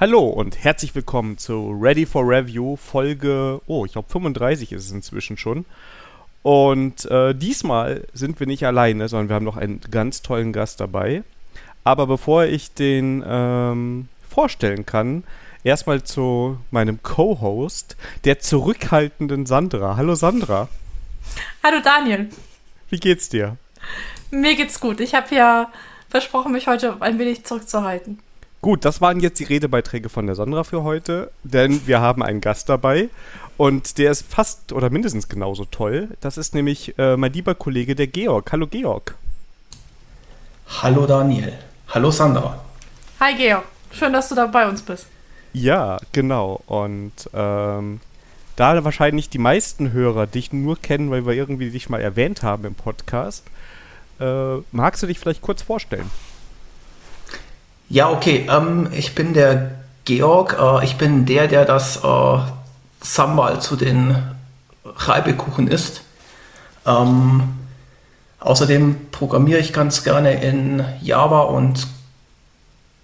Hallo und herzlich willkommen zu Ready for Review Folge, oh, ich glaube 35 ist es inzwischen schon. Und äh, diesmal sind wir nicht alleine, sondern wir haben noch einen ganz tollen Gast dabei. Aber bevor ich den ähm, vorstellen kann, erstmal zu meinem Co-Host, der zurückhaltenden Sandra. Hallo Sandra. Hallo Daniel. Wie geht's dir? Mir geht's gut. Ich habe ja versprochen, mich heute ein wenig zurückzuhalten. Gut, das waren jetzt die Redebeiträge von der Sandra für heute, denn wir haben einen Gast dabei und der ist fast oder mindestens genauso toll. Das ist nämlich äh, mein lieber Kollege, der Georg. Hallo Georg. Hallo Daniel. Hallo Sandra. Hi Georg. Schön, dass du da bei uns bist. Ja, genau. Und ähm, da wahrscheinlich die meisten Hörer dich nur kennen, weil wir irgendwie dich mal erwähnt haben im Podcast, äh, magst du dich vielleicht kurz vorstellen? Ja, okay. Ähm, ich bin der Georg. Äh, ich bin der, der das äh, Sambal zu den Reibekuchen isst. Ähm, außerdem programmiere ich ganz gerne in Java und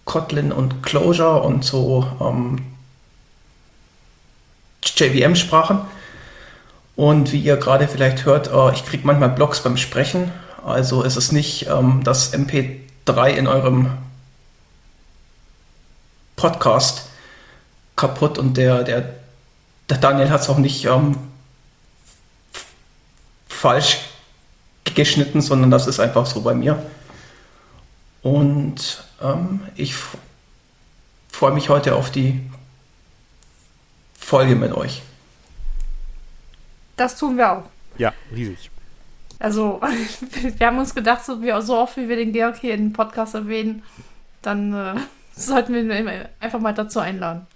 Kotlin und Clojure und so ähm, JVM-Sprachen. Und wie ihr gerade vielleicht hört, äh, ich kriege manchmal Blogs beim Sprechen. Also ist es nicht ähm, das MP3 in eurem Podcast kaputt und der, der, der Daniel hat es auch nicht ähm, falsch geschnitten, sondern das ist einfach so bei mir. Und ähm, ich freue mich heute auf die Folge mit euch. Das tun wir auch. Ja, riesig. Also, wir haben uns gedacht, so, wie, so oft wie wir den Georg hier in den Podcast erwähnen, dann äh, sollten wir einfach mal dazu einladen.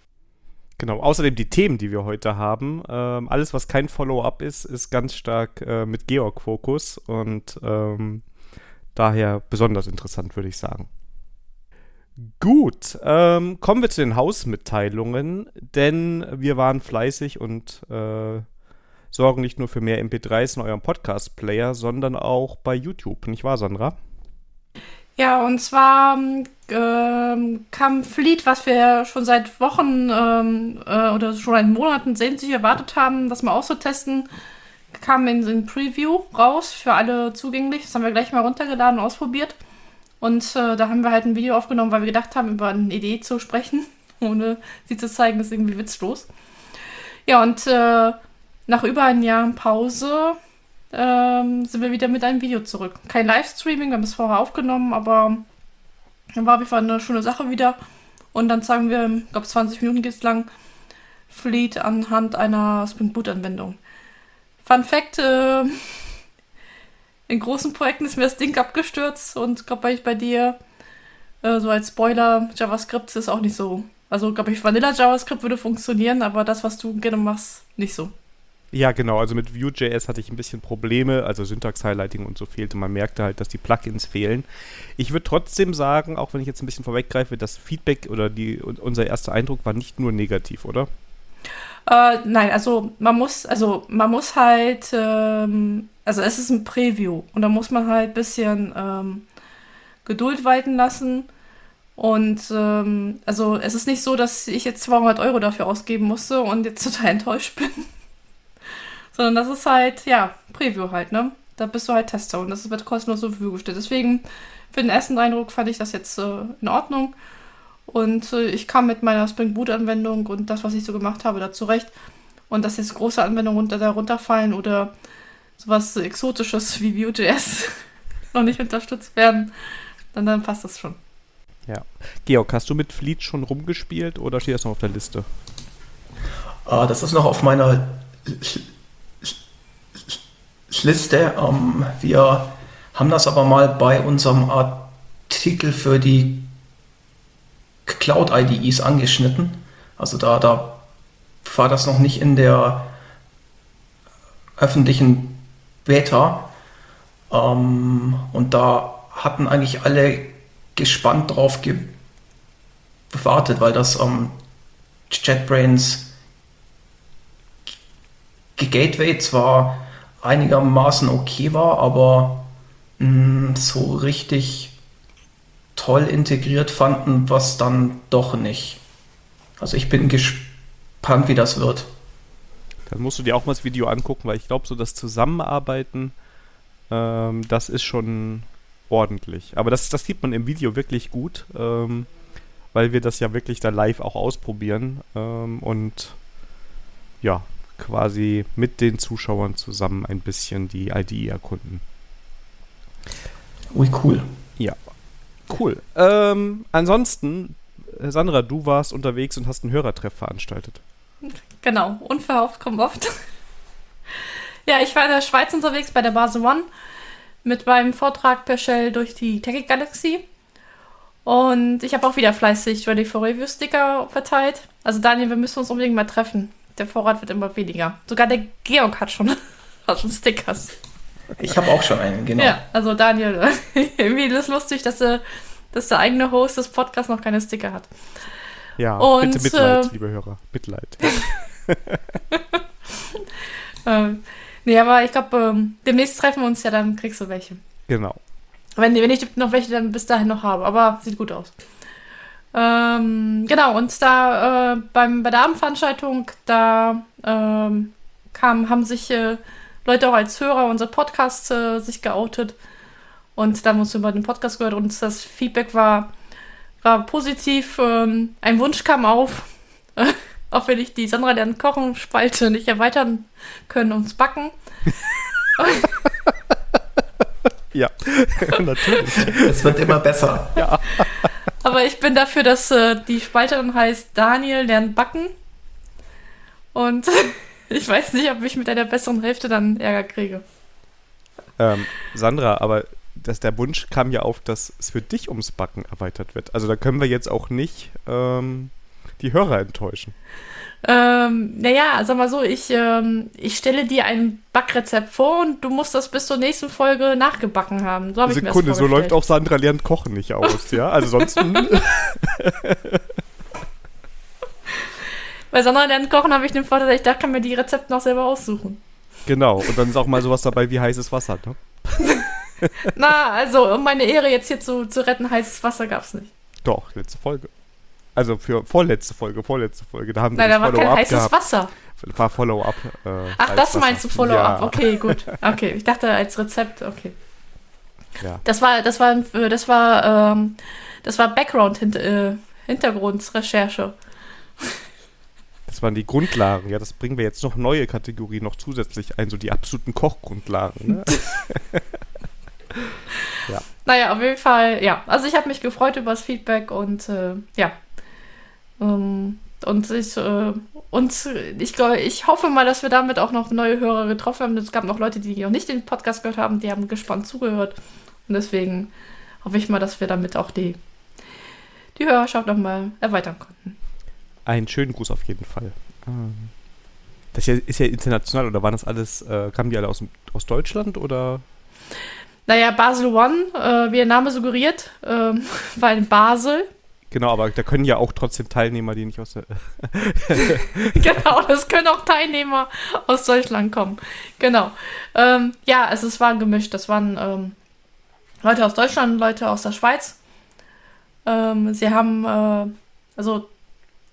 Genau, außerdem die Themen, die wir heute haben. Ähm, alles, was kein Follow-up ist, ist ganz stark äh, mit Georg-Fokus und ähm, daher besonders interessant, würde ich sagen. Gut, ähm, kommen wir zu den Hausmitteilungen, denn wir waren fleißig und äh, sorgen nicht nur für mehr MP3s in eurem Podcast-Player, sondern auch bei YouTube, nicht wahr, Sandra? Ja, und zwar ähm, kam Fleet, was wir schon seit Wochen ähm, äh, oder schon seit Monaten sehnsüchtig erwartet haben, das mal auszutesten, kam in den Preview raus, für alle zugänglich. Das haben wir gleich mal runtergeladen und ausprobiert. Und äh, da haben wir halt ein Video aufgenommen, weil wir gedacht haben, über eine Idee zu sprechen, ohne sie zu zeigen, ist irgendwie witzlos. Ja, und äh, nach über einem Jahr Pause ähm, sind wir wieder mit einem Video zurück. Kein Livestreaming, wir haben es vorher aufgenommen, aber war auf jeden Fall eine schöne Sache wieder. Und dann zeigen wir, ich glaube 20 Minuten geht es lang, Fleet anhand einer Spring Boot Anwendung. Fun Fact, äh, in großen Projekten ist mir das Ding abgestürzt und glaube ich bei dir äh, so als Spoiler, JavaScript ist auch nicht so. Also glaube ich, Vanilla JavaScript würde funktionieren, aber das, was du gerne machst, nicht so. Ja, genau. Also mit Vue.js hatte ich ein bisschen Probleme, also Syntax-Highlighting und so fehlte. Man merkte halt, dass die Plugins fehlen. Ich würde trotzdem sagen, auch wenn ich jetzt ein bisschen vorweggreife, das Feedback oder die, unser erster Eindruck war nicht nur negativ, oder? Äh, nein, also man muss, also man muss halt, ähm, also es ist ein Preview und da muss man halt ein bisschen ähm, Geduld walten lassen. Und ähm, also es ist nicht so, dass ich jetzt 200 Euro dafür ausgeben musste und jetzt total enttäuscht bin. Sondern das ist halt, ja, Preview halt, ne? Da bist du halt Tester und das wird kostenlos zur Verfügung gestellt. Deswegen, für den ersten Eindruck fand ich das jetzt äh, in Ordnung. Und äh, ich kam mit meiner Spring Boot Anwendung und das, was ich so gemacht habe, da zurecht. Und dass jetzt große Anwendungen runter, da runterfallen oder sowas Exotisches wie Vue.js noch nicht unterstützt werden, dann, dann passt das schon. Ja. Georg, hast du mit Fleet schon rumgespielt oder steht das noch auf der Liste? Uh, das ist noch auf meiner Liste. Ähm, wir haben das aber mal bei unserem Artikel für die Cloud-IDEs angeschnitten. Also da, da war das noch nicht in der öffentlichen Beta. Ähm, und da hatten eigentlich alle gespannt drauf gewartet, weil das ähm, JetBrains Gateway zwar einigermaßen okay war, aber mh, mm, so richtig toll integriert fanden, was dann doch nicht. Also ich bin gespannt, wie das wird. Dann musst du dir auch mal das Video angucken, weil ich glaube, so das Zusammenarbeiten, ähm, das ist schon ordentlich. Aber das, das sieht man im Video wirklich gut, ähm, weil wir das ja wirklich da live auch ausprobieren ähm, und ja, quasi mit den Zuschauern zusammen ein bisschen die ID erkunden. Ui, cool. Ja, cool. Ähm, ansonsten, Sandra, du warst unterwegs und hast einen Hörertreff veranstaltet. Genau, unverhofft kommt oft. ja, ich war in der Schweiz unterwegs bei der Base One mit meinem Vortrag per Shell durch die Techie Galaxy. Und ich habe auch wieder fleißig Ready for Review Sticker verteilt. Also Daniel, wir müssen uns unbedingt mal treffen. Der Vorrat wird immer weniger. Sogar der Georg hat schon, hat schon Stickers. Ich habe auch schon einen, genau. Ja, also Daniel, irgendwie ist es lustig, dass der, dass der eigene Host des Podcasts noch keine Sticker hat. Ja, Und, bitte Mitleid, äh, liebe Hörer. Mitleid. ähm, nee, aber ich glaube, ähm, demnächst treffen wir uns ja, dann kriegst du welche. Genau. Wenn, wenn ich noch welche dann bis dahin noch habe, aber sieht gut aus. Ähm, genau, und da äh, beim, bei der Abendveranstaltung, da ähm, kam, haben sich äh, Leute auch als Hörer unser Podcast äh, sich geoutet. Und da haben wir uns über den Podcast gehört und das Feedback war, war positiv. Ähm, ein Wunsch kam auf, ob wir nicht die Sandra lernen kochen Spalte nicht erweitern können ums Backen. ja, natürlich. Es wird immer besser. Ja. Aber ich bin dafür, dass äh, die Spalte dann heißt Daniel lernt backen. Und ich weiß nicht, ob ich mit einer besseren Hälfte dann Ärger kriege. Ähm, Sandra, aber dass der Wunsch kam ja auf, dass es für dich ums Backen erweitert wird. Also da können wir jetzt auch nicht ähm, die Hörer enttäuschen. Ähm, naja, sag mal so, ich, ähm, ich stelle dir ein Backrezept vor und du musst das bis zur nächsten Folge nachgebacken haben. So hab Sekunde, so läuft auch Sandra lernt Kochen nicht aus, ja? Also sonst. Bei Sandra lernt Kochen habe ich den Vorteil, ich da kann mir die Rezepte noch selber aussuchen. Genau, und dann ist auch mal sowas dabei wie heißes Wasser, ne? Na, also, um meine Ehre jetzt hier zu, zu retten, heißes Wasser gab es nicht. Doch, letzte Folge. Also für vorletzte Folge, vorletzte Folge. Da haben wir Nein, da war kein heißes gehabt. Wasser. War Follow-up. Äh, Ach, das Wasser. meinst du Follow-up? Ja. Okay, gut. Okay, ich dachte als Rezept, okay. Ja. Das war, das war, das war, ähm, das war Background äh, Hintergrundrecherche. Das waren die Grundlagen, ja, das bringen wir jetzt noch neue Kategorien noch zusätzlich ein, so die absoluten Kochgrundlagen. Ne? ja. Naja, auf jeden Fall, ja. Also ich habe mich gefreut über das Feedback und äh, ja, ähm, und ich, äh, und ich, ich hoffe mal, dass wir damit auch noch neue Hörer getroffen haben. Es gab noch Leute, die noch nicht den Podcast gehört haben, die haben gespannt zugehört. Und deswegen hoffe ich mal, dass wir damit auch die, die Hörerschaft nochmal erweitern konnten. Einen schönen Gruß auf jeden Fall. Ähm, das ist ja international, oder waren das alles, äh, kamen die alle aus, aus Deutschland oder? Naja, Basel One, äh, wie der Name suggeriert, äh, war in Basel. Genau, aber da können ja auch trotzdem Teilnehmer, die nicht aus der. genau, das können auch Teilnehmer aus Deutschland kommen. Genau. Ähm, ja, also es war gemischt. Das waren ähm, Leute aus Deutschland Leute aus der Schweiz. Ähm, sie haben, äh, also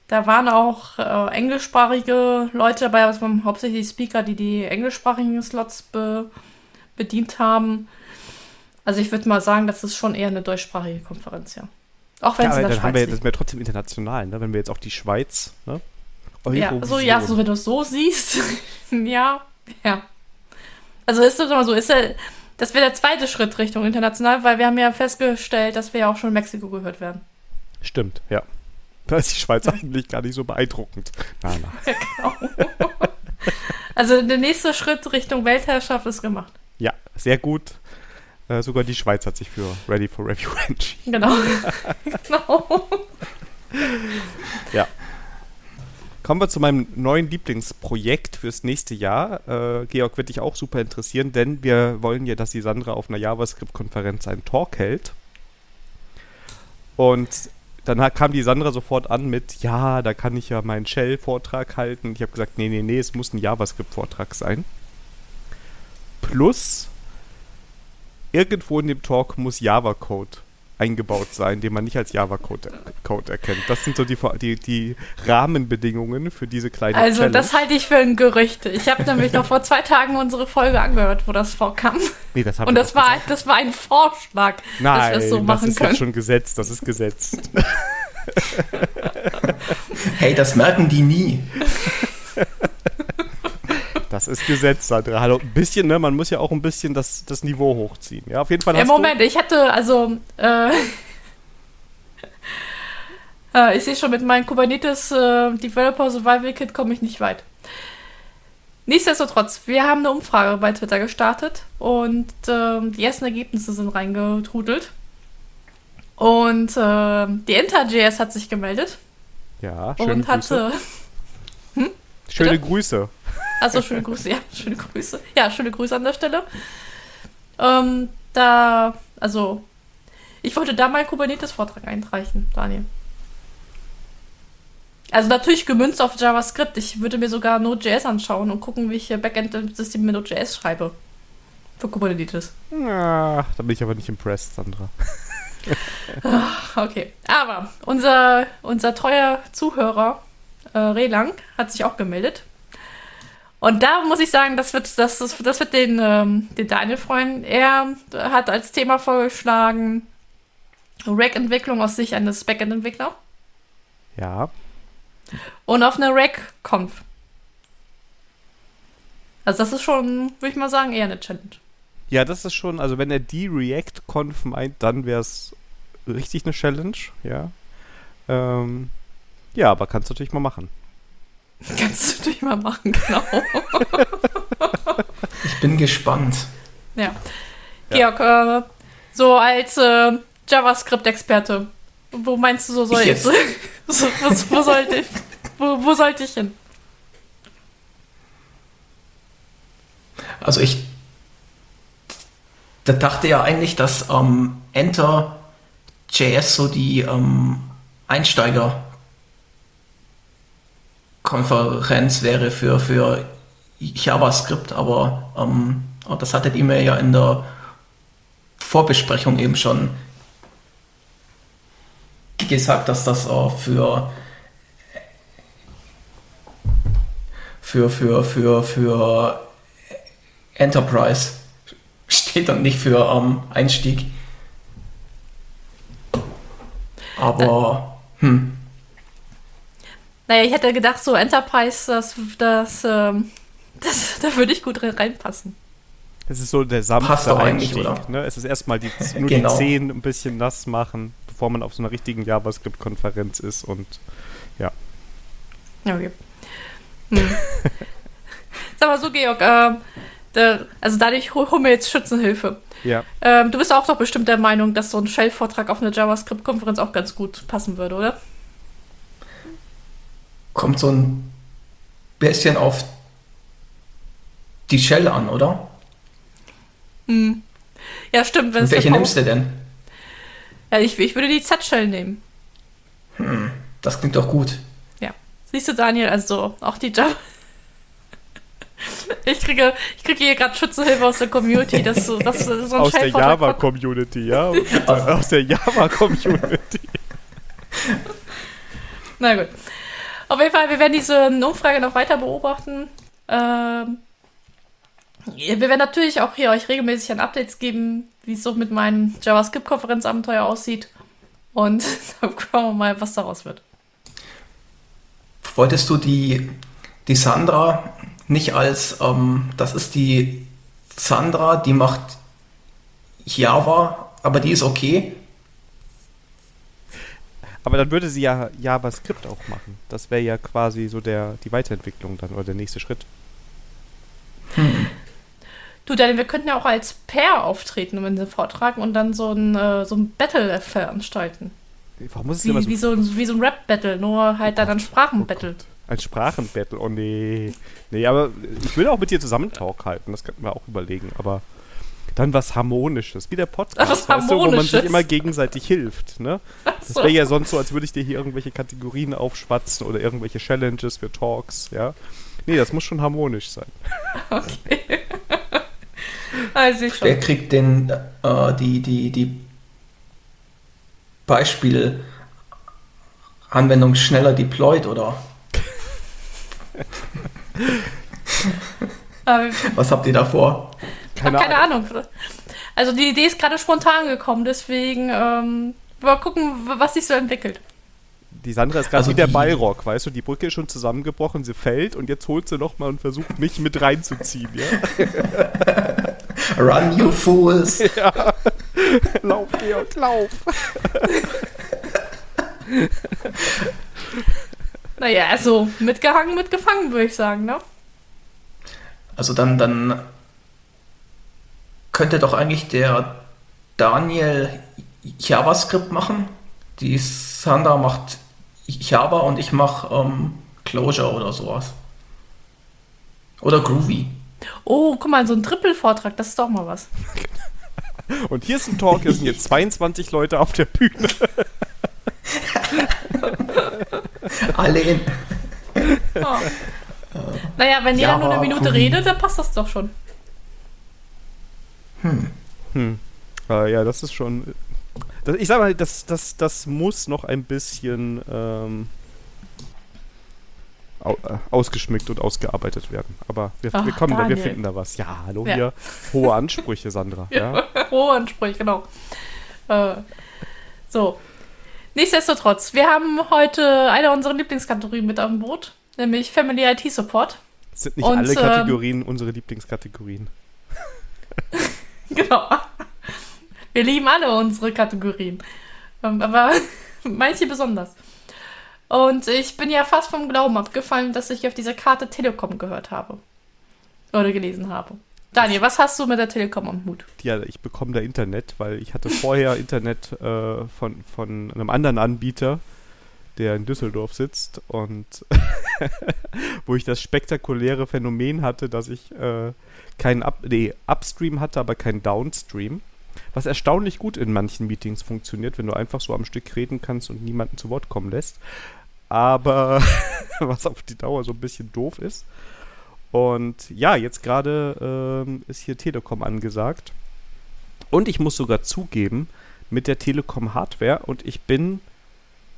da waren auch äh, englischsprachige Leute dabei, aber es waren hauptsächlich Speaker, die die englischsprachigen Slots be bedient haben. Also ich würde mal sagen, das ist schon eher eine deutschsprachige Konferenz, ja. Auch wenn ja, es in der dann Schweiz haben wir, das wäre trotzdem international, ne? wenn wir jetzt auch die Schweiz, ne? Ja, so, ja, so wenn du es so siehst, ja, ja. Also ist das mal so, ist ja, das wäre der zweite Schritt Richtung international, weil wir haben ja festgestellt, dass wir ja auch schon in Mexiko gehört werden. Stimmt, ja. Da ist die Schweiz eigentlich gar nicht so beeindruckend. Na. Ja, genau. also der nächste Schritt Richtung Weltherrschaft ist gemacht. Ja, sehr gut. Äh, sogar die Schweiz hat sich für Ready for Review entschieden. Genau. genau. ja. Kommen wir zu meinem neuen Lieblingsprojekt fürs nächste Jahr. Äh, Georg wird dich auch super interessieren, denn wir wollen ja, dass die Sandra auf einer JavaScript-Konferenz einen Talk hält. Und dann kam die Sandra sofort an mit, ja, da kann ich ja meinen Shell-Vortrag halten. Ich habe gesagt, nee, nee, nee, es muss ein JavaScript-Vortrag sein. Plus irgendwo in dem Talk muss Java-Code eingebaut sein, den man nicht als Java-Code Code erkennt. Das sind so die, die, die Rahmenbedingungen für diese kleine Also Challenge. das halte ich für ein Gerücht. Ich habe nämlich noch vor zwei Tagen unsere Folge angehört, wo das vorkam. Nee, das Und das war, gesagt. das war ein Vorschlag, Nein, dass wir es so das machen ist können. doch schon gesetzt, das ist gesetzt. Hey, das merken die nie. Das ist Gesetz, Sandra. Hallo, ein bisschen, ne? Man muss ja auch ein bisschen das, das Niveau hochziehen. Ja, auf jeden Fall Ja, hast Moment, ich hatte, also, äh, äh, ich sehe schon, mit meinem Kubernetes äh, Developer Survival Kit komme ich nicht weit. Nichtsdestotrotz, wir haben eine Umfrage bei Twitter gestartet und ähm, die ersten Ergebnisse sind reingetrudelt. Und äh, die Enter.js hat sich gemeldet. Ja, schöne und Grüße. hatte. Schöne bitte? Grüße. Also schöne Grüße, ja, schöne Grüße. Ja, schöne Grüße an der Stelle. Ähm, da, also, ich wollte da meinen Kubernetes-Vortrag einreichen, Daniel. Also natürlich gemünzt auf JavaScript. Ich würde mir sogar Node.js anschauen und gucken, wie ich hier Backend-System mit Node.js schreibe. Für Kubernetes. Ja, da bin ich aber nicht impressed, Sandra. Okay. Aber unser, unser treuer Zuhörer, äh, Relang, hat sich auch gemeldet. Und da muss ich sagen, das wird, das, das, das wird den, ähm, den Daniel freuen. Er hat als Thema vorgeschlagen Rack-Entwicklung aus Sicht eines Backend-Entwicklers Ja. und auf eine Rack-Conf. Also das ist schon, würde ich mal sagen, eher eine Challenge. Ja, das ist schon, also wenn er die React-Conf meint, dann wäre es richtig eine Challenge, ja. Ähm, ja, aber kannst du natürlich mal machen. Kannst du natürlich mal machen, genau. Ich bin gespannt. Ja. Georg, äh, so als äh, JavaScript-Experte, wo meinst du, so soll Ich ich, so, wo, wo, sollte ich, wo, wo sollte ich hin? Also ich da dachte ja eigentlich, dass ähm, Enter.js so die ähm, Einsteiger-Konferenz wäre für, für JavaScript, aber ähm, das hattet ihr mir ja in der Vorbesprechung eben schon gesagt, dass das äh, für für, für, für, für Enterprise steht und nicht für ähm, Einstieg. Aber, hm, Naja, ich hätte gedacht, so Enterprise, das, das, ähm, das da würde ich gut re- reinpassen. Es ist so der Passt sanfte Einstieg. oder? Ne? Es ist erstmal die, nur Genau. die Zehen ein bisschen nass machen, bevor man auf so einer richtigen JavaScript-Konferenz ist und Ja, Okay. Hm. Sag mal so, Georg, ähm, der, also dadurch hol hol mir jetzt Schützenhilfe. ja. Ähm, du bist auch doch bestimmt der Meinung, dass so ein Shell-Vortrag auf eine JavaScript-Konferenz auch ganz gut passen würde, oder? Kommt so ein bisschen auf die Shell an, oder? Hm. Ja, stimmt. Und der welche nimmst du denn? Ja, ich, ich würde die Z-Shell nehmen. Das klingt doch gut. Ja. Siehst du, Daniel, also auch die Java. Ich kriege, ich kriege hier gerade Schützenhilfe aus der Community, dass so, dass so ein Aus der Shell-Vortrag Java-Community, ja. Aus der Java-Community. Na gut. Auf jeden Fall, wir werden diese Umfrage noch weiter beobachten. Ähm, wir werden natürlich auch hier euch regelmäßig an Updates geben, wie es so mit meinem JavaScript-Konferenzabenteuer aussieht. Und dann schauen wir mal, was daraus wird. Wolltest du die, die Sandra nicht als, ähm, das ist die Sandra, die macht Java, aber die ist okay. Aber dann würde sie ja JavaScript auch machen. Das wäre ja quasi so der, die Weiterentwicklung dann oder der nächste Schritt. Du, Daniel, wir könnten ja auch als Pair auftreten in den Vortrag und dann so ein, äh, so ein Battle veranstalten. Warum muss es Wie, immer so wie, so ein, wie so ein Rap-Battle, nur halt dann ein Sprachenbattle. ein Sprachenbattle? Oh nee. Nee, aber ich will auch mit dir zusammen Talk halten. Das könnten wir auch überlegen. Aber dann was Harmonisches. Wie der Podcast, Was weißt du, wo man sich immer gegenseitig hilft. Ne? Das wäre ja sonst so, als würde ich dir hier irgendwelche Kategorien aufschwatzen oder irgendwelche Challenges für Talks. Ja? Nee, das muss schon harmonisch sein. Okay. also Wer kriegt denn äh, die, die, die Beispiel Anwendung schneller deployed oder? Ähm, Was habt ihr da vor? Keine, keine Ahnung. Also die Idee ist gerade spontan gekommen, deswegen ähm, mal gucken, was sich so entwickelt. Die Sandra ist gerade Also wie der Ballrock, weißt du, die Brücke ist schon zusammengebrochen, sie fällt und jetzt holt sie nochmal und versucht mich mit reinzuziehen, ja? Run, you fools! lauf, Georg, lauf! Naja, also mitgehangen, mitgefangen, würde ich sagen, ne? Also dann, dann könnte doch eigentlich der Daniel JavaScript machen. Die Sandra macht Java und ich mache ähm, Clojure oder sowas. Oder Groovy. Oh, guck mal, so ein Triple-Vortrag, das ist doch mal was. Und hier ist ein Talk, hier sind jetzt 22 Leute auf der Bühne. Alle in. Oh. Naja, wenn jeder Ja, nur eine Minute cool. redet, dann passt das doch schon. Hm. Äh, ja, das ist schon. Das, ich sag mal, das, das, das muss noch ein bisschen ähm, au, äh, ausgeschmückt und ausgearbeitet werden. Aber wir, wir Ach, kommen da, wir Daniel. finden da was. Ja, hallo Ja. hier. Hohe Ansprüche, Sandra. ja. Hohe Ansprüche, genau. Äh, so. Nichtsdestotrotz, wir haben heute eine unserer Lieblingskategorien mit am Boot, nämlich Family IT Support. Das sind nicht Und, alle ähm, Kategorien unsere Lieblingskategorien. Genau. Wir lieben alle unsere Kategorien. Ähm, Aber manche besonders. Und ich bin ja fast vom Glauben abgefallen, dass ich auf dieser Karte Telekom gehört habe. Oder gelesen habe. Daniel, was hast du mit der Telekom am Hut? Ja, ich bekomme da Internet, weil ich hatte vorher Internet äh, von, von einem anderen Anbieter, der in Düsseldorf sitzt und wo ich das spektakuläre Phänomen hatte, dass ich äh, keinen Up nee, Upstream hatte, aber keinen Downstream. Was erstaunlich gut in manchen Meetings funktioniert, wenn du einfach so am Stück reden kannst und niemanden zu Wort kommen lässt. Aber was auf die Dauer so ein bisschen doof ist. Und ja, jetzt gerade ähm, ist hier Telekom angesagt. Und ich muss sogar zugeben, mit der Telekom Hardware und ich bin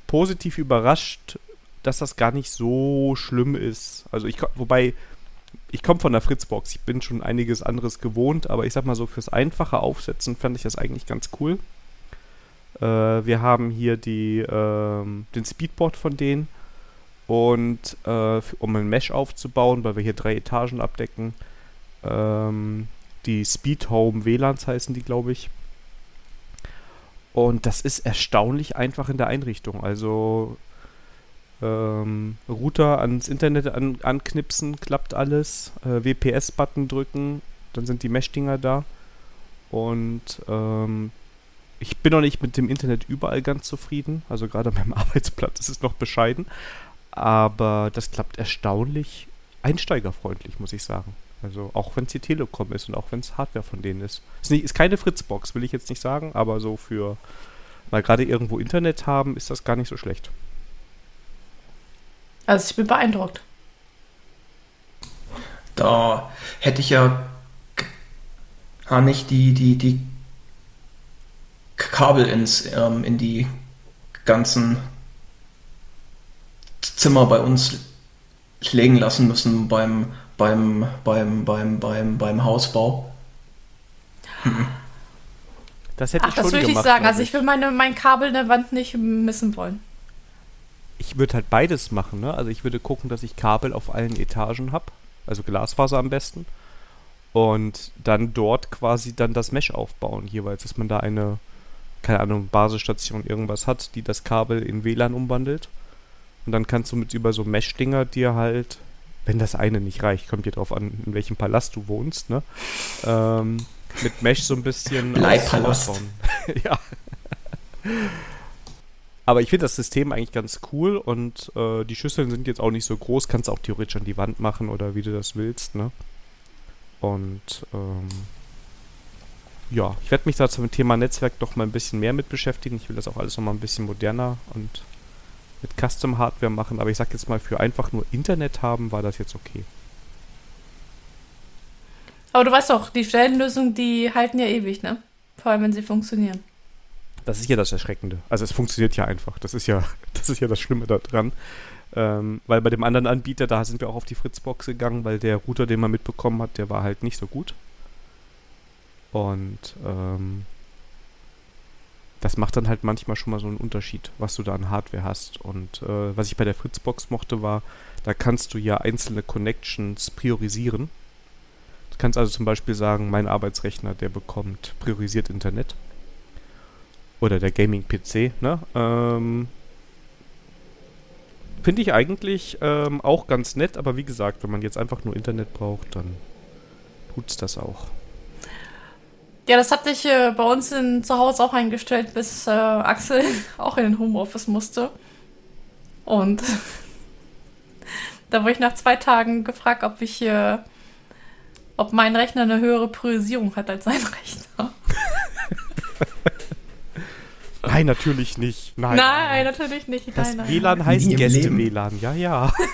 positiv überrascht, dass das gar nicht so schlimm ist. Also ich, wobei, ich komme von der Fritzbox, ich bin schon einiges anderes gewohnt, aber ich sag mal so, fürs einfache Aufsetzen fand ich das eigentlich ganz cool. Äh, wir haben hier die, ähm, den Speedboard von denen und äh, um ein Mesh aufzubauen, weil wir hier drei Etagen abdecken, ähm, die Speed Home WLANs heißen die, glaube ich. Und das ist erstaunlich einfach in der Einrichtung. Also ähm, Router ans Internet an, anknipsen, klappt alles. Äh, WPS-Button drücken, dann sind die Mesh-Dinger da. Und ähm, ich bin noch nicht mit dem Internet überall ganz zufrieden. Also gerade meinem Arbeitsplatz ist es noch bescheiden. Aber das klappt erstaunlich einsteigerfreundlich, muss ich sagen. Also auch wenn es die Telekom ist und auch wenn es Hardware von denen ist. Ist, nicht, ist keine Fritzbox, will ich jetzt nicht sagen, aber so für mal gerade irgendwo Internet haben, ist das gar nicht so schlecht. Also ich bin beeindruckt. Da hätte ich ja gar nicht die, die, die Kabel ins, ähm, in die ganzen Zimmer bei uns legen lassen müssen beim, beim, beim, beim, beim, beim Hausbau. Das hätte Ach, ich das schon würde ich sagen. Also ich will meine, mein Kabel in der Wand nicht missen wollen. Ich würde halt beides machen, ne? Also ich würde gucken, dass ich Kabel auf allen Etagen habe, also Glasfaser am besten. Und dann dort quasi dann das Mesh aufbauen, jeweils, dass man da eine, keine Ahnung, Basisstation irgendwas hat, die das Kabel in WLAN umwandelt. Und dann kannst du mit über so Mesh-Dinger dir halt, wenn das eine nicht reicht, kommt dir drauf an, in welchem Palast du wohnst, ne? Ähm, mit Mesh so ein bisschen ausbauen. ja. Aber ich finde das System eigentlich ganz cool und äh, die Schüsseln sind jetzt auch nicht so groß, kannst auch theoretisch an die Wand machen oder wie du das willst, ne? Und ähm, ja, ich werde mich da zum Thema Netzwerk doch mal ein bisschen mehr mit beschäftigen. Ich will das auch alles nochmal ein bisschen moderner und mit Custom Hardware machen, aber ich sag jetzt mal, für einfach nur Internet haben, war das jetzt okay. Aber du weißt doch, die Stellenlösungen, die halten ja ewig, ne? Vor allem, wenn sie funktionieren. Das ist ja das Erschreckende. Also es funktioniert ja einfach. Das ist ja, das ist ja das Schlimme daran. Ähm, weil bei dem anderen Anbieter, da sind wir auch auf die Fritzbox gegangen, weil der Router, den man mitbekommen hat, der war halt nicht so gut. Und ähm, das macht dann halt manchmal schon mal so einen Unterschied, was du da an Hardware hast. Und äh, was ich bei der Fritzbox mochte, war, da kannst du ja einzelne Connections priorisieren. Du kannst also zum Beispiel sagen, mein Arbeitsrechner, der bekommt priorisiert Internet. Oder der Gaming-PC, ne? Ähm, Finde ich eigentlich ähm, auch ganz nett, aber wie gesagt, wenn man jetzt einfach nur Internet braucht, dann tut's das auch. Ja, das hatte ich äh, bei uns in, zu Hause auch eingestellt, bis äh, Axel auch in den Homeoffice musste. Und da wurde ich nach zwei Tagen gefragt, ob ich, äh, ob mein Rechner eine höhere Priorisierung hat als sein Rechner. Nein, natürlich nicht. Nein, nein, natürlich nicht. Das nein, nein, WLAN nein. heißt Gäste-WLAN, ja, ja.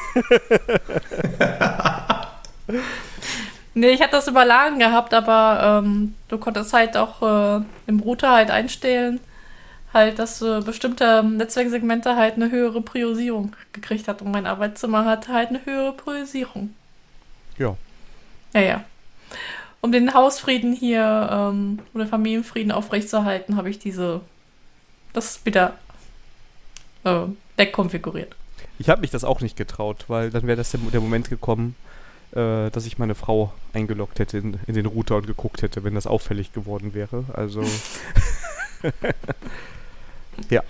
Nee, ich hatte das über LAN gehabt, aber ähm, du konntest halt auch äh, im Router halt einstellen, halt, dass äh, bestimmte Netzwerksegmente halt eine höhere Priorisierung gekriegt hat und mein Arbeitszimmer hat halt eine höhere Priorisierung. Ja. Ja, ja. Um den Hausfrieden hier ähm, oder Familienfrieden aufrechtzuerhalten, habe ich diese das wieder äh, wegkonfiguriert. Ich habe mich das auch nicht getraut, weil dann wäre das der, der Moment gekommen, äh, dass ich meine Frau eingeloggt hätte in, in den Router und geguckt hätte, wenn das auffällig geworden wäre. Also. ja.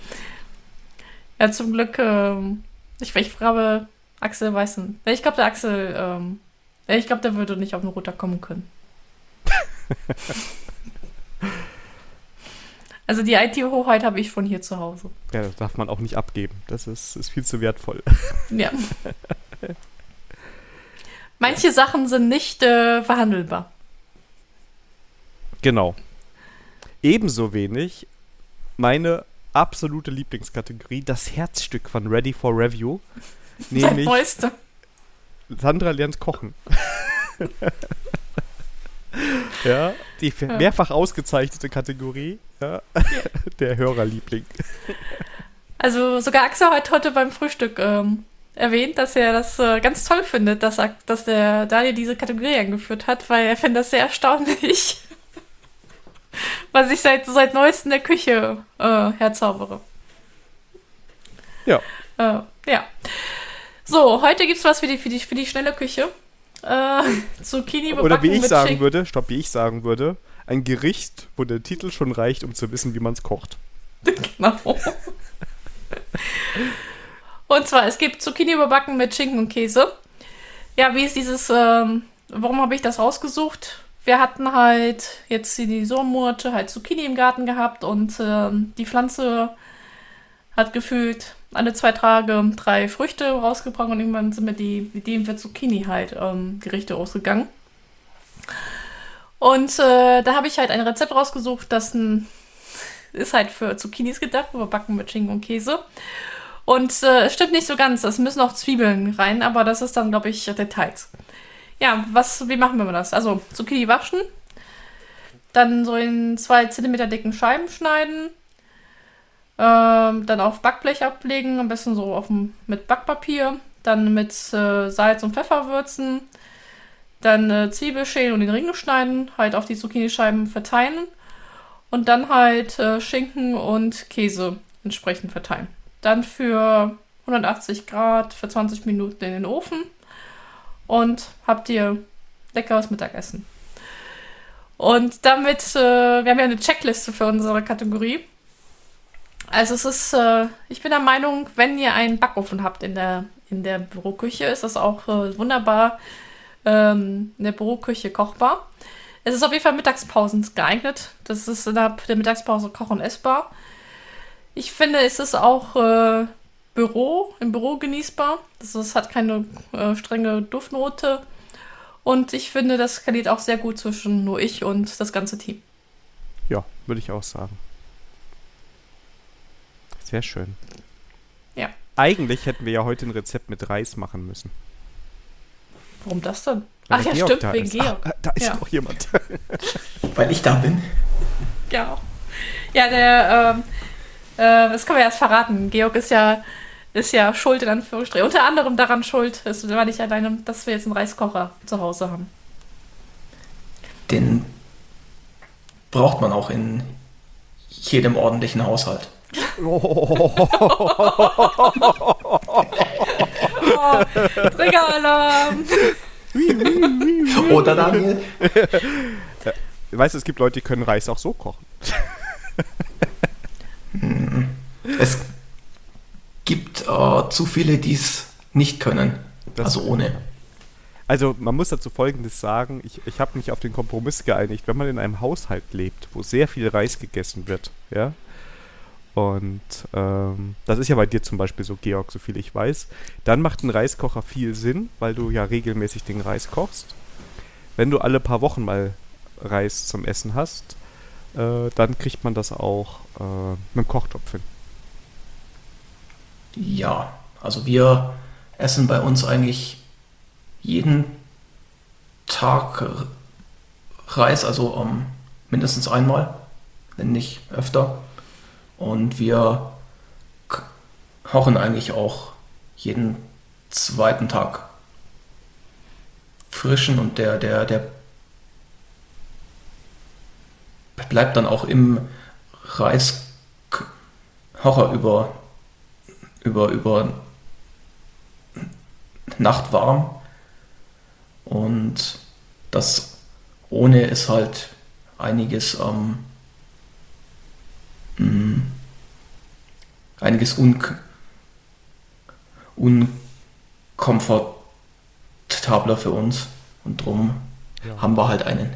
Ja, zum Glück, ähm, ich, ich frage Axel Weißen. Ich glaube, der Axel, ähm, ich glaube, der würde nicht auf den Router kommen können. also die IT-Hochheit habe ich von hier zu Hause. Ja, das darf man auch nicht abgeben. Das ist, ist viel zu wertvoll. Ja. Manche Sachen sind nicht äh, verhandelbar. Genau. Ebenso wenig meine absolute Lieblingskategorie, das Herzstück von Ready for Review, nämlich. Sandra lernt kochen. ja, die mehrfach ausgezeichnete Kategorie, ja, der Hörerliebling. Also sogar Axel hat heute beim Frühstück ähm, erwähnt, dass er das äh, ganz toll findet, dass, dass der Daniel diese Kategorie eingeführt hat, weil er findet das sehr erstaunlich, was ich seit, seit neuestem in der Küche äh, herzaubere. Ja. Äh, ja. So, heute gibt's was für die, für die, für die schnelle Küche. Äh, Zucchini Oder wie ich sagen Chick- würde, stopp, wie ich sagen würde, ein Gericht, wo der Titel schon reicht, um zu wissen, wie man es kocht. Genau. Und zwar, es gibt Zucchini überbacken mit Schinken und Käse. Ja, wie ist dieses, ähm, warum habe ich das rausgesucht? Wir hatten halt jetzt in die Sommermonate halt Zucchini im Garten gehabt und ähm, die Pflanze hat gefühlt alle zwei Tage drei Früchte rausgebracht und irgendwann sind mir die Ideen für Zucchini halt ähm, Gerichte ausgegangen. Und äh, da habe ich halt ein Rezept rausgesucht, das ein ist halt für Zucchinis gedacht, überbacken mit Schinken und Käse. Und äh, es stimmt nicht so ganz, es müssen auch Zwiebeln rein, aber das ist dann, glaube ich, Details. Ja, was, wie machen wir das? Also Zucchini waschen, dann so in zwei Zentimeter dicken Scheiben schneiden, ähm, dann auf Backblech ablegen, am besten so auf dem, mit Backpapier, dann mit äh, Salz und Pfeffer würzen, dann äh, Zwiebel schälen und in Ringe schneiden, halt auf die Zucchinischeiben verteilen und dann halt äh, Schinken und Käse entsprechend verteilen. Dann für 180 Grad für 20 Minuten in den Ofen und habt ihr leckeres Mittagessen. Und damit, äh, wir haben ja eine Checkliste für unsere Kategorie. Also es ist, äh, ich bin der Meinung, wenn ihr einen Backofen habt in der, in der Büroküche, ist das auch äh, wunderbar ähm, in der Büroküche kochbar. Es ist auf jeden Fall Mittagspausen geeignet. Das ist innerhalb der Mittagspause kochen essbar. Ich finde, es ist auch äh, Büro, im Büro genießbar. Das, ist, hat keine äh, strenge Duftnote. Und ich finde, das skaliert auch sehr gut zwischen nur ich und das ganze Team. Ja, würde ich auch sagen. Sehr schön. Ja. Eigentlich hätten wir ja heute ein Rezept mit Reis machen müssen. Warum das denn? Weil Ach ja, Georg stimmt, da wegen ist. Georg. Ach, da ist Ja. noch jemand. Weil ich da bin. Ja. Ja, der, ähm, äh, das können wir erst verraten. Georg ist ja, ist ja schuld, in Anführungsstrichen. Unter anderem daran schuld, ist, war nicht alleine, dass wir jetzt einen Reiskocher zu Hause haben. Den braucht man auch in jedem ordentlichen Haushalt. Oh, Triggeralarm! Oder Daniel? Weißt du, es gibt Leute, die können Reis auch so kochen. Es gibt äh, zu viele, die es nicht können. Das- also ohne. Also man muss dazu Folgendes sagen, ich, ich habe mich auf den Kompromiss geeinigt, wenn man in einem Haushalt lebt, wo sehr viel Reis gegessen wird, ja, und ähm, das ist ja bei dir zum Beispiel so, Georg, so viel ich weiß, dann macht ein Reiskocher viel Sinn, weil du ja regelmäßig den Reis kochst. Wenn du alle paar Wochen mal Reis zum Essen hast, äh, dann kriegt man das auch äh, mit dem Kochtopf hin. Ja, also wir essen bei uns eigentlich jeden Tag Reis, also ähm, mindestens einmal, wenn nicht öfter. Und wir kochen eigentlich auch jeden zweiten Tag frischen und der, der, der bleibt dann auch im Reiskocher über über, über Nacht warm. Und das ohne ist halt einiges ähm, mh, einiges un unkomfortabler für uns. Und drum Ja. haben wir halt einen.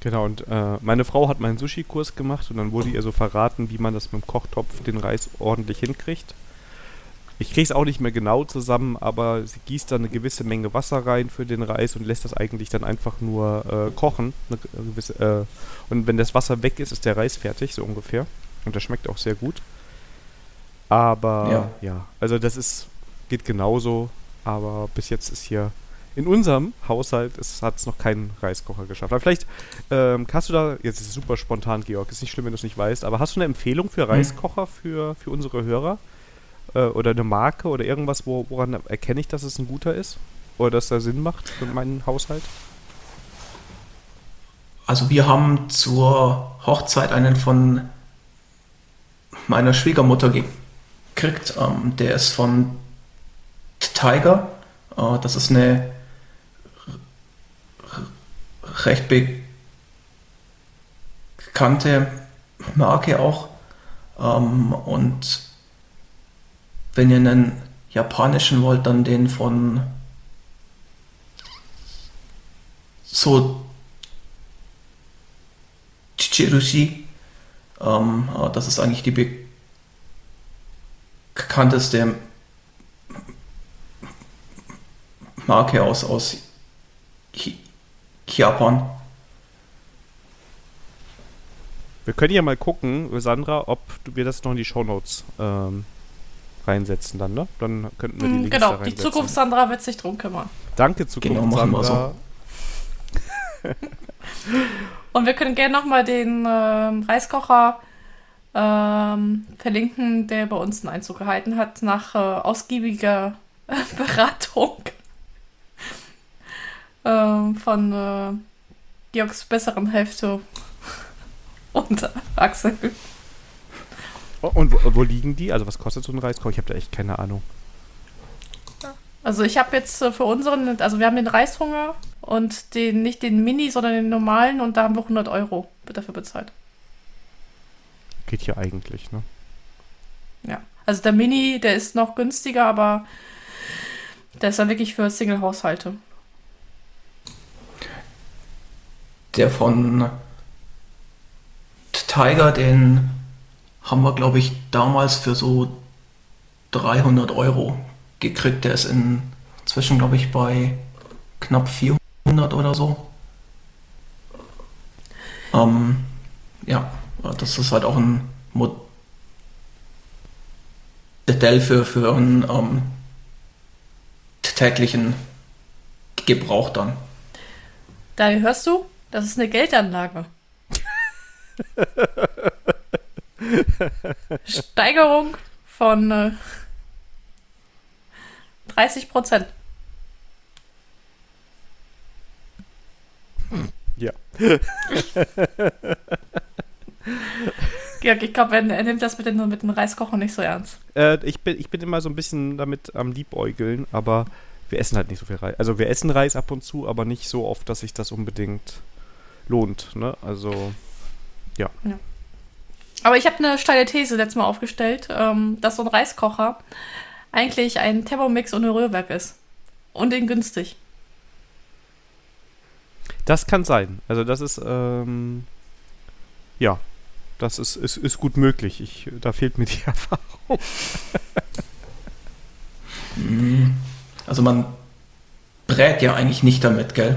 Genau, und äh, meine Frau hat meinen Sushi-Kurs gemacht und dann wurde ihr so verraten, wie man das mit dem Kochtopf den Reis ordentlich hinkriegt. Ich kriege es auch nicht mehr genau zusammen, aber sie gießt dann eine gewisse Menge Wasser rein für den Reis und lässt das eigentlich dann einfach nur äh, kochen. Gewisse, äh, und wenn das Wasser weg ist, ist der Reis fertig, so ungefähr. Und das schmeckt auch sehr gut. Aber Ja. ja, also das ist, geht genauso, aber bis jetzt ist hier in unserem Haushalt hat es noch keinen Reiskocher geschafft. Aber vielleicht ähm, hast du da, jetzt ist es super spontan, Georg, ist nicht schlimm, wenn du es nicht weißt, aber hast du eine Empfehlung für Reiskocher für, für unsere Hörer? Äh, oder eine Marke oder irgendwas, wo, woran erkenne ich, dass es ein guter ist? Oder dass er Sinn macht für meinen Haushalt? Also wir haben zur Hochzeit einen von meiner Schwiegermutter gekriegt. Ähm, der ist von Tiger. Äh, das ist eine recht bekannte Marke auch. Ähm, und wenn ihr einen japanischen wollt, dann den von so Chichirushi. Ähm, äh, das ist eigentlich die bekannteste Marke aus, aus Japan. Wir können ja mal gucken, Sandra, ob wir das noch in die Shownotes ähm, reinsetzen dann, ne? Dann könnten wir die Hm, Links da genau, die. Zukunft Sandra wird sich drum kümmern. Danke, Zukunft Genau, machen wir Sandra. Und wir können gerne nochmal den ähm, Reiskocher ähm, verlinken, der bei uns einen Einzug gehalten hat, nach äh, ausgiebiger Beratung ähm, von äh, Georgs besseren Hälfte und Axel. Und wo, wo liegen die? Also was kostet so ein Reiskocher? Ich habe da echt keine Ahnung. Also ich habe jetzt äh, für unseren, also wir haben den Reishunger und den, nicht den Mini, sondern den normalen und da haben wir 100 Euro dafür bezahlt. Geht hier eigentlich, ne? Ja. Also der Mini, der ist noch günstiger, aber der ist dann wirklich für Single-Haushalte. Der von Tiger, den haben wir, glaube ich, damals für so 300 Euro gekriegt. Der ist inzwischen, glaube ich, bei knapp 400 oder so. Ähm, ja, das ist halt auch ein Modell für, für einen ähm, täglichen Gebrauch dann. Da hörst du, das ist eine Geldanlage. Steigerung von äh, 30 Prozent. Ja. Georg, ich glaube, er, nimmt das mit den, mit den Reiskochen nicht so ernst. Äh, ich, bin, ich bin immer so ein bisschen damit am Liebäugeln, aber wir essen halt nicht so viel Reis. Also wir essen Reis ab und zu, aber nicht so oft, dass sich das unbedingt lohnt. Ne? Also, ja. ja. Aber ich habe eine steile These letztes Mal aufgestellt, ähm, dass so ein Reiskocher eigentlich ein Thermomix ohne Rührwerk ist. Und den günstig. Das kann sein. Also das ist, ähm, ja, das ist, ist, ist gut möglich. Ich, da fehlt mir die Erfahrung. Mhm. also man brät ja eigentlich nicht damit, gell?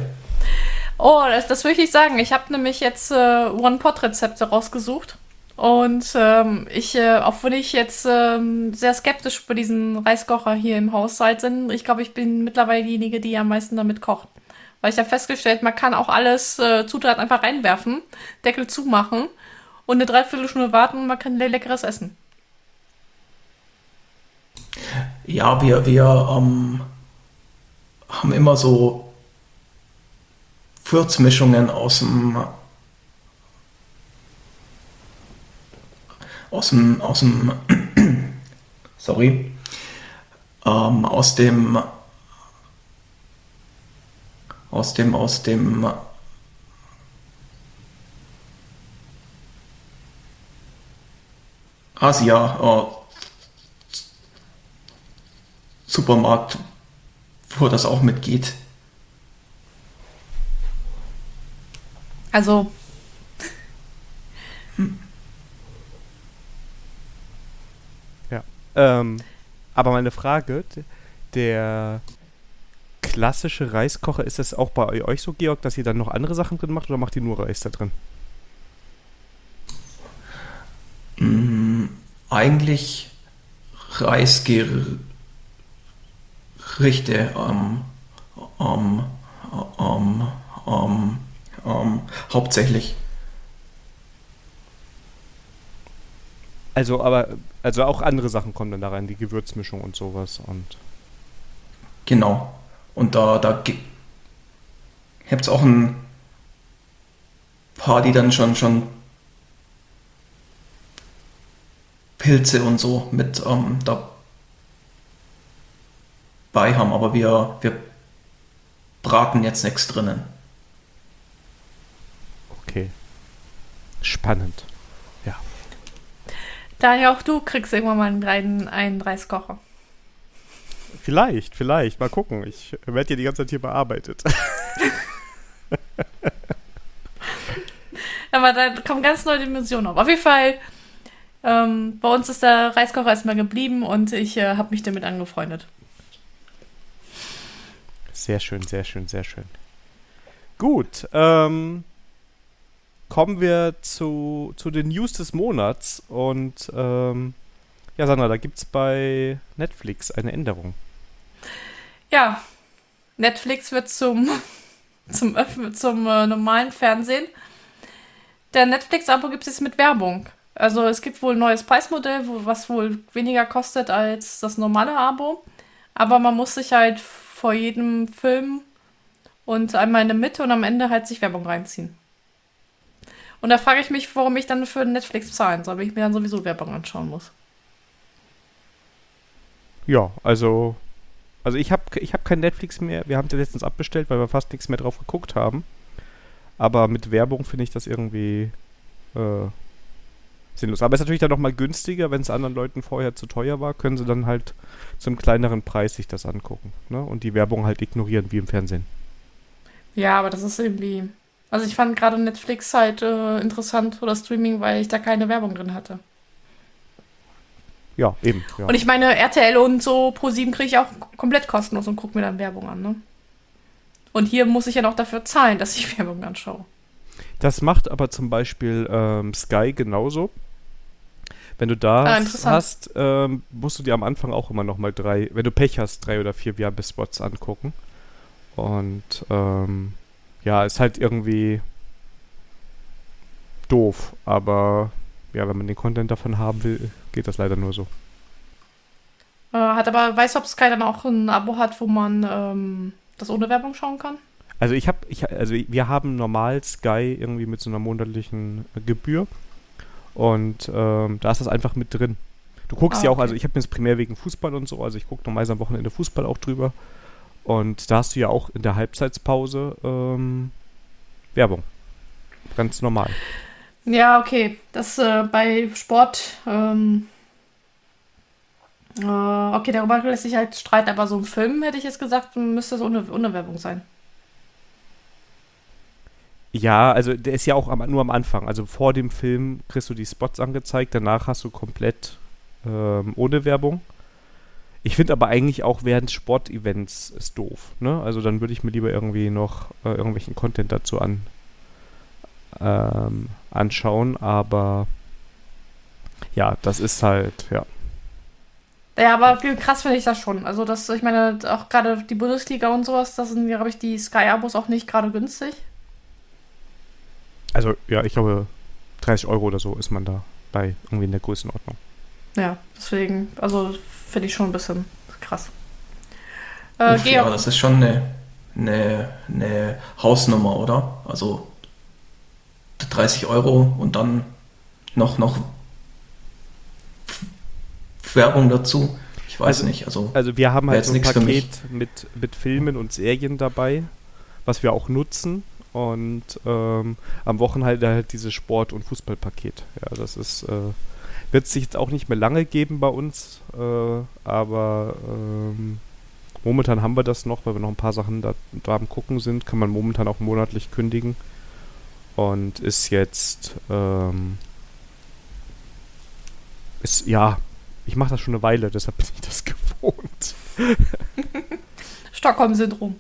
Oh, das, das will ich nicht sagen. Ich habe nämlich jetzt äh, One-Pot-Rezepte rausgesucht. Und ähm, ich, äh, obwohl ich jetzt ähm, sehr skeptisch bei diesen Reiskocher hier im Haushalt bin, ich glaube, ich bin mittlerweile diejenige, die am meisten damit kocht. Weil ich habe festgestellt, man kann auch alles äh, Zutaten einfach reinwerfen, Deckel zumachen und eine Dreiviertelstunde warten und man kann leckeres essen. Ja, wir, wir ähm, haben immer so Würzmischungen aus dem aus dem aus dem sorry ähm, aus dem aus dem aus dem Asia äh, Supermarkt, wo das auch mitgeht. Also. Ja. Ähm, aber meine Frage, der klassische Reiskocher, ist das auch bei euch so, Georg, dass ihr dann noch andere Sachen drin macht oder macht ihr nur Reis da drin? Mm, eigentlich Reisgerichte ähm, ähm, ähm, ähm, ähm, hauptsächlich. Also, aber, also auch andere Sachen kommen dann da rein, die Gewürzmischung und sowas und. Genau. Und da, da gibt es auch ein paar, die dann schon, schon Pilze und so mit ähm, dabei haben, aber wir, wir braten jetzt nichts drinnen. Okay. Spannend. Ja. Daher auch du kriegst irgendwann mal einen, einen Reiskocher. Vielleicht, vielleicht. Mal gucken. Ich werde hier die ganze Zeit hier bearbeitet. Aber da kommen ganz neue Dimensionen auf. Auf jeden Fall ähm, bei uns ist der Reiskocher erstmal geblieben und ich äh, habe mich damit angefreundet. Sehr schön, sehr schön, sehr schön. Gut, ähm, kommen wir zu, zu den News des Monats und ähm, ja, Sandra, da gibt es bei Netflix eine Änderung. Ja, Netflix wird zum, zum, zum äh, normalen Fernsehen. Der Netflix-Abo gibt es mit Werbung. Also es gibt wohl ein neues Preismodell, wo, was wohl weniger kostet als das normale Abo. Aber man muss sich halt vor jedem Film und einmal in der Mitte und am Ende halt sich Werbung reinziehen. Und da frage ich mich, warum ich dann für Netflix zahlen soll, wenn ich mir dann sowieso Werbung anschauen muss. Ja, also also ich habe ich hab kein Netflix mehr. Wir haben es letztens abbestellt, weil wir fast nichts mehr drauf geguckt haben. Aber mit Werbung finde ich das irgendwie äh, sinnlos. Aber es ist natürlich dann nochmal günstiger, wenn es anderen Leuten vorher zu teuer war, können sie dann halt zum kleineren Preis sich das angucken. Ne? Und die Werbung halt ignorieren, wie im Fernsehen. Ja, aber das ist irgendwie. Also ich fand gerade Netflix halt äh, interessant oder Streaming, weil ich da keine Werbung drin hatte. Ja, eben. Ja. Und ich meine, RTL und so Pro 7 kriege ich auch komplett kostenlos und gucke mir dann Werbung an, ne? Und hier muss ich ja noch dafür zahlen, dass ich Werbung anschaue. Das macht aber zum Beispiel ähm, Sky genauso. Wenn du da ah, hast, ähm, musst du dir am Anfang auch immer noch mal drei, wenn du Pech hast, drei oder vier Werbespots angucken. Und ähm, ja, ist halt irgendwie doof. Aber ja, wenn man den Content davon haben will, geht das leider nur so. Äh, hat aber, weiß, ob Sky dann auch ein Abo hat, wo man ähm, das ohne Werbung schauen kann? Also ich habe, ich, also wir haben normal Sky irgendwie mit so einer monatlichen Gebühr. Und ähm, da ist das einfach mit drin. Du guckst ah, ja auch, also ich habe mir das primär wegen Fußball und so, also ich gucke normalerweise am Wochenende Fußball auch drüber. Und da hast du ja auch in der Halbzeitspause ähm, Werbung. Ganz normal. Ja, okay. Das äh, bei Sport, ähm, äh, okay, darüber lässt sich halt streiten, aber so ein Film hätte ich jetzt gesagt, müsste es ohne, ohne Werbung sein. Ja, also der ist ja auch am, nur am Anfang. Also vor dem Film kriegst du die Spots angezeigt, danach hast du komplett ähm, ohne Werbung. Ich finde aber eigentlich auch während Sportevents ist doof. Ne? Also dann würde ich mir lieber irgendwie noch äh, irgendwelchen Content dazu an, ähm, anschauen. Aber ja, das ist halt, ja. Ja, aber krass finde ich das schon. Also das, ich meine, auch gerade die Bundesliga und sowas, das sind, glaube ich, die Sky-Abos auch nicht gerade günstig. Also ja, ich glaube 30 Euro oder so ist man da bei irgendwie in der Größenordnung. Ja, deswegen, also finde ich schon ein bisschen krass. Äh, ja, das ist schon eine, eine, eine Hausnummer, oder? Also 30 Euro und dann noch, noch Werbung dazu. Ich weiß also, nicht. Also, also wir haben halt so ein Paket mit, mit Filmen und Serien dabei, was wir auch nutzen. Und ähm, am Wochenende halt dieses Sport- und Fußballpaket. Ja, das ist äh, wird es sich jetzt auch nicht mehr lange geben bei uns, äh, aber ähm, momentan haben wir das noch, weil wir noch ein paar Sachen da, da am Gucken sind, kann man momentan auch monatlich kündigen und ist jetzt ähm, ist ja, ich mache das schon eine Weile, deshalb bin ich das gewohnt. Stockholm-Syndrom.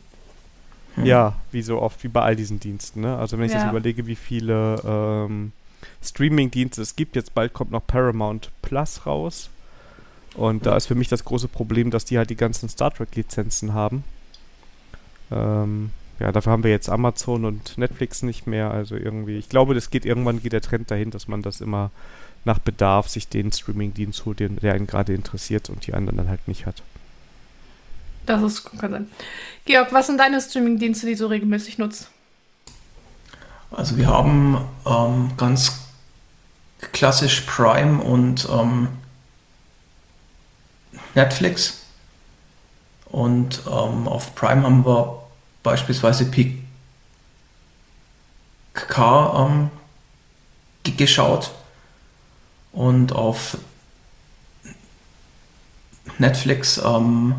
Ja, wie so oft, wie bei all diesen Diensten. Ne? Also wenn ich ja. jetzt überlege, wie viele ähm, Streaming-Dienste es gibt. Jetzt bald kommt noch Paramount Plus raus. Und da ist für mich das große Problem, dass die halt die ganzen Star Trek-Lizenzen haben. Ähm, ja, dafür haben wir jetzt Amazon und Netflix nicht mehr. Also irgendwie, ich glaube, das geht irgendwann geht der Trend dahin, dass man das immer nach Bedarf sich den Streaming-Dienst holt, den, der einen gerade interessiert und die anderen dann halt nicht hat. Das ist, kann sein. Georg, was sind deine Streaming-Dienste, die du regelmäßig nutzt? Also wir haben ähm, ganz klassisch Prime und ähm, Netflix. Und ähm, auf Prime haben wir beispielsweise PK ähm, geschaut. Und auf Netflix ähm,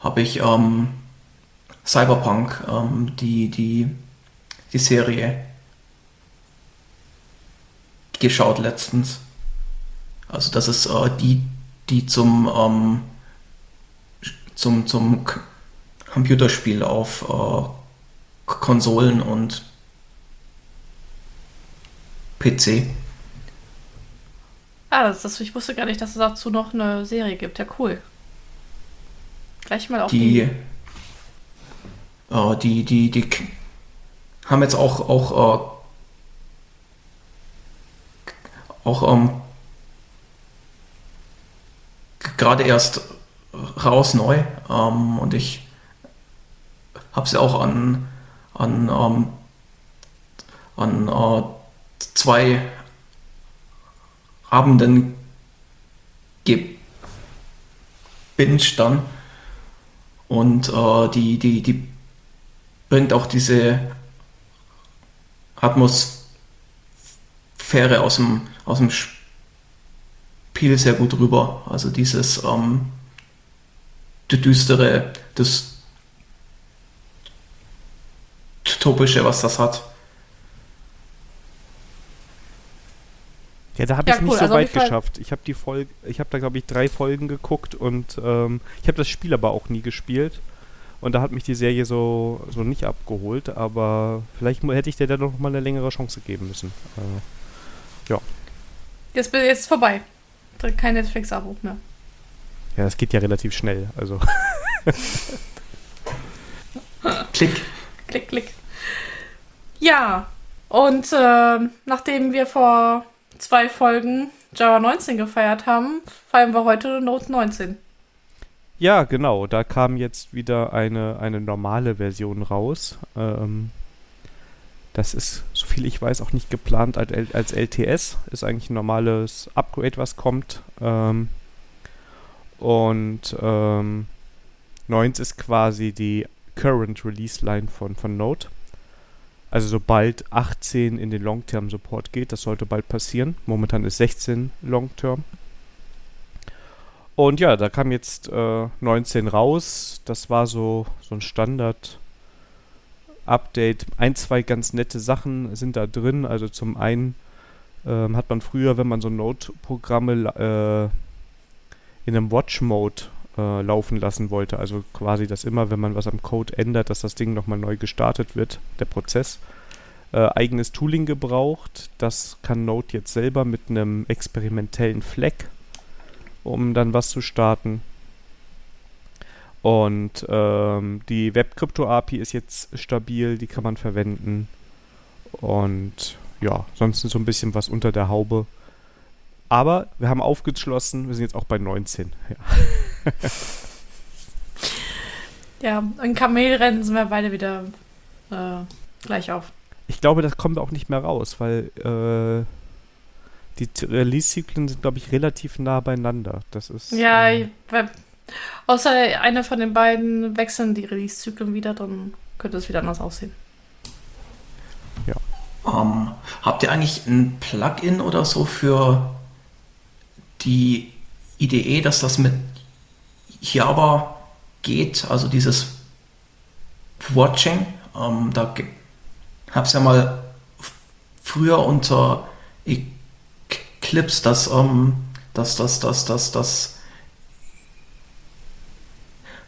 habe ich ähm, Cyberpunk, ähm, die, die die Serie geschaut letztens. Also das ist äh, die, die zum, ähm, zum, zum Computerspiel auf äh, Konsolen und PC. Ah, das, das, ich wusste gar nicht, dass es dazu noch eine Serie gibt. Ja, cool. Gleich mal auf die. Äh, die, die, die haben jetzt auch, auch, äh, auch ähm, gerade erst raus neu ähm, und ich habe sie auch an, an, ähm, an äh, zwei Abenden gebinged dann. Und äh, die, die, die bringt auch diese Atmosphäre aus dem, aus dem Spiel sehr gut rüber. Also dieses ähm, düstere, das Topische, was das hat. Ja, da habe ich es cool. nicht so also weit geschafft. Ich habe die Folge, ich habe da glaube ich drei Folgen geguckt und ähm, ich habe das Spiel aber auch nie gespielt. Und da hat mich die Serie so, so nicht abgeholt, aber vielleicht hätte ich dir da noch mal eine längere Chance geben müssen. Äh, ja. Jetzt, jetzt vorbei. Kein Netflix-Abo mehr. Ja, das geht ja relativ schnell, also. klick. Klick, klick. Ja. Und äh, nachdem wir vor zwei Folgen Java 19 gefeiert haben, feiern wir heute Note 19. Ja, genau. Da kam jetzt wieder eine, eine normale Version raus. Ähm, das ist, soviel ich weiß, auch nicht geplant als, als LTS. Ist eigentlich ein normales Upgrade, was kommt. Ähm, und ähm, 9 ist quasi die Current Release Line von, von Node. Also sobald 18 in den Long-Term Support geht, das sollte bald passieren. Momentan ist 16 Long-Term. Und ja, da kam jetzt äh, 19 raus. Das war so, so ein Standard Update. Ein, zwei ganz nette Sachen sind da drin. Also zum einen ähm, hat man früher, wenn man so Node-Programme äh, in einem Watch-Mode äh, laufen lassen wollte, also quasi, dass immer, wenn man was am Code ändert, dass das Ding nochmal neu gestartet wird, der Prozess, äh, eigenes Tooling gebraucht. Das kann Node jetzt selber mit einem experimentellen Flag, um dann was zu starten. Und ähm, die Web-Crypto-API ist jetzt stabil, die kann man verwenden. Und ja, sonst so ein bisschen was unter der Haube. Aber wir haben aufgeschlossen, wir sind jetzt auch bei 19. Ja, ja in Kamelrennen sind wir beide wieder äh, gleich auf. Ich glaube, das kommt auch nicht mehr raus, weil äh, die Release-Zyklen sind, glaube ich, relativ nah beieinander. Das ist. Ja, äh, außer einer von den beiden wechseln die Release-Zyklen wieder, dann könnte es wieder anders aussehen. Ja. Um, ähm, habt ihr eigentlich ein Plugin oder so für die Idee, dass das mit Java geht, also dieses Watching, ähm, da habe es ja mal früher unter Eclipse, dass ähm, das, das, das, das, das,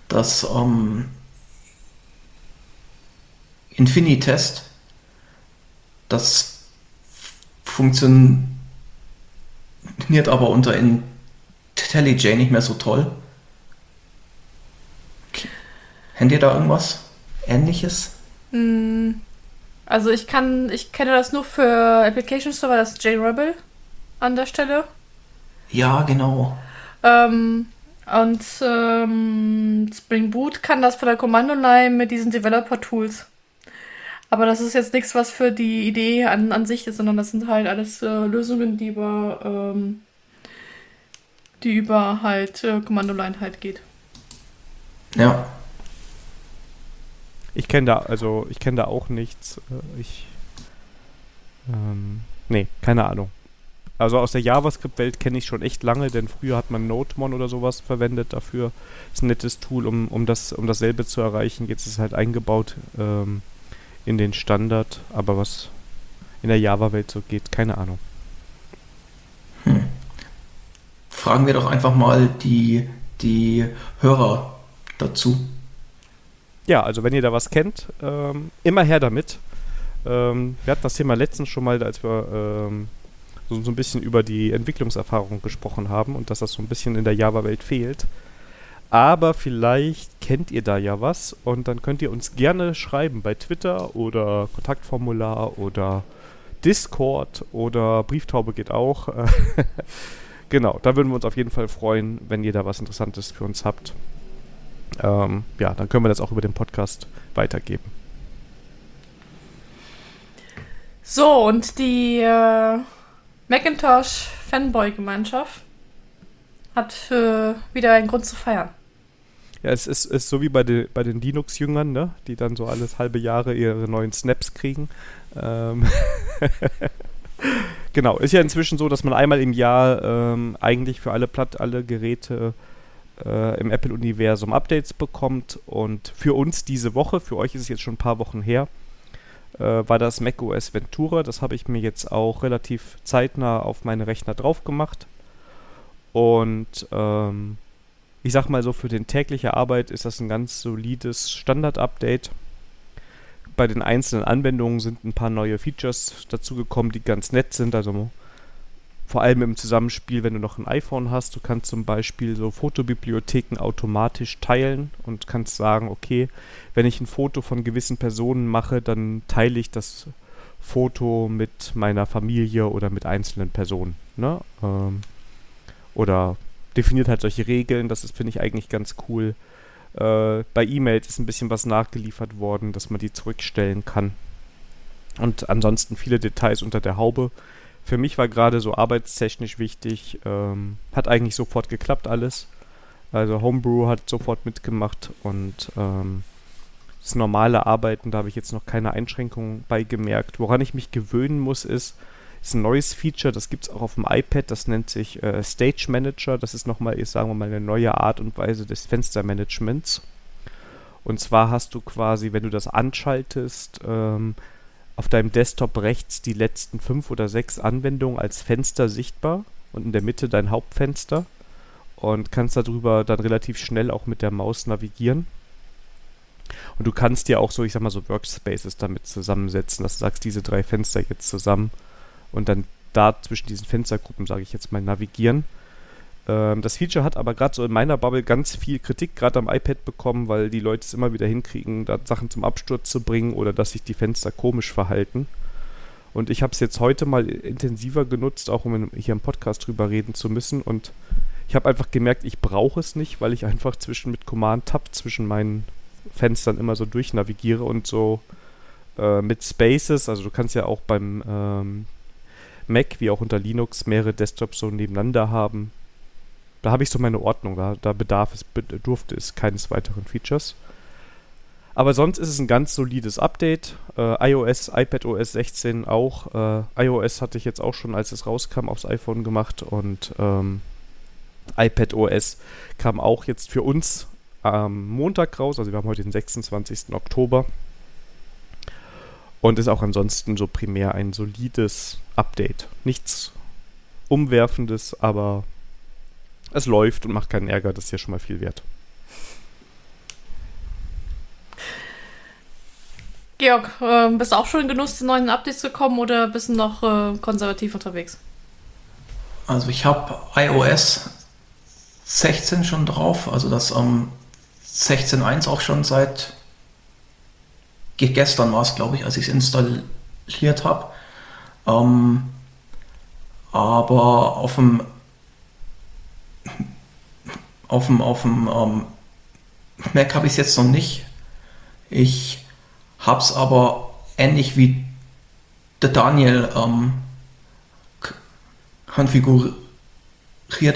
das ähm, Infinitest, das funktioniert aber unter IntelliJ nicht mehr so toll. Kennt ihr da irgendwas ähnliches? Hm, also ich kann, ich kenne das nur für Application Server, das JRebel an der Stelle. Ja, genau. Ähm, und ähm, Spring Boot kann das von der Kommandoline mit diesen Developer-Tools. Aber das ist jetzt nichts, was für die Idee an, an sich ist, sondern das sind halt alles äh, Lösungen, die über, ähm, die über halt äh, Kommandoline halt geht. Ja. Ich kenne da, also ich kenne da auch nichts. Äh, ich, ähm, nee, keine Ahnung. Also aus der JavaScript-Welt kenne ich schon echt lange, denn früher hat man Notemon oder sowas verwendet dafür. Ist ein nettes Tool, um, um, das, um dasselbe zu erreichen. Jetzt ist es halt eingebaut. Ähm, in den Standard, aber was in der Java-Welt so geht, keine Ahnung. Hm. Fragen wir doch einfach mal die, die Hörer dazu. Ja, also wenn ihr da was kennt, ähm, immer her damit. Ähm, wir hatten das Thema letztens schon mal, als wir ähm, so, so, ein bisschen über die Entwicklungserfahrung gesprochen haben und dass das so ein bisschen in der Java-Welt fehlt. Aber vielleicht kennt ihr da ja was und dann könnt ihr uns gerne schreiben bei Twitter oder Kontaktformular oder Discord oder Brieftaube geht auch. genau, da würden wir uns auf jeden Fall freuen, wenn ihr da was Interessantes für uns habt. Ähm, ja, dann können wir das auch über den Podcast weitergeben. So, und die äh, Macintosh Fanboy-Gemeinschaft hat äh, wieder einen Grund zu feiern. Ja, es ist, ist so wie bei, de, bei den Linux-Jüngern, ne? die dann so alles halbe Jahre ihre neuen Snaps kriegen. Ähm genau, ist ja inzwischen so, dass man einmal im Jahr ähm, eigentlich für alle Platt, alle Geräte äh, im Apple-Universum Updates bekommt. Und für uns diese Woche, für euch ist es jetzt schon ein paar Wochen her, war das macOS Ventura. Das habe ich mir jetzt auch relativ zeitnah auf meine Rechner drauf gemacht. Und ähm, ich sag mal so, für den tägliche Arbeit ist das ein ganz solides Standard-Update. Bei den einzelnen Anwendungen sind ein paar neue Features dazugekommen, die ganz nett sind. Also vor allem im Zusammenspiel, wenn du noch ein iPhone hast, du kannst zum Beispiel so Fotobibliotheken automatisch teilen und kannst sagen, okay, wenn ich ein Foto von gewissen Personen mache, dann teile ich das Foto mit meiner Familie oder mit einzelnen Personen. Ne? Ähm, oder definiert halt solche Regeln, das finde ich eigentlich ganz cool. Äh, bei E-Mails ist ein bisschen was nachgeliefert worden, dass man die zurückstellen kann. Und ansonsten viele Details unter der Haube. Für mich war gerade so arbeitstechnisch wichtig, ähm, hat eigentlich sofort geklappt alles. Also Homebrew hat sofort mitgemacht und ähm, das normale Arbeiten, da habe ich jetzt noch keine Einschränkungen beigemerkt. Woran ich mich gewöhnen muss, ist, ist ein neues Feature, das gibt es auch auf dem iPad, das nennt sich äh, Stage Manager. Das ist nochmal, sagen wir mal, eine neue Art und Weise des Fenstermanagements. Und zwar hast du quasi, wenn du das anschaltest, ähm, auf deinem Desktop rechts die letzten fünf oder sechs Anwendungen als Fenster sichtbar und in der Mitte dein Hauptfenster und kannst darüber dann relativ schnell auch mit der Maus navigieren. Und du kannst dir auch so, ich sag mal, so Workspaces damit zusammensetzen, dass du sagst, diese drei Fenster jetzt zusammen und dann da zwischen diesen Fenstergruppen, sage ich jetzt mal, navigieren. Ähm, das Feature hat aber gerade so in meiner Bubble ganz viel Kritik gerade am iPad bekommen, weil die Leute es immer wieder hinkriegen, da Sachen zum Absturz zu bringen oder dass sich die Fenster komisch verhalten. Und ich habe es jetzt heute mal intensiver genutzt, auch um hier im Podcast drüber reden zu müssen. Und ich habe einfach gemerkt, ich brauche es nicht, weil ich einfach zwischen mit Command Tab zwischen meinen Fenstern immer so durchnavigiere und so äh, mit Spaces, also du kannst ja auch beim ähm, Mac wie auch unter Linux mehrere Desktops so nebeneinander haben. Da habe ich so meine Ordnung, da, da bedarf es, bedurfte es keines weiteren Features. Aber sonst ist es ein ganz solides Update. Äh, iOS, iPadOS 16 auch. Äh, iOS hatte ich jetzt auch schon, als es rauskam, aufs iPhone gemacht und ähm, iPadOS kam auch jetzt für uns am Montag raus. Also wir haben heute den 26. Oktober. Und ist auch ansonsten so primär ein solides Update. Nichts Umwerfendes, aber es läuft und macht keinen Ärger. Das ist ja schon mal viel wert. Georg, äh, bist du auch schon in Genuss, zu neuen Updates zu kommen oder bist du noch äh, konservativ unterwegs? Also ich habe iOS 16 schon drauf, also das ähm, 16.1 auch schon seit gestern war es, glaube ich, als ich es installiert habe. Ähm, aber auf dem auf dem, auf dem ähm, Mac habe ich es jetzt noch nicht. Ich habe es aber ähnlich wie der Daniel ähm, konfiguriert.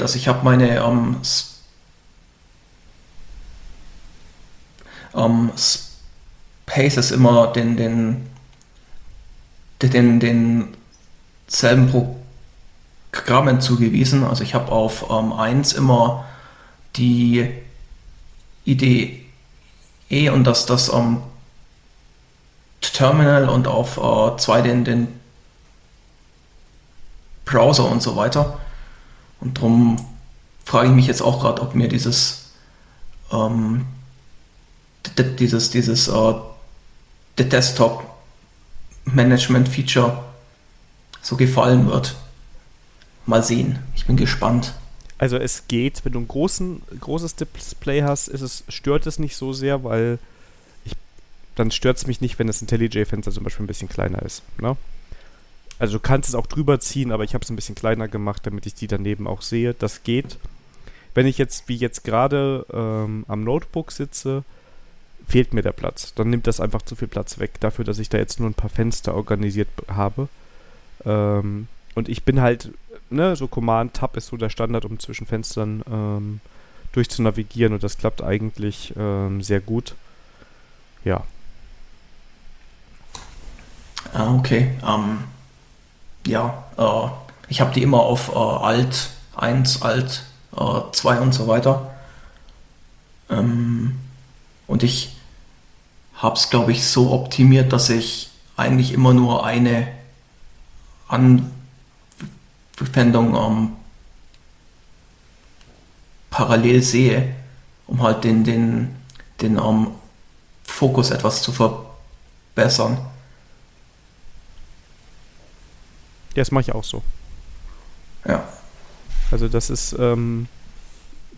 Also ich habe meine ähm, ähm, Spaces immer den, den, den, den selben Programmen zugewiesen. Also ich habe auf ähm, 1 immer die Idee E und das, das ähm, Terminal und auf äh, 2 den, den Browser und so weiter. Und darum frage ich mich jetzt auch gerade, ob mir dieses ähm, dieses, dieses uh, Desktop Management Feature so gefallen wird. Mal sehen. Ich bin gespannt. Also es geht, wenn du ein großen, großes Display hast, ist es, stört es nicht so sehr, weil ich, dann stört es mich nicht, wenn das IntelliJ-Fenster zum Beispiel ein bisschen kleiner ist. Ne? Also du kannst es auch drüber ziehen, aber ich habe es ein bisschen kleiner gemacht, damit ich die daneben auch sehe. Das geht. Wenn ich jetzt, wie jetzt gerade ähm, am Notebook sitze, fehlt mir der Platz. Dann nimmt das einfach zu viel Platz weg, dafür, dass ich da jetzt nur ein paar Fenster organisiert habe. Ähm, und ich bin halt, ne, so Command-Tab ist so der Standard, um zwischen Fenstern ähm, durchzunavigieren und das klappt eigentlich ähm, sehr gut. Ja. Ah, okay. Ähm, ja, äh, ich habe die immer auf äh, Alt 1, Alt äh, 2 und so weiter. Ähm, und ich habe es, glaube ich, so optimiert, dass ich eigentlich immer nur eine Anwendung ähm, parallel sehe, um halt den, den, den ähm, Fokus etwas zu verbessern. Ja, das mache ich auch so. Ja. Also das ist, ähm,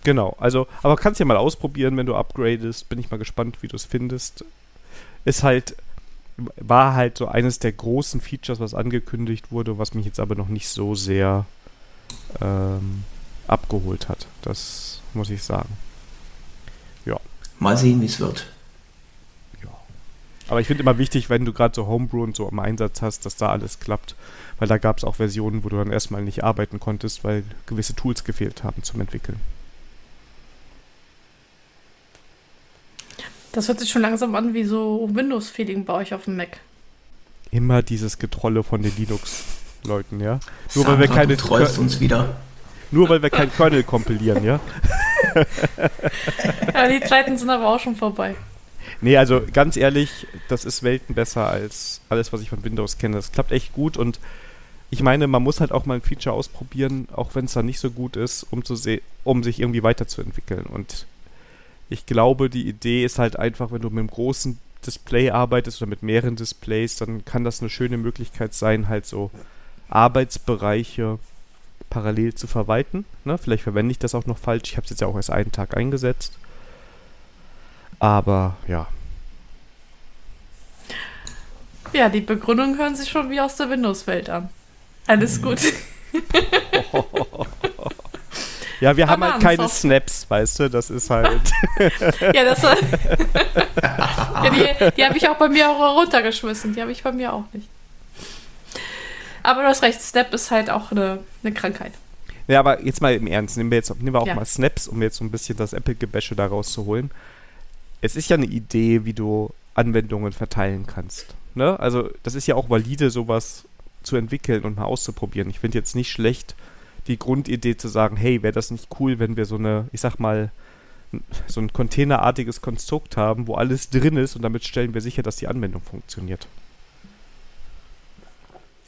genau, also, aber kannst ja mal ausprobieren, wenn du upgradest. Bin ich mal gespannt, wie du es findest ist halt, war halt so eines der großen Features, was angekündigt wurde, was mich jetzt aber noch nicht so sehr ähm, abgeholt hat. Das muss ich sagen. Ja. Mal sehen, wie es wird. Ja. Aber ich finde immer wichtig, wenn du gerade so Homebrew und so im Einsatz hast, dass da alles klappt. Weil da gab es auch Versionen, wo du dann erstmal nicht arbeiten konntest, weil gewisse Tools gefehlt haben zum Entwickeln. Das hört sich schon langsam an wie so Windows-Feeling bei euch auf dem Mac. Immer dieses Getrolle von den Linux-Leuten, ja. Nur Sandra, weil wir keine. Du trollst uns wieder. Nur weil wir kein Kernel kompilieren, ja. ja, die Zeiten sind aber auch schon vorbei. Nee, also ganz ehrlich, das ist Welten besser als alles, was ich von Windows kenne. Das klappt echt gut und ich meine, man muss halt auch mal ein Feature ausprobieren, auch wenn es dann nicht so gut ist, um, zu um sich irgendwie weiterzuentwickeln. Und ich glaube, die Idee ist halt einfach, wenn du mit einem großen Display arbeitest oder mit mehreren Displays, dann kann das eine schöne Möglichkeit sein, halt so Arbeitsbereiche parallel zu verwalten. Ne? Vielleicht verwende ich das auch noch falsch. Ich habe es jetzt ja auch erst einen Tag eingesetzt. Aber ja. Ja, die Begründung hören sich schon wie aus der Windows-Welt an. Alles gut. Ja, wir haben halt keine Snaps, weißt du, das ist halt. ja, das ja, die, die habe ich auch bei mir auch runtergeschmissen. Die habe ich bei mir auch nicht. Aber du hast recht, Snap ist halt auch eine, eine Krankheit. Ja, aber jetzt mal im Ernst, nehmen wir jetzt nehmen wir auch ja. mal Snaps, um jetzt so ein bisschen das Apple-Gebäsche da rauszuholen. Es ist ja eine Idee, wie du Anwendungen verteilen kannst. Ne? Also, das ist ja auch valide, sowas zu entwickeln und mal auszuprobieren. Ich finde jetzt nicht schlecht, die Grundidee zu sagen, hey, wäre das nicht cool, wenn wir so eine, ich sag mal, so ein containerartiges Konstrukt haben, wo alles drin ist und damit stellen wir sicher, dass die Anwendung funktioniert.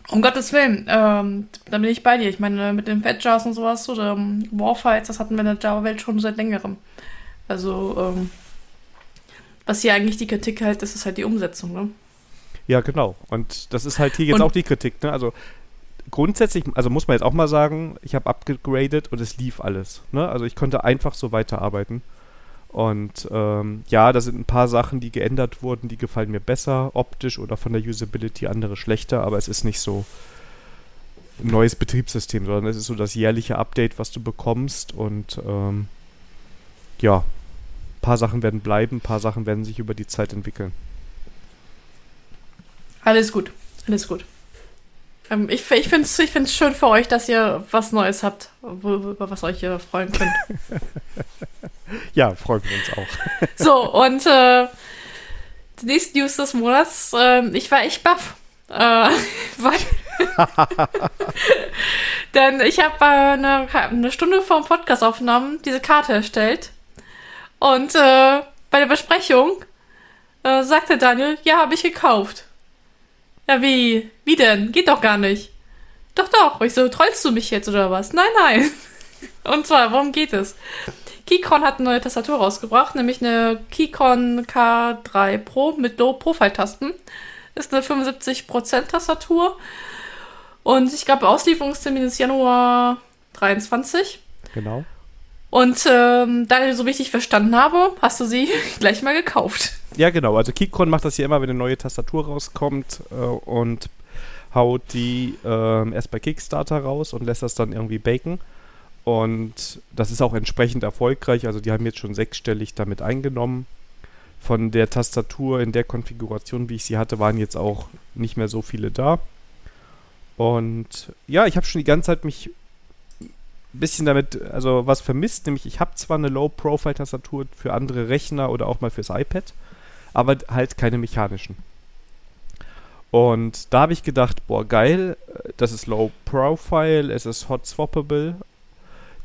Um Gottes Willen, ähm, da bin ich bei dir. Ich meine, mit den Fedjars und sowas oder um, Warfights, das hatten wir in der Java-Welt schon seit längerem. Also, ähm, was hier eigentlich die Kritik halt ist, ist halt die Umsetzung, ne? Ja, genau. Und das ist halt hier jetzt und auch die Kritik, ne? Also, grundsätzlich, also muss man jetzt auch mal sagen, ich habe abgegradet und es lief alles. Ne? Also ich konnte einfach so weiterarbeiten. Und ähm, ja, da sind ein paar Sachen, die geändert wurden, die gefallen mir besser, optisch oder von der Usability, andere schlechter, aber es ist nicht so ein neues Betriebssystem, sondern es ist so das jährliche Update, was du bekommst und ähm, ja, ein paar Sachen werden bleiben, ein paar Sachen werden sich über die Zeit entwickeln. Alles gut, alles gut. Ähm, ich ich finde es ich find's schön für euch, dass ihr was Neues habt, über was euch ihr freuen könnt. ja, freuen wir uns auch. so, und äh, die nächste News des Monats, äh, ich war echt baff. Äh, weil Denn ich habe äh, eine, eine Stunde vor dem Podcast aufgenommen, diese Karte erstellt. Und äh, bei der Besprechung äh, sagte Daniel, ja, habe ich gekauft. Ja, wie? Wie denn? Geht doch gar nicht. Doch, doch. Ich so, trollst du mich jetzt oder was? Nein, nein. Und zwar, worum geht es? Keychron hat eine neue Tastatur rausgebracht, nämlich eine Keychron K3 Pro mit Low-Profile-Tasten. Ist eine 75% Tastatur. Und ich glaube, Auslieferungstermin ist Januar 23. Genau. Und ähm, da ich so richtig verstanden habe, hast du sie gleich mal gekauft. Ja, genau. Also Keychron macht das hier immer, wenn eine neue Tastatur rauskommt äh, und haut die äh, erst bei Kickstarter raus und lässt das dann irgendwie baken. Und das ist auch entsprechend erfolgreich. Also die haben jetzt schon sechsstellig damit eingenommen. Von der Tastatur in der Konfiguration, wie ich sie hatte, waren jetzt auch nicht mehr so viele da. Und ja, ich habe schon die ganze Zeit mich bisschen damit, also was vermisst, nämlich ich habe zwar eine Low-Profile-Tastatur für andere Rechner oder auch mal fürs iPad, aber halt keine mechanischen. Und da habe ich gedacht, boah, geil, das ist Low Profile, es ist Hot Swappable.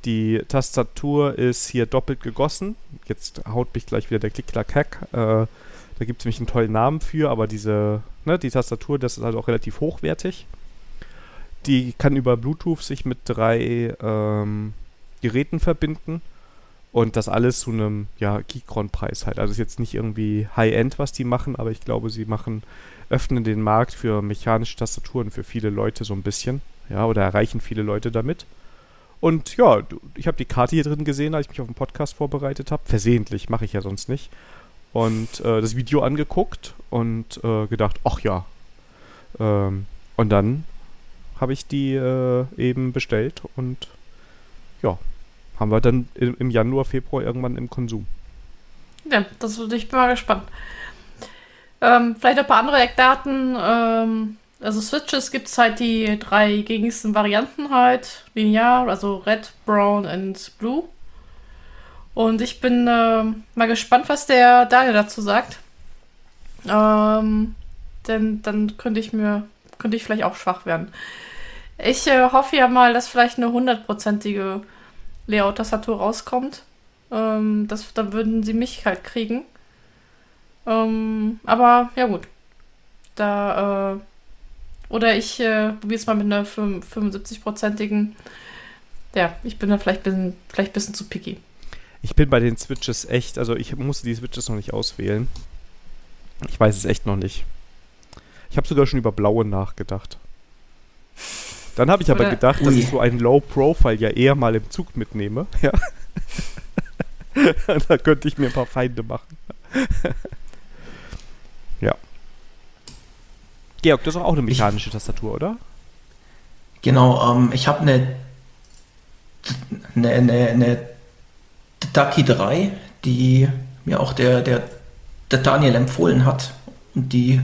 Die Tastatur ist hier doppelt gegossen. Jetzt haut mich gleich wieder der Klick-Klack-Hack. Äh, da gibt es nämlich einen tollen Namen für, aber diese, ne, die Tastatur, das ist halt auch relativ hochwertig. Die kann über Bluetooth sich mit drei ähm, Geräten verbinden und das alles zu einem ja, Geekron-Preis halt. Also ist jetzt nicht irgendwie High-End, was die machen, aber ich glaube, sie machen, öffnen den Markt für mechanische Tastaturen für viele Leute so ein bisschen. Ja, oder erreichen viele Leute damit. Und ja, ich habe die Karte hier drin gesehen, als ich mich auf den Podcast vorbereitet habe. Versehentlich, mache ich ja sonst nicht. und äh, das Video angeguckt und äh, gedacht, ach ja. Ähm, und dann habe ich die äh, eben bestellt und ja, haben wir dann im, im Januar, Februar irgendwann im Konsum. Ja, das ich bin mal gespannt. Ähm, vielleicht ein paar andere Eckdaten. Ähm, also Switches gibt es halt die drei gängigsten Varianten halt. Linear, also Red, Brown und Blue. Und ich bin äh, mal gespannt, was der Daniel dazu sagt. Ähm, denn dann könnte ich mir, könnte ich vielleicht auch schwach werden. Ich äh, hoffe ja mal, dass vielleicht eine hundertprozentige Layout-Tastatur rauskommt. Ähm, das, dann würden sie mich halt kriegen. Ähm, aber ja gut. Da, äh, oder ich äh, probiere es mal mit einer 75-prozentigen. Ja, ich bin da vielleicht ein vielleicht bisschen zu picky. Ich bin bei den Switches echt, also ich musste die Switches noch nicht auswählen. Ich weiß es echt noch nicht. Ich habe sogar schon über blaue nachgedacht. Dann habe ich aber Oder, gedacht, ui. dass ich so ein Low Profile ja eher mal im Zug mitnehme. Ja. da könnte ich mir ein paar Feinde machen. ja. Georg, das ist auch eine mechanische ich, Tastatur, oder? Genau, ähm, ich habe eine, eine, eine, eine Ducky 3, die mir auch der, der, der Daniel empfohlen hat und die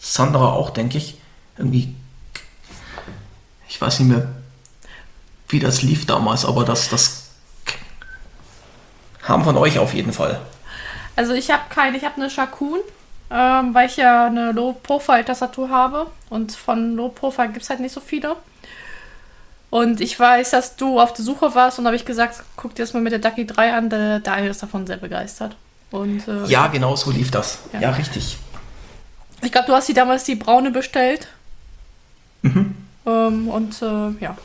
Sandra auch, denke ich. Irgendwie, ich weiß nicht mehr, wie das lief damals, aber das, das haben von euch auf jeden Fall. Also ich habe keine, ich habe eine Shakun, ähm, weil ich ja eine Low-Profile-Tastatur habe und von Low-Profile gibt es halt nicht so viele. Und ich weiß, dass du auf der Suche warst und habe ich gesagt, guck dir das mal mit der Ducky 3 an, der Daniel ist davon sehr begeistert. Und, äh, ja, genau so lief das. Ja, ja richtig. Ich glaube, du hast die damals die braune bestellt. Mhm. Ähm, und äh, ja.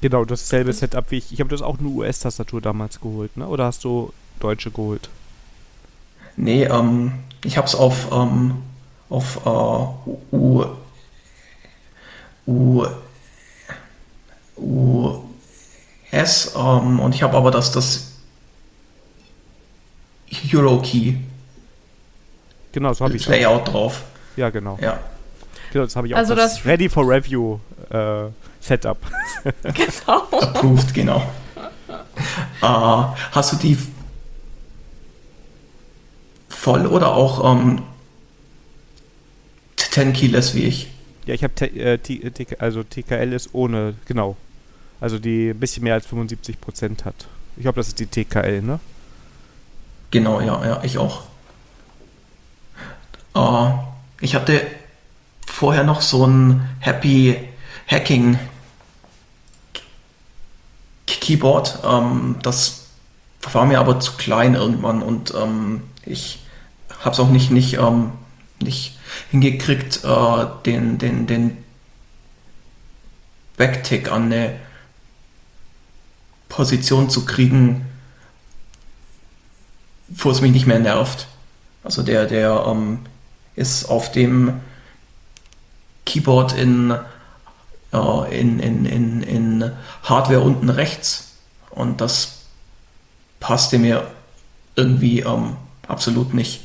Genau, dasselbe Setup wie ich. Ich habe das auch eine US-Tastatur damals geholt, ne? Oder hast du deutsche geholt? Nee, ähm, ich habe es auf, ähm, auf äh, U, U, US ähm, und ich habe aber das, das Hero Key genau, so habe ich Layout drauf. Ja, genau. Ja. Genau, das habe ich auch. Also das, das Ready for Review äh, Setup. genau. Approved, genau. uh, hast du die voll oder auch ähm, 10 Keyless wie ich? Ja, ich habe äh, also TKL ist ohne, genau. Also die ein bisschen mehr als 75 Prozent hat. Ich glaube, das ist die TKL, ne? Genau, ja, ja, ich auch. Uh, ich hatte vorher noch so ein Happy Hacking Keyboard. Ähm, das war mir aber zu klein irgendwann und ähm, ich habe es auch nicht, nicht, ähm, nicht hingekriegt, äh, den, den, den Backtick an eine Position zu kriegen, wo es mich nicht mehr nervt. Also der, der ähm, ist auf dem Keyboard in, äh, in, in, in, in Hardware unten rechts und das passte mir irgendwie ähm, absolut nicht.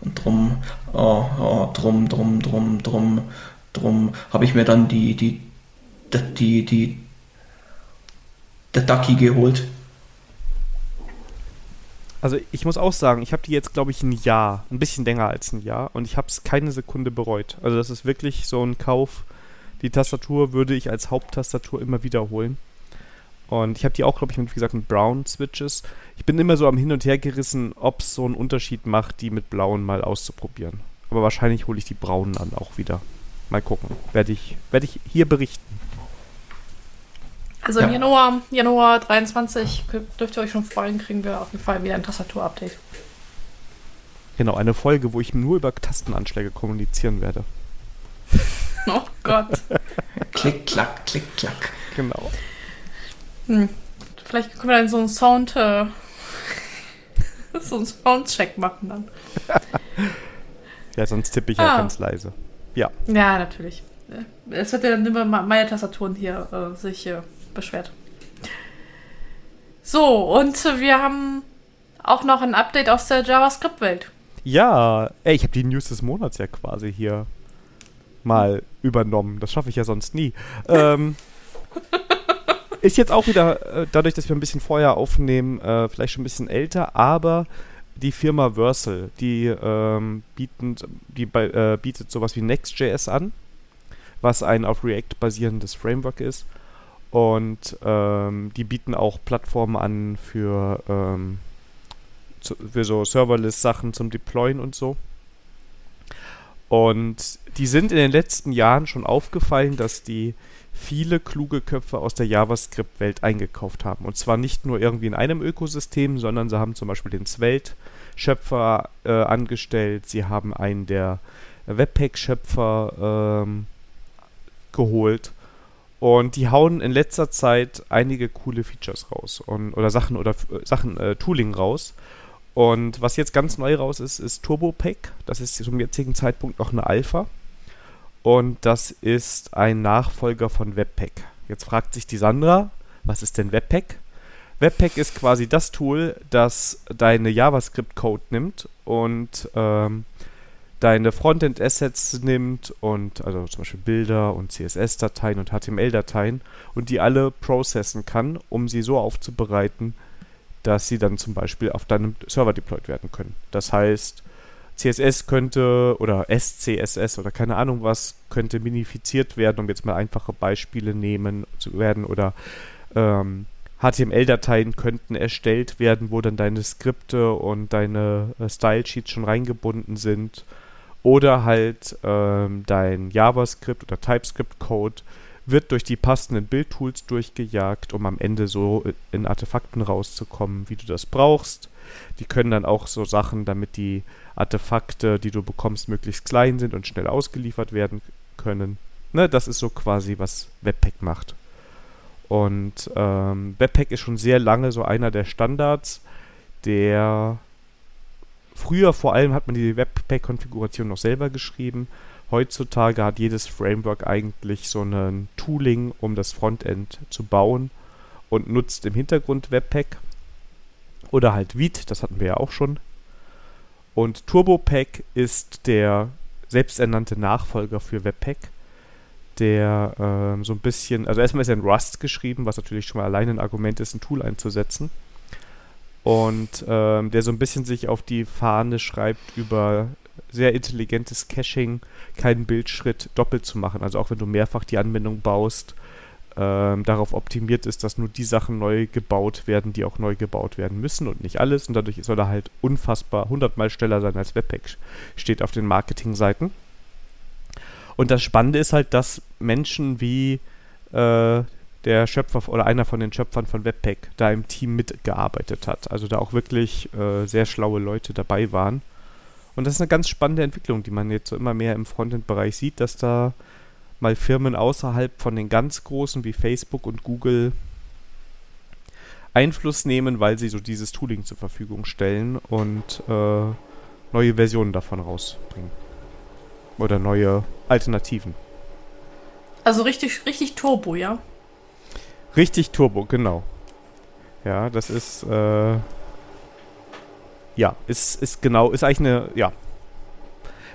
Und drum, oh, oh, drum, drum, drum, drum, drum habe ich mir dann die, die, die, die, die der Ducky geholt. Also ich muss auch sagen, ich habe die jetzt, glaube ich, ein Jahr, ein bisschen länger als ein Jahr und ich habe es keine Sekunde bereut. Also das ist wirklich so ein Kauf. Die Tastatur würde ich als Haupttastatur immer wiederholen. Und ich habe die auch, glaube ich, mit, wie gesagt, mit Brown Switches. Ich bin immer so am Hin und Her gerissen, ob es so einen Unterschied macht, die mit blauen mal auszuprobieren. Aber wahrscheinlich hole ich die braunen dann auch wieder. Mal gucken. Werde ich, werd ich hier berichten. Also ja. im Januar, Januar 23 dürft ihr euch schon freuen, kriegen wir auf jeden Fall wieder ein Tastatur-Update. Genau, eine Folge, wo ich nur über Tastenanschläge kommunizieren werde. Oh Gott. klick, klack, klick, klack. Genau. Hm. Vielleicht können wir dann so einen Sound, äh, so einen Soundcheck machen dann. ja, sonst tippe ich ah. ja ganz leise. Ja. Ja, natürlich. Es wird ja dann immer meine Tastaturen hier äh, sich äh, beschwert. So, und wir haben auch noch ein Update aus der JavaScript-Welt. Ja, ey, ich habe die News des Monats ja quasi hier mal übernommen. Das schaffe ich ja sonst nie. Ähm, ist jetzt auch wieder, äh, dadurch, dass wir ein bisschen vorher aufnehmen, äh, vielleicht schon ein bisschen älter, aber die Firma Versal, die, ähm, bieten, die äh, bietet sowas wie Next.js an, was ein auf React basierendes Framework ist. Und ähm, die bieten auch Plattformen an für, ähm, zu, für so Serverless-Sachen zum Deployen und so. Und die sind in den letzten Jahren schon aufgefallen, dass die viele kluge Köpfe aus der JavaScript-Welt eingekauft haben. Und zwar nicht nur irgendwie in einem Ökosystem, sondern sie haben zum Beispiel den Svelte-Schöpfer äh, angestellt, sie haben einen der Webpack-Schöpfer ähm, geholt. Und die hauen in letzter Zeit einige coole Features raus und, oder Sachen oder äh, Sachen, äh, Tooling raus. Und was jetzt ganz neu raus ist, ist TurboPack. Das ist zum jetzigen Zeitpunkt noch eine Alpha. Und das ist ein Nachfolger von Webpack. Jetzt fragt sich die Sandra, was ist denn Webpack? Webpack ist quasi das Tool, das deine JavaScript-Code nimmt und ähm, deine Frontend-Assets nimmt und also zum Beispiel Bilder und CSS-Dateien und HTML-Dateien und die alle processen kann, um sie so aufzubereiten, dass sie dann zum Beispiel auf deinem Server deployed werden können. Das heißt, CSS könnte oder SCSS oder keine Ahnung was könnte minifiziert werden, um jetzt mal einfache Beispiele nehmen zu werden oder ähm, HTML-Dateien könnten erstellt werden, wo dann deine Skripte und deine äh, Style-Sheets schon reingebunden sind. Oder halt ähm, dein JavaScript oder TypeScript-Code wird durch die passenden Bildtools durchgejagt, um am Ende so in Artefakten rauszukommen, wie du das brauchst. Die können dann auch so Sachen, damit die Artefakte, die du bekommst, möglichst klein sind und schnell ausgeliefert werden können. Ne, das ist so quasi, was Webpack macht. Und ähm, Webpack ist schon sehr lange so einer der Standards, der früher vor allem hat man die Webpack-Konfiguration noch selber geschrieben Heutzutage hat jedes Framework eigentlich so ein Tooling, um das Frontend zu bauen und nutzt im Hintergrund Webpack. Oder halt Vite, das hatten wir ja auch schon. Und TurboPack ist der selbsternannte Nachfolger für Webpack, der ähm, so ein bisschen, also erstmal ist er in Rust geschrieben, was natürlich schon mal allein ein Argument ist, ein Tool einzusetzen. Und ähm, der so ein bisschen sich auf die Fahne schreibt, über sehr intelligentes Caching, keinen Bildschritt doppelt zu machen. Also auch wenn du mehrfach die Anwendung baust, ähm, darauf optimiert ist, dass nur die Sachen neu gebaut werden, die auch neu gebaut werden müssen und nicht alles. Und dadurch soll er halt unfassbar hundertmal schneller sein als Webpack, steht auf den Marketingseiten. Und das Spannende ist halt, dass Menschen wie äh, der Schöpfer oder einer von den Schöpfern von Webpack da im Team mitgearbeitet hat. Also da auch wirklich äh, sehr schlaue Leute dabei waren. Und das ist eine ganz spannende Entwicklung, die man jetzt so immer mehr im Frontend-Bereich sieht, dass da mal Firmen außerhalb von den ganz großen wie Facebook und Google Einfluss nehmen, weil sie so dieses Tooling zur Verfügung stellen und äh, neue Versionen davon rausbringen. Oder neue Alternativen. Also richtig, richtig Turbo, ja? Richtig Turbo, genau. Ja, das ist äh, ja, ist, ist genau, ist eigentlich eine, ja.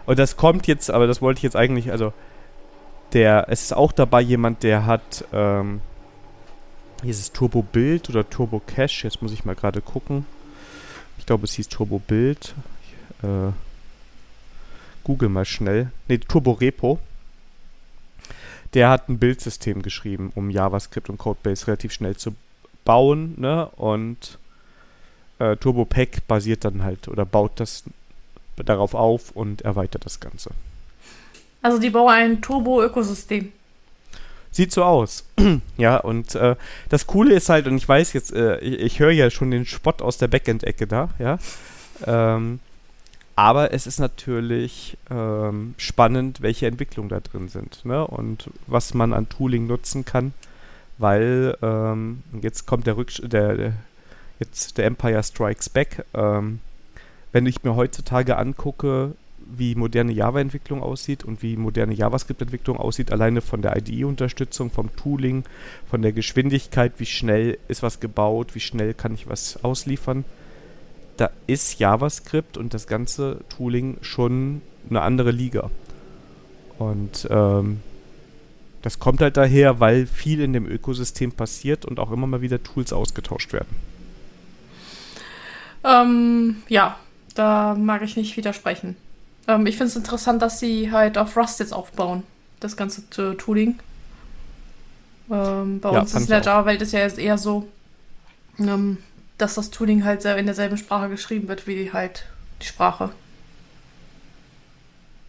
Und das kommt jetzt, aber das wollte ich jetzt eigentlich, also der, es ist auch dabei jemand, der hat, ähm, hier ist es Turbo Bild oder Turbo Cache, jetzt muss ich mal gerade gucken. Ich glaube, es hieß Turbo Bild. Äh, Google mal schnell. Ne, Turbo Repo. Der hat ein Bildsystem geschrieben, um JavaScript und Codebase relativ schnell zu bauen, ne? Und äh, Turbo Pack basiert dann halt oder baut das darauf auf und erweitert das Ganze. Also die bauen ein Turbo-Ökosystem. Sieht so aus. ja, und äh, das Coole ist halt, und ich weiß jetzt, äh, ich, ich höre ja schon den Spott aus der Backend-Ecke da, ja. Ähm, aber es ist natürlich ähm, spannend, welche Entwicklungen da drin sind ne? und was man an Tooling nutzen kann, weil ähm, jetzt kommt der, Rücksch der, der, jetzt der Empire Strikes Back. Ähm, wenn ich mir heutzutage angucke, wie moderne Java-Entwicklung aussieht und wie moderne JavaScript-Entwicklung aussieht, alleine von der IDE-Unterstützung, vom Tooling, von der Geschwindigkeit, wie schnell ist was gebaut, wie schnell kann ich was ausliefern, da ist JavaScript und das ganze Tooling schon eine andere Liga. Und ähm, das kommt halt daher, weil viel in dem Ökosystem passiert und auch immer mal wieder Tools ausgetauscht werden. Ähm, ja, da mag ich nicht widersprechen. Ähm, ich finde es interessant, dass sie halt auf Rust jetzt aufbauen, das ganze äh, Tooling. Ähm, bei ja, uns in der Java-Welt ist ja jetzt eher so, ähm, dass das Tooling halt in derselben Sprache geschrieben wird wie halt die Sprache.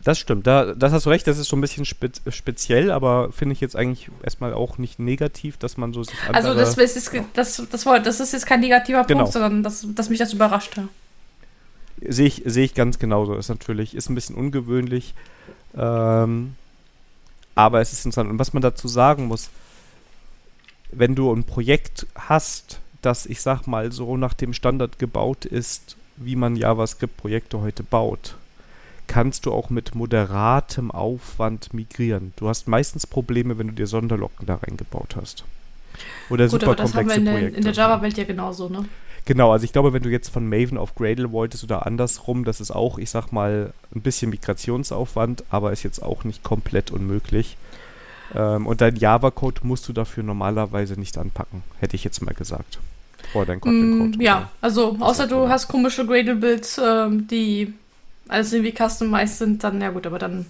Das stimmt, da, das hast du recht, das ist so ein bisschen spe speziell, aber finde ich jetzt eigentlich erstmal auch nicht negativ, dass man so sich Also das, ist, das, das, das ist jetzt kein negativer genau. Punkt, sondern dass, dass mich das überrascht hat. Sehe ich, seh ich ganz genauso. Ist natürlich, ist ein bisschen ungewöhnlich, ähm, aber es ist interessant. Und was man dazu sagen muss, wenn du ein Projekt hast, das, ich sag mal, so nach dem Standard gebaut ist, wie man JavaScript-Projekte heute baut, kannst du auch mit moderatem Aufwand migrieren. Du hast meistens Probleme, wenn du dir Sonderlocken da reingebaut hast. Oder Gut, super aber das haben wir in der, in der Java-Welt ja genauso, ne? Genau, also ich glaube, wenn du jetzt von Maven auf Gradle wolltest oder andersrum, das ist auch, ich sag mal, ein bisschen Migrationsaufwand, aber ist jetzt auch nicht komplett unmöglich. Ähm, und dein Java-Code musst du dafür normalerweise nicht anpacken, hätte ich jetzt mal gesagt. Oder dein Kotlin-Code. Mm, ja, also außer du hast komische Gradle-Builds, ähm, die alles irgendwie customized sind, dann, ja gut, aber dann,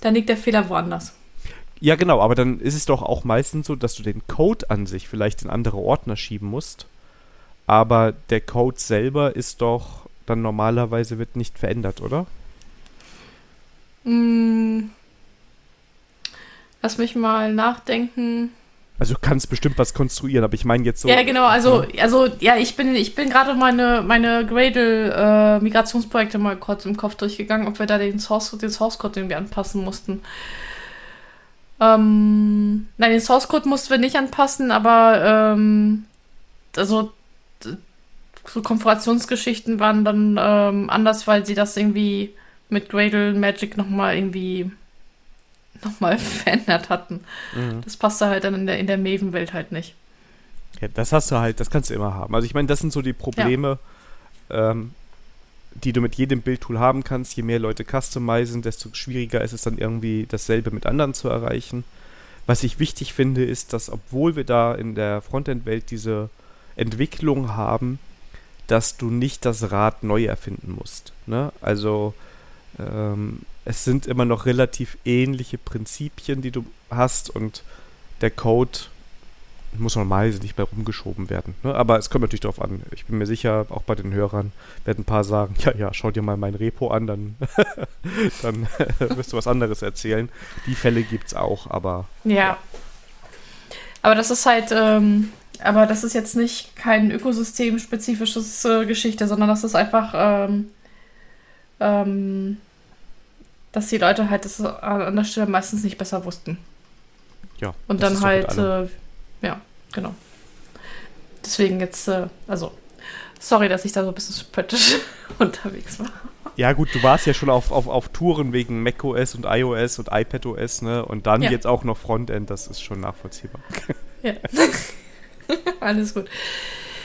dann liegt der Fehler woanders. Ja, genau, aber dann ist es doch auch meistens so, dass du den Code an sich vielleicht in andere Ordner schieben musst. Aber der Code selber ist doch dann normalerweise wird nicht verändert, oder? Mm. Lass mich mal nachdenken. Also du kannst bestimmt was konstruieren, aber ich meine jetzt so. Ja, genau, also, ja. also ja, ich bin, ich bin gerade meine, meine Gradle-Migrationsprojekte äh, mal kurz im Kopf durchgegangen, ob wir da den Source, den Source Code irgendwie anpassen mussten. Ähm, nein, den Source Code mussten wir nicht anpassen, aber ähm, also so Konfigurationsgeschichten waren dann ähm, anders, weil sie das irgendwie mit Gradle Magic nochmal irgendwie nochmal verändert hatten. Mhm. Das passte halt dann in der, in der Maven-Welt halt nicht. Ja, das hast du halt, das kannst du immer haben. Also ich meine, das sind so die Probleme, ja. ähm, die du mit jedem Bildtool haben kannst. Je mehr Leute customizen, desto schwieriger ist es dann irgendwie dasselbe mit anderen zu erreichen. Was ich wichtig finde, ist, dass obwohl wir da in der Frontend-Welt diese Entwicklung haben, dass du nicht das Rad neu erfinden musst. Ne? Also ähm, es sind immer noch relativ ähnliche Prinzipien, die du hast und der Code muss normalerweise nicht mehr rumgeschoben werden. Ne? Aber es kommt natürlich darauf an. Ich bin mir sicher, auch bei den Hörern werden ein paar sagen, ja, ja, schau dir mal mein Repo an, dann, dann wirst du was anderes erzählen. Die Fälle gibt es auch, aber. Ja. Aber das ist halt, ähm, aber das ist jetzt nicht kein ökosystemspezifisches äh, Geschichte, sondern das ist einfach, ähm, ähm, dass die Leute halt das an der Stelle meistens nicht besser wussten. Ja. Und dann halt, äh, ja, genau. Deswegen jetzt, äh, also, sorry, dass ich da so ein bisschen spöttisch unterwegs war. Ja, gut, du warst ja schon auf, auf, auf Touren wegen macOS und iOS und iPadOS, ne? Und dann ja. jetzt auch noch Frontend, das ist schon nachvollziehbar. Ja. Alles gut.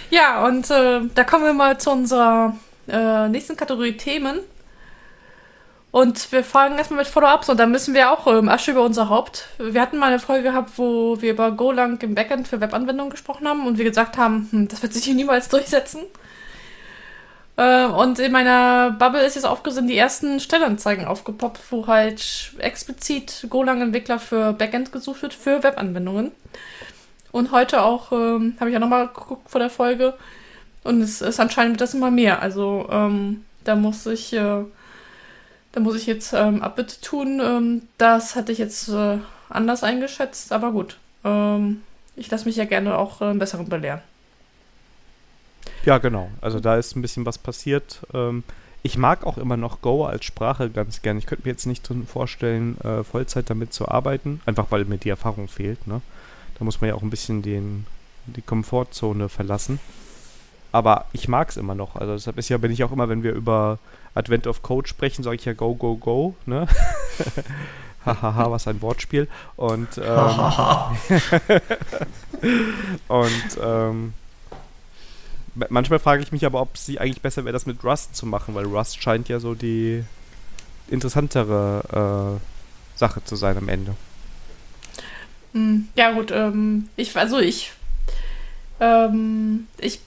Ja, und äh, da kommen wir mal zu unserer äh, nächsten Kategorie Themen. Und wir fangen erstmal mit Follow-ups und da müssen wir auch ähm, Asche über unser Haupt. Wir hatten mal eine Folge gehabt, wo wir über Golang im Backend für Webanwendungen gesprochen haben und wir gesagt haben, hm, das wird sich hier niemals durchsetzen. Äh, und in meiner Bubble ist jetzt aufgesehen die ersten Stellanzeigen aufgepoppt, wo halt explizit Golang-Entwickler für Backend gesucht wird, für Webanwendungen. Und heute auch, ähm, habe ich ja nochmal geguckt vor der Folge. Und es ist anscheinend das immer mehr. Also ähm, da muss ich, äh, da muss ich jetzt ähm, Abbitte tun. Ähm, das hatte ich jetzt äh, anders eingeschätzt, aber gut. Ähm, ich lasse mich ja gerne auch äh, Besseren belehren. Ja, genau. Also da ist ein bisschen was passiert. Ähm, ich mag auch immer noch Go als Sprache ganz gern. Ich könnte mir jetzt nicht vorstellen, äh, Vollzeit damit zu arbeiten, einfach weil mir die Erfahrung fehlt. Ne? Da muss man ja auch ein bisschen den, die Komfortzone verlassen. Aber ich mag es immer noch. Also deshalb ist ja, bin ich auch immer, wenn wir über Advent of Code sprechen, sage ich ja Go, Go, Go. Ne? Hahaha, was ein Wortspiel. Und, ähm, und ähm, manchmal frage ich mich aber, ob es eigentlich besser wäre, das mit Rust zu machen, weil Rust scheint ja so die interessantere äh, Sache zu sein am Ende. Hm, ja gut, ähm, ich also ich ähm, ich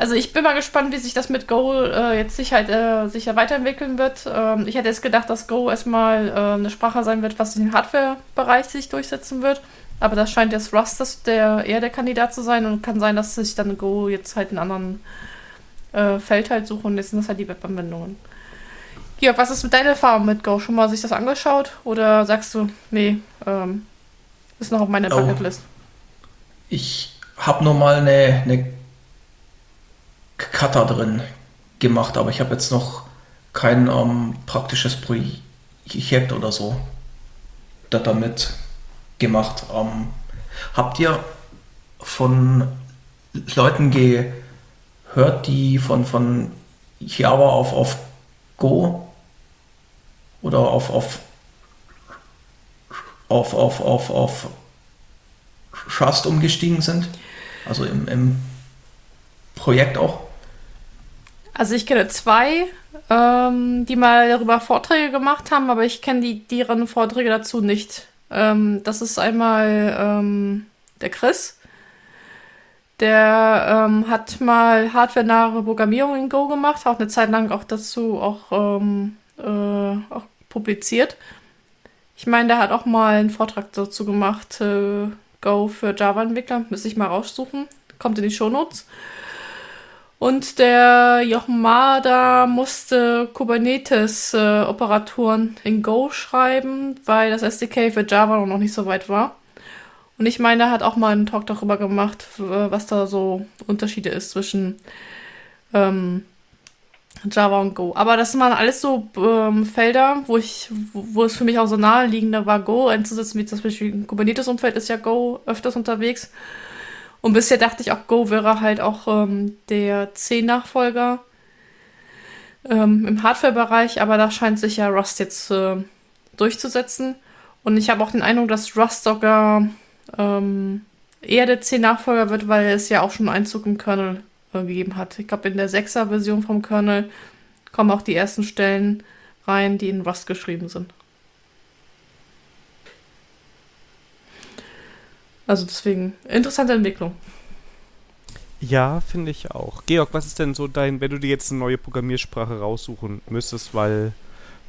also ich bin mal gespannt, wie sich das mit Go äh, jetzt sicher, äh, sicher weiterentwickeln wird. Ähm, ich hätte jetzt gedacht, dass Go erstmal äh, eine Sprache sein wird, was im Hardware-Bereich sich durchsetzen wird. Aber das scheint jetzt Rust das der, eher der Kandidat zu sein und kann sein, dass sich dann Go jetzt halt einen anderen äh, Feld halt suchen und jetzt sind das halt die Webanwendungen. Georg, was ist mit deiner Erfahrung mit Go? Schon mal sich das angeschaut? Oder sagst du, nee, ähm, ist noch auf meiner oh. Bucketlist? Ich habe nur mal eine, eine Cutter drin gemacht, aber ich habe jetzt noch kein ähm, praktisches Projekt oder so damit gemacht. Ähm, habt ihr von Leuten gehört, die von, von Java auf, auf Go oder auf, auf, auf, auf, auf, auf Trust umgestiegen sind? Also im, im Projekt auch? Also ich kenne zwei, ähm, die mal darüber Vorträge gemacht haben, aber ich kenne die deren Vorträge dazu nicht. Ähm, das ist einmal ähm, der Chris. Der ähm, hat mal hardware-nahe Programmierung in Go gemacht, auch eine Zeit lang auch dazu auch, ähm, äh, auch publiziert. Ich meine, der hat auch mal einen Vortrag dazu gemacht, äh, Go für Java-Entwickler. Müsste ich mal raussuchen. Kommt in die Shownotes. Und der Jochen Mada musste Kubernetes-Operatoren äh, in Go schreiben, weil das SDK für Java noch nicht so weit war. Und ich meine, er hat auch mal einen Talk darüber gemacht, was da so Unterschiede ist zwischen ähm, Java und Go. Aber das waren alles so ähm, Felder, wo ich, wo, wo, es für mich auch so naheliegender war, Go einzusetzen, wie zum Beispiel im Kubernetes-Umfeld ist ja Go öfters unterwegs. Und bisher dachte ich auch, Go wäre halt auch ähm, der C-Nachfolger ähm, im Hardware-Bereich, aber da scheint sich ja Rust jetzt äh, durchzusetzen. Und ich habe auch den Eindruck, dass Rust sogar ähm, eher der C-Nachfolger wird, weil es ja auch schon Einzug im Kernel äh, gegeben hat. Ich glaube, in der 6er-Version vom Kernel kommen auch die ersten Stellen rein, die in Rust geschrieben sind. Also deswegen, interessante Entwicklung. Ja, finde ich auch. Georg, was ist denn so dein, wenn du dir jetzt eine neue Programmiersprache raussuchen müsstest, weil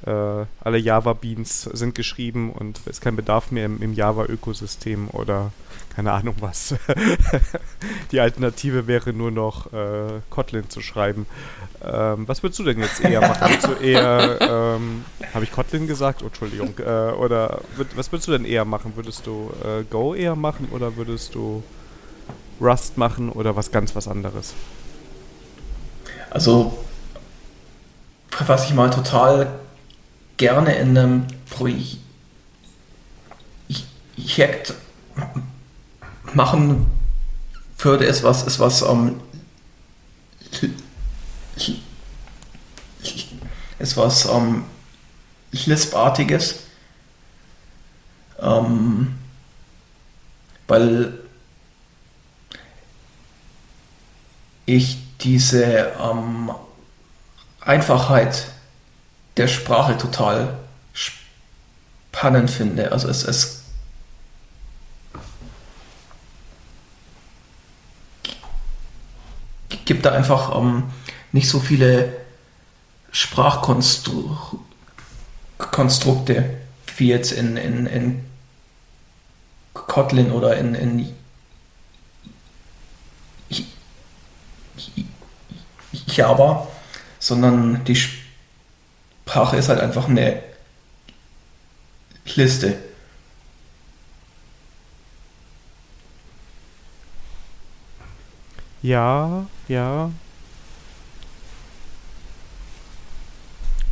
äh, alle Java-Beans sind geschrieben und es ist kein Bedarf mehr im, im Java-Ökosystem oder keine Ahnung was. Die Alternative wäre nur noch äh, Kotlin zu schreiben. Ähm, was würdest du denn jetzt eher machen? Würdest du eher, ähm, habe ich Kotlin gesagt? Oh, Entschuldigung. Äh, oder was würdest du denn eher machen? Würdest du äh, Go eher machen oder würdest du Rust machen oder was ganz was anderes? Also, was ich mal total gerne in einem Projekt machen würde, ist was, ist was ähm, ist was ähm, Lisp-artiges. Ähm, weil ich diese ähm, Einfachheit der Sprache total spannend finde. Also es, es gibt da einfach ähm, nicht so viele Sprachkonstrukte wie jetzt in, in, in Kotlin oder in, in Java, sondern die Sprache ist halt einfach eine Liste. Ja, ja.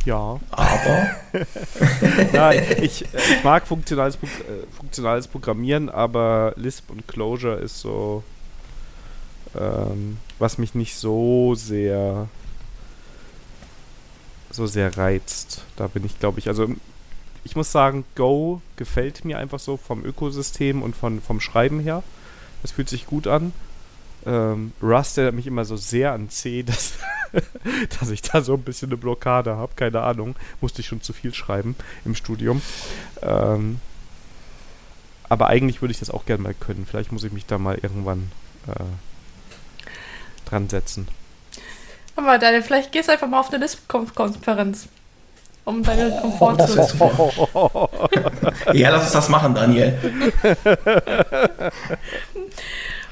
Ja. Aber. Nein, ich, ich mag funktionales, äh, funktionales Programmieren, aber Lisp und Clojure ist so, ähm, was mich nicht so sehr so sehr reizt. Da bin ich, glaube ich, also ich muss sagen, Go gefällt mir einfach so vom Ökosystem und von, vom Schreiben her. Es fühlt sich gut an. Ähm, Rust erinnert mich immer so sehr an C, dass, dass ich da so ein bisschen eine Blockade habe. Keine Ahnung. Musste ich schon zu viel schreiben im Studium. Ähm, aber eigentlich würde ich das auch gerne mal können. Vielleicht muss ich mich da mal irgendwann äh, dran setzen. Aber Daniel, vielleicht gehst du einfach mal auf eine Lisp-Konferenz. Um deine Komfort Oh, das zu. super. Ja, lass uns das machen, Daniel.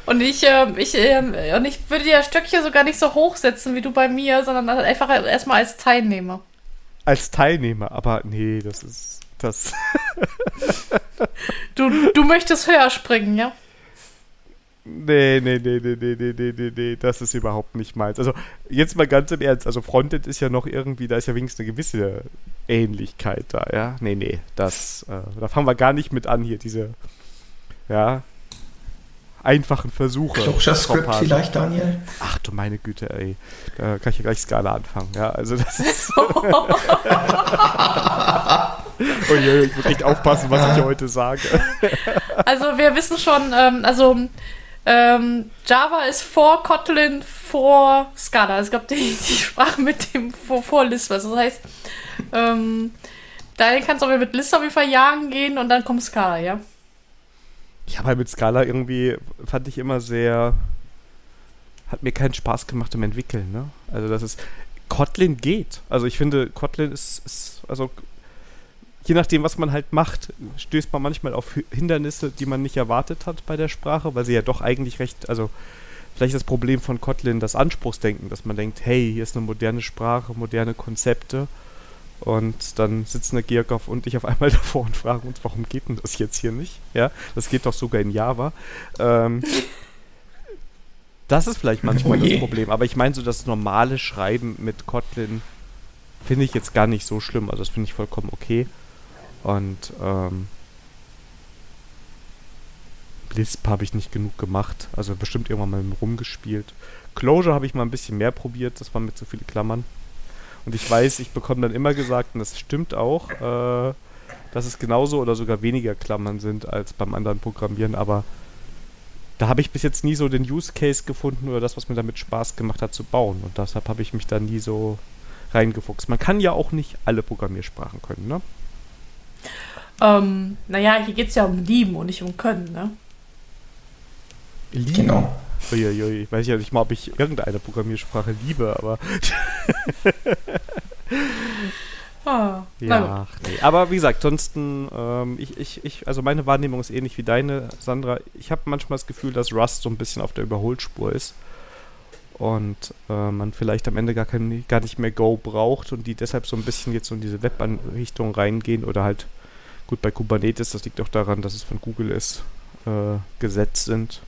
Und ich, ähm, ich, ähm, und ich würde dir das Stöckchen sogar nicht so hoch setzen wie du bei mir, sondern einfach erstmal als Teilnehmer. Als Teilnehmer, aber nee, das ist. Das. Du, du möchtest höher springen, ja? Nee, nee, nee, nee, nee, nee, nee, nee, nee, das ist überhaupt nicht meins. Also, jetzt mal ganz im Ernst, also Frontend ist ja noch irgendwie, da ist ja wenigstens eine gewisse Ähnlichkeit da, ja? Nee, nee, das, äh, da fangen wir gar nicht mit an hier, diese, ja, einfachen Versuche. Closure Script Propage. vielleicht, Daniel? Ach du meine Güte, ey, da kann ich ja gleich Skala anfangen, ja, also das ist, oh je, ich muss echt aufpassen, was ich hier heute sage. Also wir wissen schon, ähm, also ähm, Java ist vor Kotlin, vor Scala. Es gab die, die Sprache mit dem vor, vor Lisp. Also das heißt, ähm, dahin kannst du aber mit Lisp auf jeden Fall jagen gehen und dann kommt Scala, ja? Ja, weil mit Scala irgendwie fand ich immer sehr. Hat mir keinen Spaß gemacht im Entwickeln, ne? Also, das ist. Kotlin geht. Also, ich finde, Kotlin ist. ist also, je nachdem, was man halt macht, stößt man manchmal auf Hi- Hindernisse, die man nicht erwartet hat bei der Sprache, weil sie ja doch eigentlich recht. Also, vielleicht das Problem von Kotlin das Anspruchsdenken, dass man denkt, hey, hier ist eine moderne Sprache, moderne Konzepte. Und dann sitzen der Georgov und ich auf einmal davor und fragen uns, warum geht denn das jetzt hier nicht? Ja, das geht doch sogar in Java. Ähm, das ist vielleicht manchmal Oh das Problem. Aber ich meine, so das normale Schreiben mit Kotlin finde ich jetzt gar nicht so schlimm. Also das finde ich vollkommen okay. Und ähm, Lisp habe ich nicht genug gemacht. Also bestimmt irgendwann mal rumgespielt. Clojure habe ich mal ein bisschen mehr probiert. Das waren mit zu viele Klammern. Und ich weiß, ich bekomme dann immer gesagt, und das stimmt auch, äh, dass es genauso oder sogar weniger Klammern sind als beim anderen Programmieren, aber da habe ich bis jetzt nie so den Use Case gefunden oder das, was mir damit Spaß gemacht hat zu bauen. Und deshalb habe ich mich da nie so reingefuchst. Man kann ja auch nicht alle Programmiersprachen können, ne? Ähm, naja, hier geht es ja um Lieben und nicht um Können, ne? Lieben. Genau. Uiuiui, ich weiß ja nicht mal, ob ich irgendeine Programmiersprache liebe, aber Ah, ja, nee. Aber wie gesagt, ansonsten, ähm, ich, ich, ich, also meine Wahrnehmung ist ähnlich wie deine, Sandra. Ich habe manchmal das Gefühl, dass Rust so ein bisschen auf der Überholspur ist und äh, man vielleicht am Ende gar, kein, gar nicht mehr Go braucht und die deshalb so ein bisschen jetzt so in diese Web-Richtung reingehen oder halt, gut, bei Kubernetes, das liegt auch daran, dass es von Google ist, äh, gesetzt sind.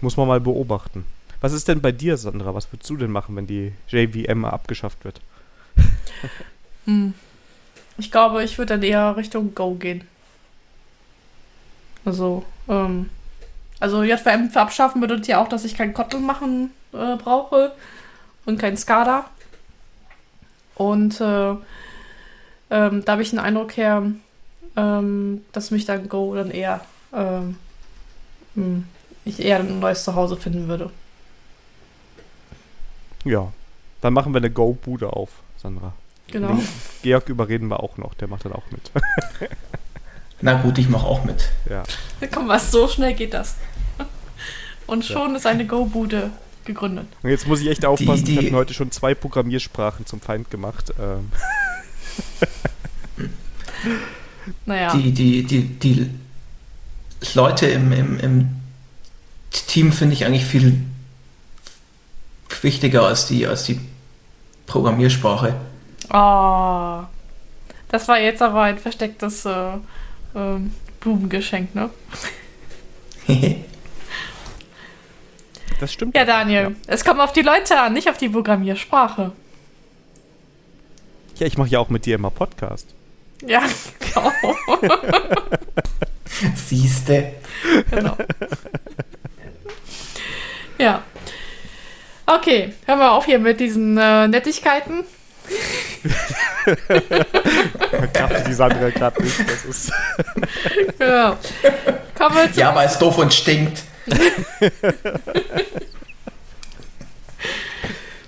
Muss man mal beobachten. Was ist denn bei dir, Sandra? Was würdest du denn machen, wenn die JVM abgeschafft wird? Hm. Ich glaube, ich würde dann eher Richtung Go gehen. Also, ähm, also JVM für abschaffen bedeutet ja auch, dass ich kein Kotlin machen äh, brauche und kein SCADA. Und äh, ähm, da habe ich den Eindruck her, ähm, dass mich dann Go dann eher, ähm, hm, ich eher ein neues Zuhause finden würde. Ja, dann machen wir eine Go-Bude auf, Sandra. Genau. Den Georg überreden wir auch noch, der macht dann auch mit. Na gut, ich mache auch mit. ja. Komm, was, so schnell geht das. Und schon ist eine Go-Bude gegründet. Und jetzt muss ich echt aufpassen, Die- ich habe die- heute schon zwei Programmiersprachen zum Feind gemacht. Ähm, Naja. Die, die, die, die Leute im, im, im Team finde ich eigentlich viel wichtiger als die, als die Programmiersprache. Oh, das war jetzt aber ein verstecktes äh, ähm, Blumengeschenk, ne? das stimmt. Ja, Daniel, es kommt auf die Leute an, nicht auf die Programmiersprache. Ja, ich mache ja auch mit dir immer Podcast. Ja, genau. Siehste. genau. Ja. Okay, hören wir auf hier mit diesen äh, Nettigkeiten. Kraft die Sandra gerade nicht. Das ist Genau. Kommen wir Ja, weil es doof und stinkt.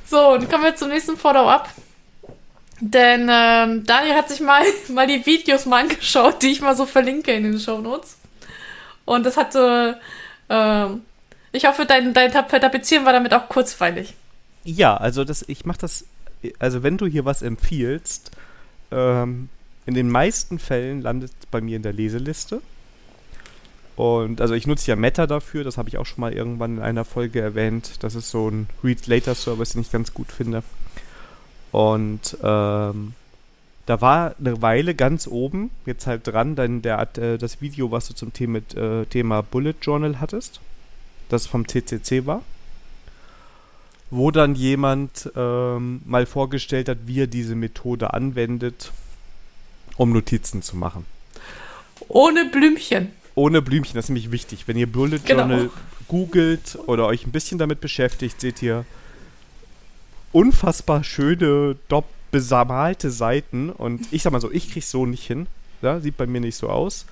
so, und kommen wir zum nächsten Follow-up. Denn ähm, Daniel hat sich mal, mal die Videos mal angeschaut, die ich mal so verlinke in den Show Notes. Und das hatte, äh, ich hoffe, dein, dein Tapezieren war damit auch kurzweilig. Ja, also das, ich mache das, also wenn du hier was empfiehlst, ähm, in den meisten Fällen landet es bei mir in der Leseliste. Und also ich nutze ja Meta dafür, das habe ich auch schon mal irgendwann in einer Folge erwähnt. Das ist so ein Read Later Service, den ich ganz gut finde. Und ähm, da war eine Weile ganz oben, jetzt halt dran, dann der, äh, das Video, was du zum Thema, äh, Thema Bullet Journal hattest, das vom CCC war, wo dann jemand ähm, mal vorgestellt hat, wie er diese Methode anwendet, um Notizen zu machen. Ohne Blümchen. Ohne Blümchen, das ist nämlich wichtig. Wenn ihr Bullet genau. Journal googelt oder euch ein bisschen damit beschäftigt, seht ihr unfassbar schöne, dopp besamalte Seiten. Und ich sag mal so, ich krieg's so nicht hin. Ja, sieht bei mir nicht so aus.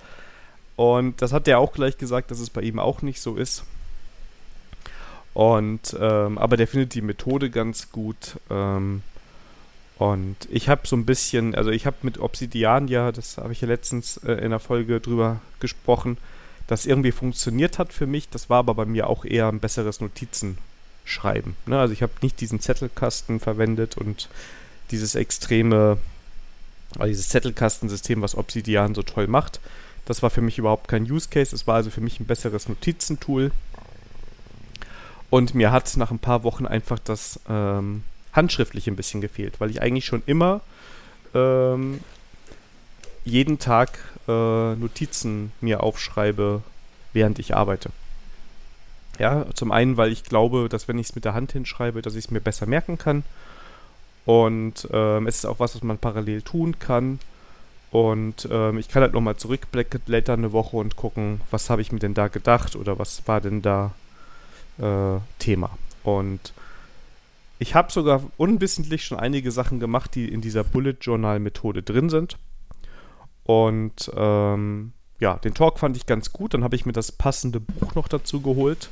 Und das hat der auch gleich gesagt, dass es bei ihm auch nicht so ist. Und ähm, aber der findet die Methode ganz gut. Ähm, und ich habe so ein bisschen, also ich habe mit Obsidian ja, das habe ich ja letztens äh, in der Folge drüber gesprochen, das irgendwie funktioniert hat für mich. Das war aber bei mir auch eher ein besseres Notizenschreiben. Ne? Also ich habe nicht diesen Zettelkasten verwendet und dieses extreme, also dieses Zettelkastensystem, was Obsidian so toll macht. Das war für mich überhaupt kein Use Case. Es war also für mich ein besseres Notizentool. Und mir hat nach ein paar Wochen einfach das ähm, handschriftlich ein bisschen gefehlt, weil ich eigentlich schon immer ähm, jeden Tag äh, Notizen mir aufschreibe, während ich arbeite. Ja, zum einen, weil ich glaube, dass wenn ich es mit der Hand hinschreibe, dass ich es mir besser merken kann. Und ähm, es ist auch was, was man parallel tun kann. Und ähm, ich kann halt nochmal zurückblättern eine Woche und gucken, was habe ich mir denn da gedacht oder was war denn da äh, Thema. Und ich habe sogar unwissentlich schon einige Sachen gemacht, die in dieser Bullet Journal Methode drin sind. Und ähm, ja, den Talk fand ich ganz gut. Dann habe ich mir das passende Buch noch dazu geholt,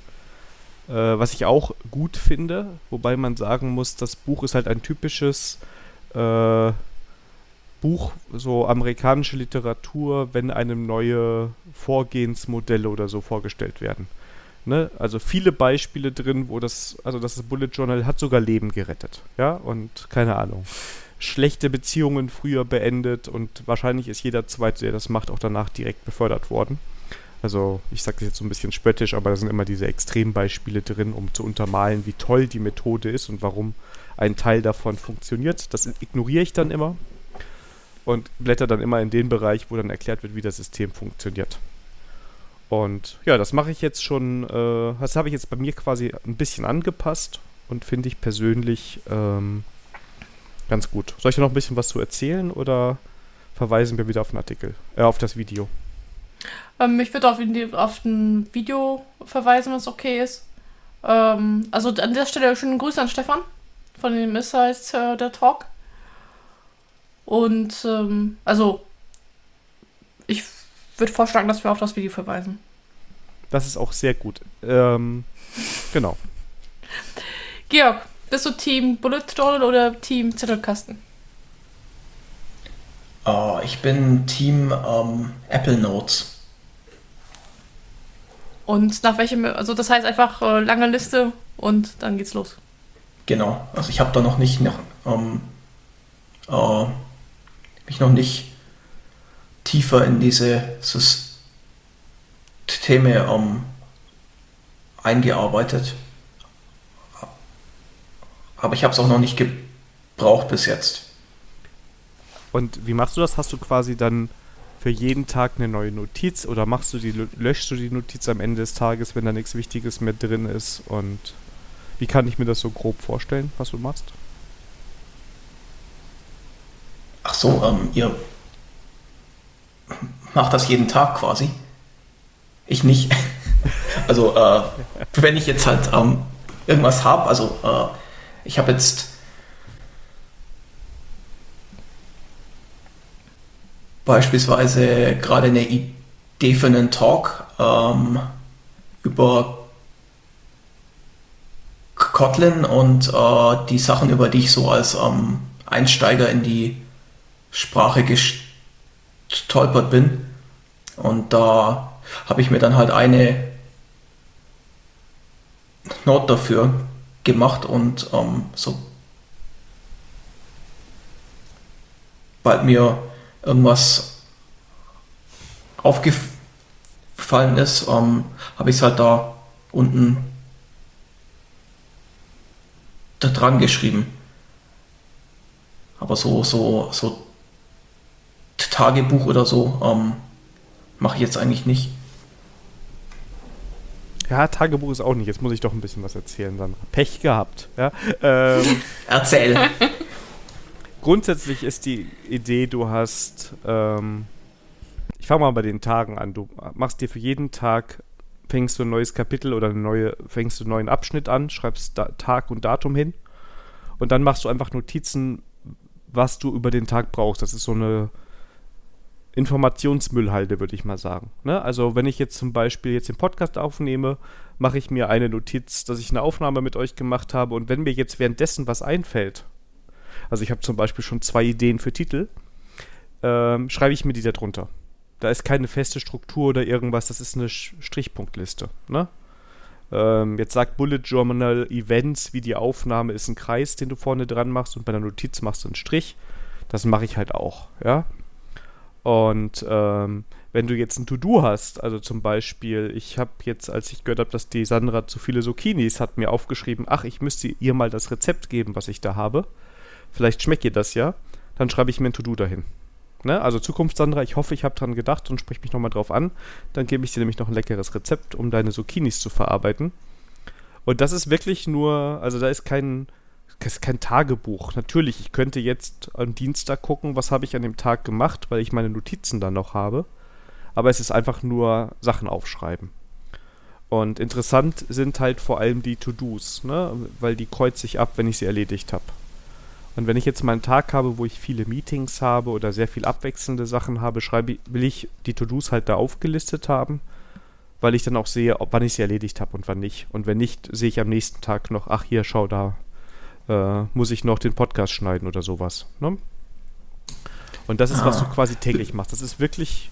äh, was ich auch gut finde. Wobei man sagen muss, das Buch ist halt ein typisches äh, Buch, so amerikanische Literatur, wenn einem neue Vorgehensmodelle oder so vorgestellt werden. Ne? Also viele Beispiele drin, wo das, also das Bullet Journal hat sogar Leben gerettet. Ja, und keine Ahnung. Schlechte Beziehungen früher beendet und wahrscheinlich ist jeder Zweite, der das macht, auch danach direkt befördert worden. Also ich sage das jetzt so ein bisschen spöttisch, aber da sind immer diese Extrembeispiele drin, um zu untermalen, wie toll die Methode ist und warum ein Teil davon funktioniert. Das ignoriere ich dann immer und blätter dann immer in den Bereich, wo dann erklärt wird, wie das System funktioniert. Und ja, das mache ich jetzt schon, äh, das habe ich jetzt bei mir quasi ein bisschen angepasst und finde ich persönlich ähm, ganz gut. Soll ich da noch ein bisschen was zu erzählen oder verweisen wir wieder auf den Artikel, äh, auf das Video? Ähm, ich würde auf, auf ein Video verweisen, wenn es okay ist. Ähm, also an der Stelle schönen Grüße an Stefan von dem Missiles äh, der Talk. Und ähm, also ich würde vorschlagen, dass wir auf das Video verweisen. Das ist auch sehr gut. Ähm, genau. Georg, bist du Team Bullet Journal oder Team Zettelkasten? Uh, ich bin Team um, Apple Notes. Und nach welchem, also das heißt einfach äh, lange Liste und dann geht's los. Genau, also ich habe da noch nicht noch, ähm, äh, mich noch nicht tiefer in diese Systeme ähm, eingearbeitet. Aber ich habe es auch noch nicht gebraucht bis jetzt. Und wie machst du das? Hast du quasi dann für jeden Tag eine neue Notiz oder machst du die, löschst du die Notiz am Ende des Tages, wenn da nichts Wichtiges mehr drin ist? Und wie kann ich mir das so grob vorstellen, was du machst? Ach so, ähm, ihr mache das jeden Tag quasi. Ich nicht. also äh, wenn ich jetzt halt ähm, irgendwas habe, also äh, ich habe jetzt beispielsweise gerade eine Idee für einen Talk ähm, über Kotlin und äh, die Sachen, über die ich so als ähm, Einsteiger in die Sprache gestolpert bin. Und da habe ich mir dann halt eine Note dafür gemacht und ähm, so bald mir irgendwas aufgefallen ist, ähm, habe ich es halt da unten da dran geschrieben. Aber so, so, so Tagebuch oder so ähm, mache ich jetzt eigentlich nicht. Ja, Tagebuch ist auch nicht. Jetzt muss ich doch ein bisschen was erzählen, Sandra. Pech gehabt. Ja? Ähm, Erzähl. grundsätzlich ist die Idee, du hast, ähm, ich fange mal bei den Tagen an. Du machst dir für jeden Tag, fängst du ein neues Kapitel oder eine neue, fängst du einen neuen Abschnitt an, schreibst da, Tag und Datum hin und dann machst du einfach Notizen, was du über den Tag brauchst. Das ist so eine Informationsmüllhalde, würde ich mal sagen. Ne? Also wenn ich jetzt zum Beispiel jetzt den Podcast aufnehme, mache ich mir eine Notiz, dass ich eine Aufnahme mit euch gemacht habe und wenn mir jetzt währenddessen was einfällt, also ich habe zum Beispiel schon zwei Ideen für Titel, ähm, schreibe ich mir die da drunter. Da ist keine feste Struktur oder irgendwas, das ist eine Strichpunktliste. Ne? Ähm, jetzt sagt Bullet Journal Events, wie die Aufnahme ist ein Kreis, den du vorne dran machst und bei der Notiz machst du einen Strich. Das mache ich halt auch, ja. Und ähm, wenn du jetzt ein To-Do hast, also zum Beispiel, ich habe jetzt, als ich gehört habe, dass die Sandra zu viele Zucchinis hat, mir aufgeschrieben, ach, ich müsste ihr mal das Rezept geben, was ich da habe vielleicht schmeckt ihr das ja, dann schreibe ich mir ein To-Do dahin. Ne? Also Zukunft, Sandra, ich hoffe, ich habe dran gedacht und sprich mich nochmal drauf an. Dann gebe ich dir nämlich noch ein leckeres Rezept, um deine Zucchinis zu verarbeiten. Und das ist wirklich nur, also da ist kein, ist kein Tagebuch. Natürlich, ich könnte jetzt am Dienstag gucken, was habe ich an dem Tag gemacht, weil ich meine Notizen dann noch habe. Aber es ist einfach nur Sachen aufschreiben. Und interessant sind halt vor allem die To-Dos, ne? weil die kreuze ich ab, wenn ich sie erledigt habe. Und wenn ich jetzt mal einen Tag habe, wo ich viele Meetings habe oder sehr viel abwechselnde Sachen habe, schreibe, will ich die To-Dos halt da aufgelistet haben, weil ich dann auch sehe, ob wann ich sie erledigt habe und wann nicht. Und wenn nicht, sehe ich am nächsten Tag noch, ach hier, schau da, äh, muss ich noch den Podcast schneiden oder sowas. Ne? Und das ist, was du ah. quasi täglich machst. Das ist wirklich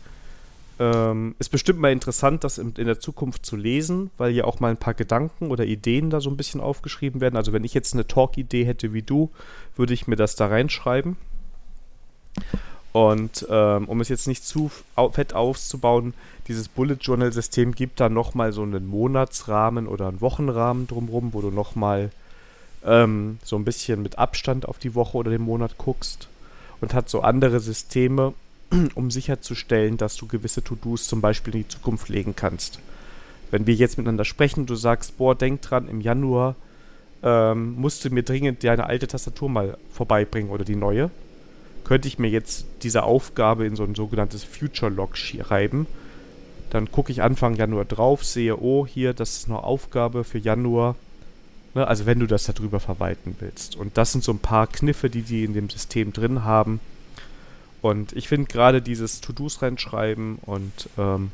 ähm, ist bestimmt mal interessant, das in, in, der Zukunft zu lesen, weil ja auch mal ein paar Gedanken oder Ideen da so ein bisschen aufgeschrieben werden. Also wenn ich jetzt eine Talk-Idee hätte wie du, würde ich mir das da reinschreiben. Und ähm, um es jetzt nicht zu fett auszubauen, dieses Bullet Journal System gibt da nochmal so einen Monatsrahmen oder einen Wochenrahmen drumherum, wo du nochmal ähm, so ein bisschen mit Abstand auf die Woche oder den Monat guckst und hat so andere Systeme, um sicherzustellen, dass du gewisse To-Dos zum Beispiel in die Zukunft legen kannst. Wenn wir jetzt miteinander sprechen, du sagst, boah, denk dran, im Januar ähm, musst du mir dringend deine alte Tastatur mal vorbeibringen oder die neue, könnte ich mir jetzt diese Aufgabe in so ein sogenanntes Future Log schreiben. Dann gucke ich Anfang Januar drauf, sehe, oh, hier, das ist eine Aufgabe für Januar. Ne, also wenn du das darüber verwalten willst. Und das sind so ein paar Kniffe, die die in dem System drin haben, und ich finde gerade dieses To-Dos reinschreiben und ähm,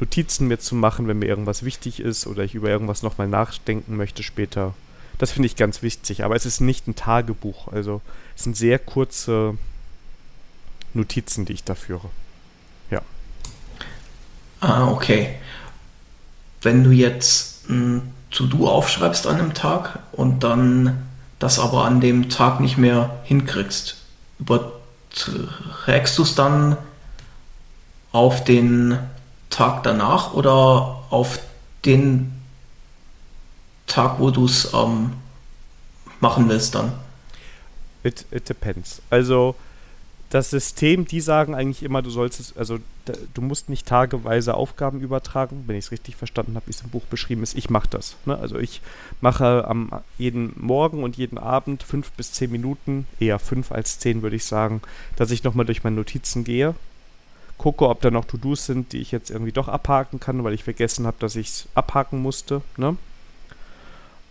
Notizen mir zu machen, wenn mir irgendwas wichtig ist oder ich über irgendwas nochmal nachdenken möchte später, das finde ich ganz wichtig. Aber es ist nicht ein Tagebuch. Also es sind sehr kurze Notizen, die ich da führe. Ja. Ah, okay. Wenn du jetzt ein To-Do aufschreibst an einem Tag und dann das aber an dem Tag nicht mehr hinkriegst, über trägst du es dann auf den Tag danach oder auf den Tag, wo du es ähm, machen willst dann? It, it depends. Also das System, die sagen eigentlich immer, du sollst es, also du musst nicht tageweise Aufgaben übertragen, wenn ich es richtig verstanden habe, wie es im Buch beschrieben ist. Ich mache das. Ne? Also ich mache am jeden Morgen und jeden Abend fünf bis zehn Minuten, eher fünf als zehn würde ich sagen, dass ich nochmal durch meine Notizen gehe, gucke, ob da noch To-Dos sind, die ich jetzt irgendwie doch abhaken kann, weil ich vergessen habe, dass ich es abhaken musste. Ne?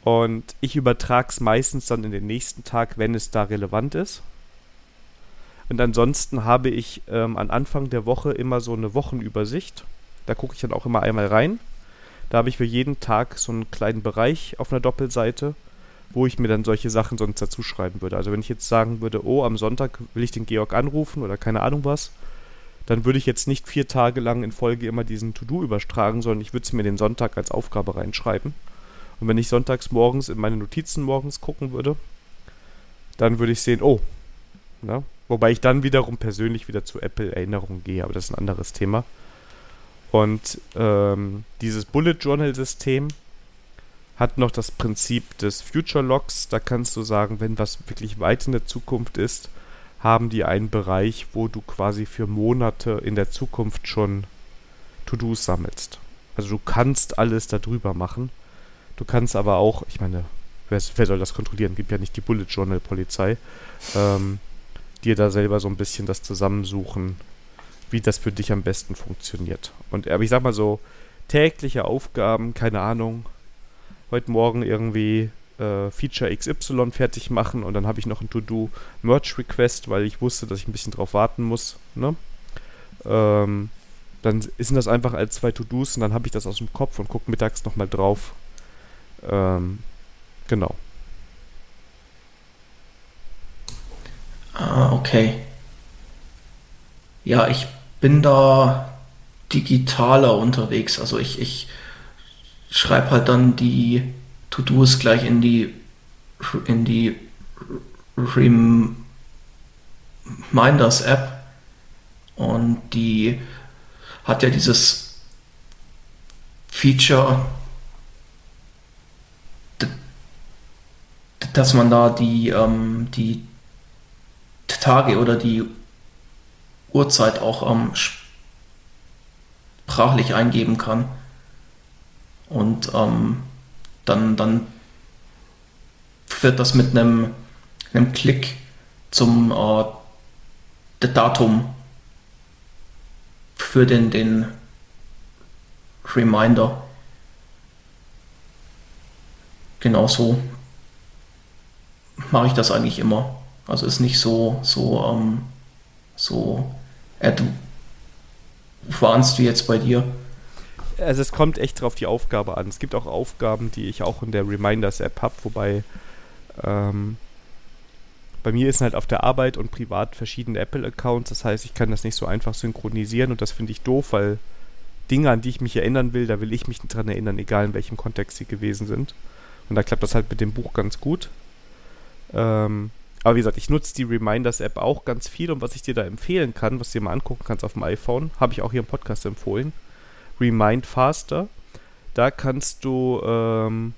Und ich übertrage es meistens dann in den nächsten Tag, wenn es da relevant ist. Und ansonsten habe ich ähm, am Anfang der Woche immer so eine Wochenübersicht. Da gucke ich dann auch immer einmal rein. Da habe ich für jeden Tag so einen kleinen Bereich auf einer Doppelseite, wo ich mir dann solche Sachen sonst dazu schreiben würde. Also wenn ich jetzt sagen würde, oh, am Sonntag will ich den Georg anrufen oder keine Ahnung was, dann würde ich jetzt nicht vier Tage lang in Folge immer diesen To-Do überstragen, sondern ich würde es mir den Sonntag als Aufgabe reinschreiben. Und wenn ich sonntags morgens in meine Notizen morgens gucken würde, dann würde ich sehen, oh, ne? Wobei ich dann wiederum persönlich wieder zu Apple-Erinnerungen gehe, aber das ist ein anderes Thema. Und ähm, dieses Bullet Journal-System hat noch das Prinzip des Future Logs. Da kannst du sagen, wenn was wirklich weit in der Zukunft ist, haben die einen Bereich, wo du quasi für Monate in der Zukunft schon To-Dos sammelst. Also du kannst alles darüber machen. Du kannst aber auch, ich meine, wer, wer soll das kontrollieren? Gibt ja nicht die Bullet Journal Polizei. Ähm, dir da selber so ein bisschen das zusammensuchen, wie das für dich am besten funktioniert. Und aber ich sag mal so, tägliche Aufgaben, keine Ahnung, heute Morgen irgendwie äh, Feature XY fertig machen und dann habe ich noch ein To-Do Merge Request, weil ich wusste, dass ich ein bisschen drauf warten muss. Ne? Ähm, dann sind das einfach als zwei To-Dos und dann habe ich das aus dem Kopf und gucke mittags nochmal drauf. Ähm, genau. Ah, okay. Ja, ich bin da digitaler unterwegs. Also ich, ich schreibe halt dann die To-Dos gleich in die in die Reminders App und die hat ja dieses Feature, dass man da die, ähm, die Tage oder die Uhrzeit auch ähm, sprachlich eingeben kann. Und ähm, dann, dann wird das mit einem, einem Klick zum äh, Datum für den, den Reminder. Genau so mache ich das eigentlich immer. Also ist nicht so, so, ähm, so advanced wie jetzt bei dir. Also es kommt echt drauf die Aufgabe an. Es gibt auch Aufgaben, die ich auch in der Reminders-App habe, wobei ähm, bei mir ist halt auf der Arbeit und privat verschiedene Apple-Accounts. Das heißt, ich kann das nicht so einfach synchronisieren und das finde ich doof, weil Dinge, an die ich mich erinnern will, da will ich mich dran erinnern, egal in welchem Kontext sie gewesen sind. Und da klappt das halt mit dem Buch ganz gut. Ähm, aber wie gesagt, ich nutze die Reminders-App auch ganz viel und was ich dir da empfehlen kann, was du dir mal angucken kannst auf dem iPhone, habe ich auch hier im Podcast empfohlen. Remind Faster. Da kannst du ähm,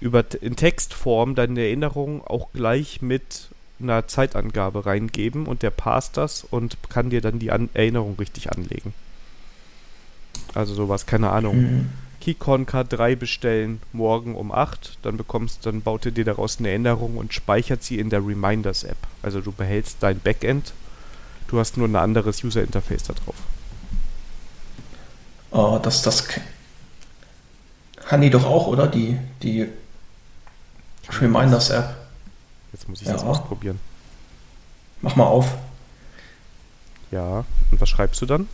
über in Textform deine Erinnerung auch gleich mit einer Zeitangabe reingeben und der passt das und kann dir dann die An Erinnerung richtig anlegen. Also sowas, keine Ahnung. Mhm. Keycon K3 bestellen morgen um 8, dann bekommst, dann baut er dir daraus eine Änderung und speichert sie in der Reminders App. Also du behältst dein Backend, du hast nur ein anderes User Interface da drauf. Oh, das, das kann die doch auch, oder? Die, die Reminders App. Jetzt muss ich ja. das ausprobieren. Mach mal auf. Ja, und was schreibst du dann?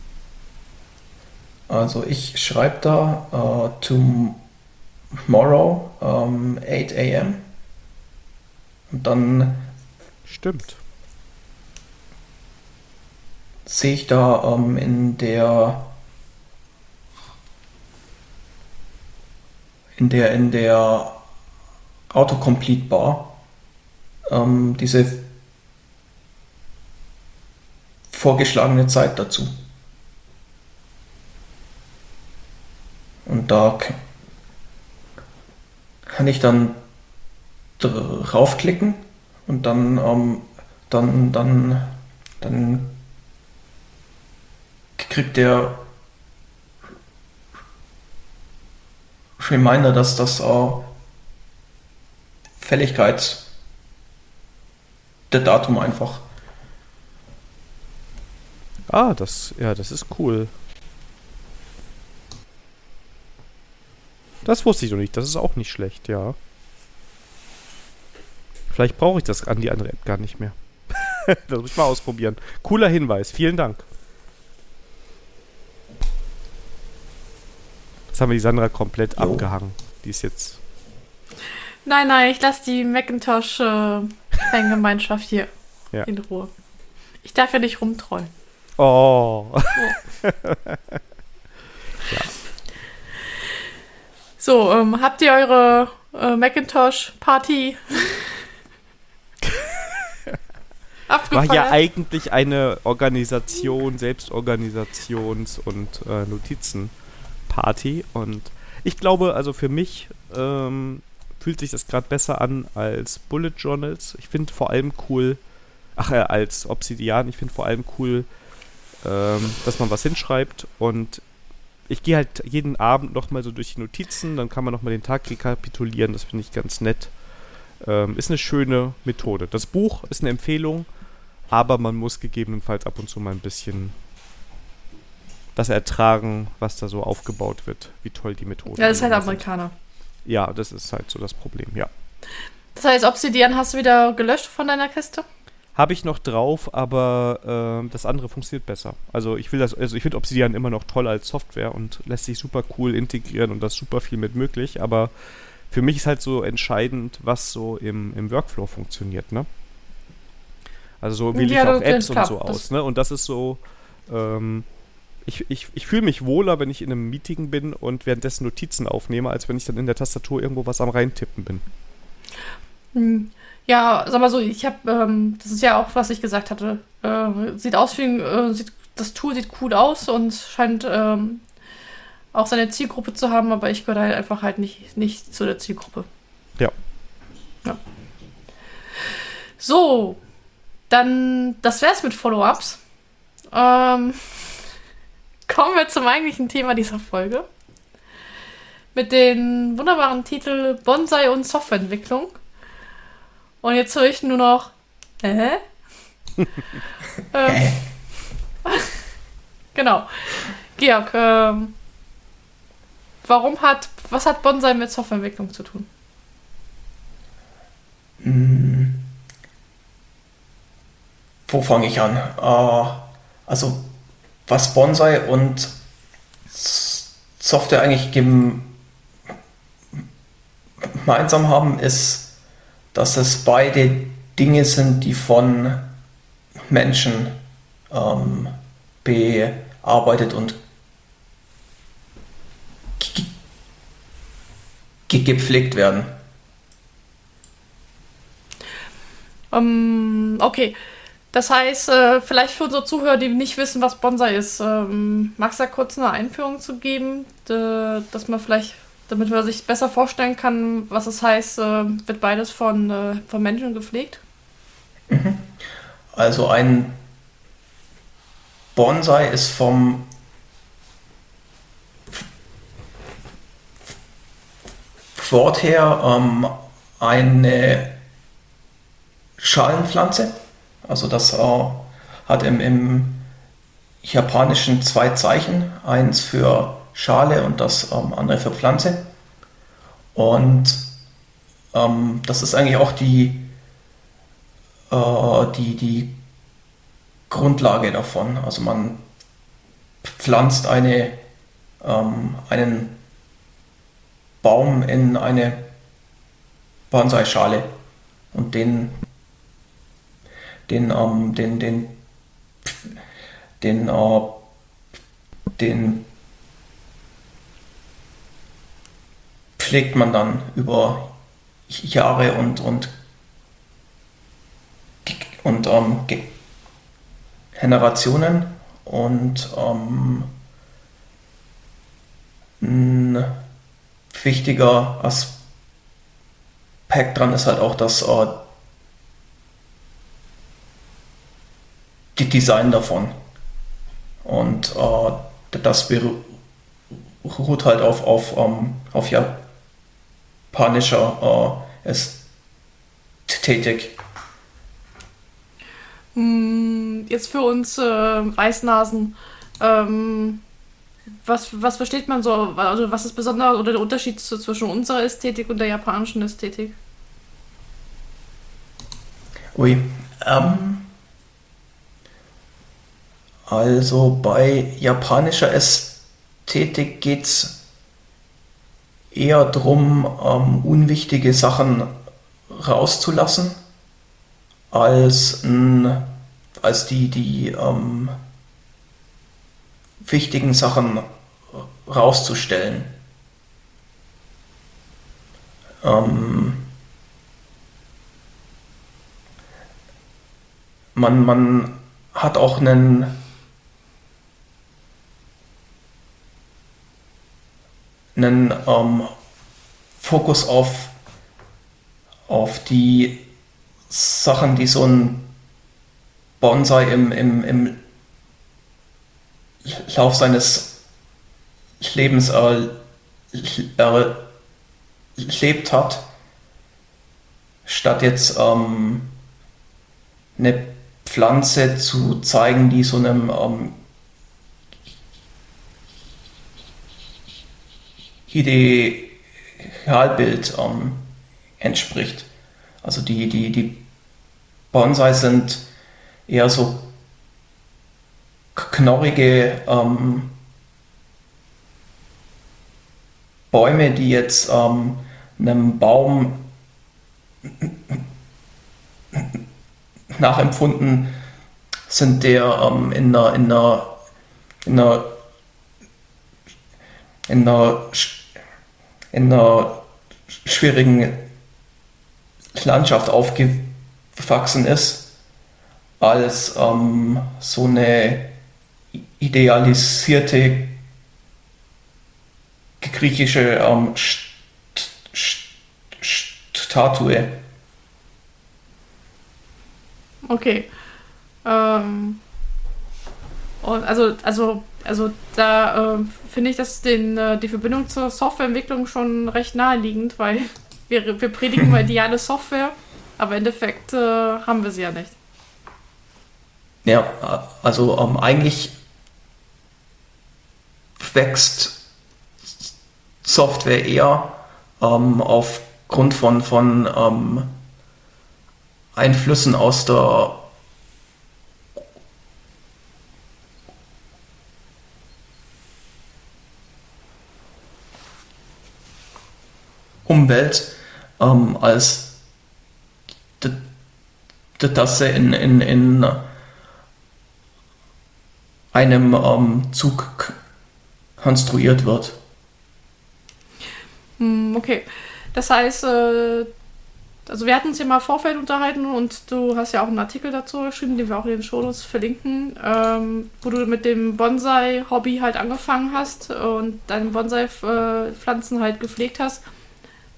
Also ich schreibe da uh, tomorrow um, 8 a.m. Und dann Stimmt. Sehe ich da um, in der in der in der Autocomplete Bar ähm, diese vorgeschlagene Zeit dazu. Und da kann ich dann draufklicken und dann, ähm, dann, dann, dann kriegt der Reminder, dass das äh, Fälligkeit der Datum einfach. Ah, das, ja, das ist cool. Das wusste ich noch nicht. Das ist auch nicht schlecht, ja. Vielleicht brauche ich das an die andere App gar nicht mehr. das muss ich mal ausprobieren. Cooler Hinweis. Vielen Dank. Das haben wir die Sandra komplett jo. abgehangen. Die ist jetzt. Nein, nein, ich lasse die Macintosh-Fangemeinschaft hier Ja. in Ruhe. Ich darf ja nicht rumtrollen. Oh. So, ähm, habt ihr eure äh, Macintosh-Party War abgefeiert? ja eigentlich eine Organisation, Selbstorganisations- und äh, Notizenparty. Und ich glaube, also für mich ähm, fühlt sich das gerade besser an als Bullet Journals. Ich finde vor allem cool, ach, äh, als Obsidian, ich finde vor allem cool, ähm, dass man was hinschreibt und ich gehe halt jeden Abend nochmal so durch die Notizen, dann kann man nochmal den Tag rekapitulieren, das finde ich ganz nett. Ähm, ist eine schöne Methode. Das Buch ist eine Empfehlung, aber man muss gegebenenfalls ab und zu mal ein bisschen das ertragen, was da so aufgebaut wird, wie toll die Methoden ja, das ist halt sind. Amerikaner. Ja, das ist halt so das Problem, ja. Das heißt, Obsidian hast du wieder gelöscht von deiner Kiste? Habe ich noch drauf, aber ähm, das andere funktioniert besser. Also ich will das, also ich finde Obsidian immer noch toll als Software und lässt sich super cool integrieren und da ist super viel mit möglich, aber für mich ist halt so entscheidend, was so im, im Workflow funktioniert, ne? Also so wähle Ja, ich auch das- Apps und so das- aus, ne? Und das ist so, ähm, ich, ich, ich fühle mich wohler, wenn ich in einem Meeting bin und währenddessen Notizen aufnehme, als wenn ich dann in der Tastatur irgendwo was am reintippen bin. Ja, sag mal so, ich habe, ähm, das ist ja auch, was ich gesagt hatte, äh, sieht aus wie ein, äh, sieht, das Tool sieht cool aus und scheint ähm, auch seine Zielgruppe zu haben, aber ich gehöre halt einfach halt nicht, nicht zu der Zielgruppe. Ja. Ja. So, dann, das wär's mit Follow-ups. Ähm, kommen wir zum eigentlichen Thema dieser Folge. Mit dem wunderbaren Titel Bonsai und Softwareentwicklung. Und jetzt höre ich nur noch, hä? ähm, genau. Georg, ähm, warum hat, was hat Bonsai mit Softwareentwicklung zu tun? Hm. Wo fange ich an? Äh, also, was Bonsai und Software eigentlich gem gemeinsam haben, ist, dass es beide Dinge sind, die von Menschen ähm, bearbeitet und ge- ge- gepflegt werden. Ähm, okay. Das heißt, äh, vielleicht für unsere Zuhörer, die nicht wissen, was Bonsai ist, ähm, magst du da kurz eine Einführung zu geben, dass man vielleicht, damit man sich besser vorstellen kann, was es heißt, äh, wird beides von, äh, von Menschen gepflegt? Also ein Bonsai ist vom Wort her ähm, eine Schalenpflanze. Also das äh, hat im, im Japanischen zwei Zeichen, eins für Schale und das ähm, andere für Pflanze. Und ähm, das ist eigentlich auch die, äh, die, die Grundlage davon. Also man pflanzt eine, ähm, einen Baum in eine Bonsai-Schale und den, den, ähm, den, den, den, äh, den pflegt man dann über Jahre und, und, und ähm, Ge- Generationen und ähm, ein wichtiger Aspekt dran ist halt auch das äh, die Design davon und äh, das beruht halt auf, auf, ähm, auf japanischer äh, Ästhetik. Hm, Jetzt für uns äh, Weißnasen, ähm, was, was versteht man so, also was ist besonders oder der Unterschied zwischen unserer Ästhetik und der japanischen Ästhetik? Ui. Ähm, also bei japanischer Ästhetik geht es eher darum, ähm, unwichtige Sachen rauszulassen, als, n, als die, die ähm, wichtigen Sachen rauszustellen. Ähm, man, man hat auch einen einen ähm, Fokus auf, auf die Sachen, die so ein Bonsai im, im, im Lauf seines Lebens erlebt hat, statt jetzt ähm, eine Pflanze zu zeigen, die so einem ähm, Idealbild ähm, entspricht. Also die, die, die Bonsai sind eher so knorrige ähm, Bäume, die jetzt ähm, einem Baum nachempfunden sind, der ähm, in einer, in einer, in einer, in einer in einer schwierigen Landschaft aufgewachsen ist, als ähm, so eine idealisierte griechische ähm, Statue. Okay. Ähm, also, also also da äh, finde ich das den, äh, die Verbindung zur Softwareentwicklung schon recht naheliegend, weil wir, wir predigen mal ideale Software, aber im Endeffekt äh, haben wir sie ja nicht. Ja, also ähm, eigentlich wächst Software eher ähm, aufgrund von, von ähm, Einflüssen aus der Umwelt ähm, als dass er in, in, in einem ähm, Zug konstruiert wird. Hm, okay. Das heißt, äh, also wir hatten uns ja mal Vorfeld unterhalten und du hast ja auch einen Artikel dazu geschrieben, den wir auch in den Shownotes verlinken, ähm, wo du mit dem Bonsai-Hobby halt angefangen hast und deine Bonsai-Pflanzen halt gepflegt hast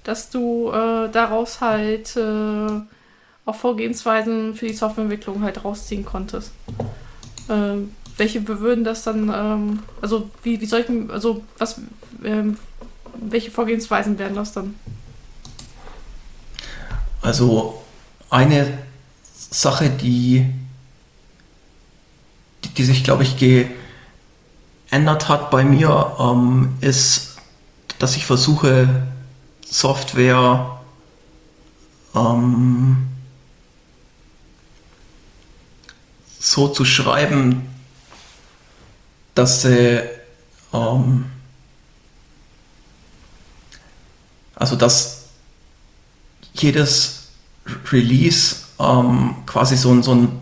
dass du äh, daraus halt äh, auch Vorgehensweisen für die Softwareentwicklung halt rausziehen konntest. Äh, welche würden das dann, ähm, also wie, wie ich, also was, ähm, welche Vorgehensweisen wären das dann? Also eine Sache, die, die, die sich, glaube ich, geändert hat bei mir, ähm, ist, dass ich versuche, Software ähm, so zu schreiben, dass sie ähm, also dass jedes Release ähm, quasi so ein, so ein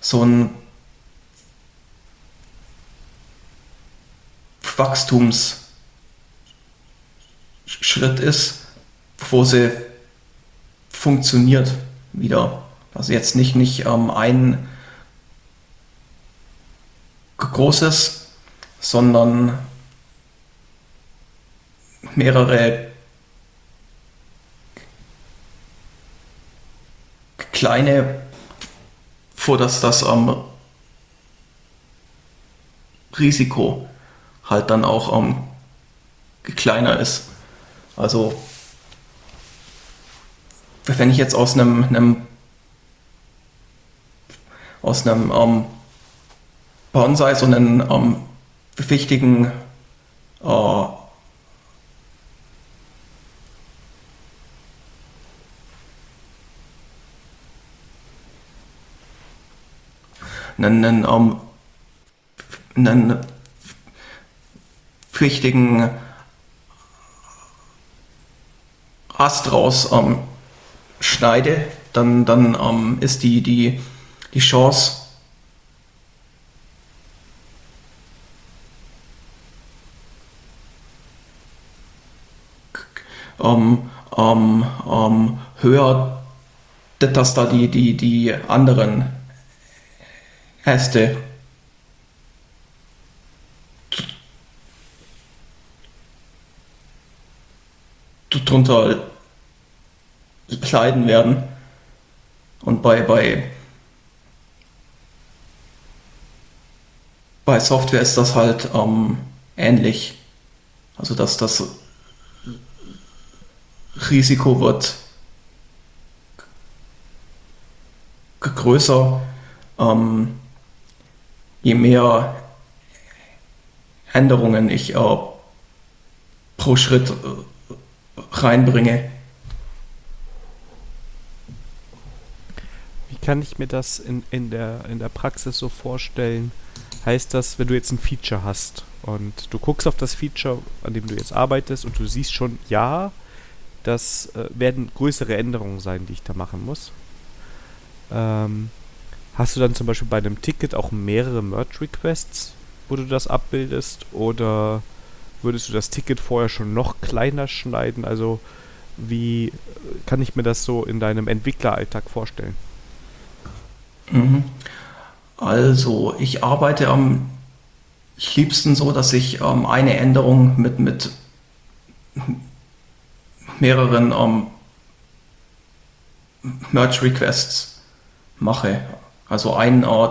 so ein Wachstums Schritt ist, wo sie funktioniert wieder. Also jetzt nicht, nicht ähm, ein großes, sondern mehrere kleine, vor dass das ähm, Risiko halt dann auch ähm, kleiner ist. Also, wenn ich jetzt aus einem, einem aus einem ähm, Bonsai so einen ähm, wichtigen äh, einen, einen, ähm, einen flüchtigen Ast raus ähm, schneide, dann, dann ähm, ist die, die, die Chance, ähm, ähm, ähm, höher, dass da die, die, die anderen Äste drunter leiden werden. Und bei, bei, bei Software ist das halt ähm, ähnlich. Also dass das Risiko wird größer, ähm, je mehr Änderungen ich äh, pro Schritt äh, reinbringe. Wie kann ich mir das in, in, der, in der Praxis so vorstellen? Heißt das, wenn du jetzt ein Feature hast und du guckst auf das Feature, an dem du jetzt arbeitest und du siehst schon, ja, das äh, werden größere Änderungen sein, die ich da machen muss. Ähm, hast du dann zum Beispiel bei einem Ticket auch mehrere Merge-Requests, wo du das abbildest? Oder würdest du das Ticket vorher schon noch kleiner schneiden? Also wie kann ich mir das so in deinem Entwickleralltag vorstellen? Mhm. Also ich arbeite am liebsten so, dass ich ähm, eine Änderung mit, mit mehreren ähm, Merge Requests mache. Also ein äh,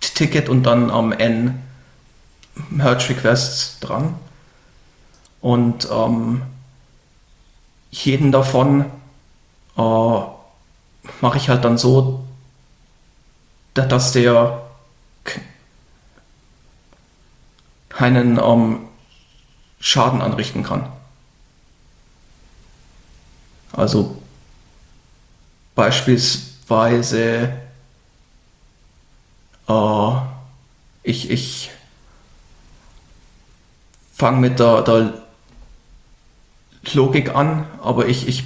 Ticket und dann am ähm, N Merge Requests dran. Und ähm, jeden davon äh, mache ich halt dann so, dass der keinen ähm, Schaden anrichten kann. Also beispielsweise äh, ich, ich fange mit der, der Logik an, aber ich, ich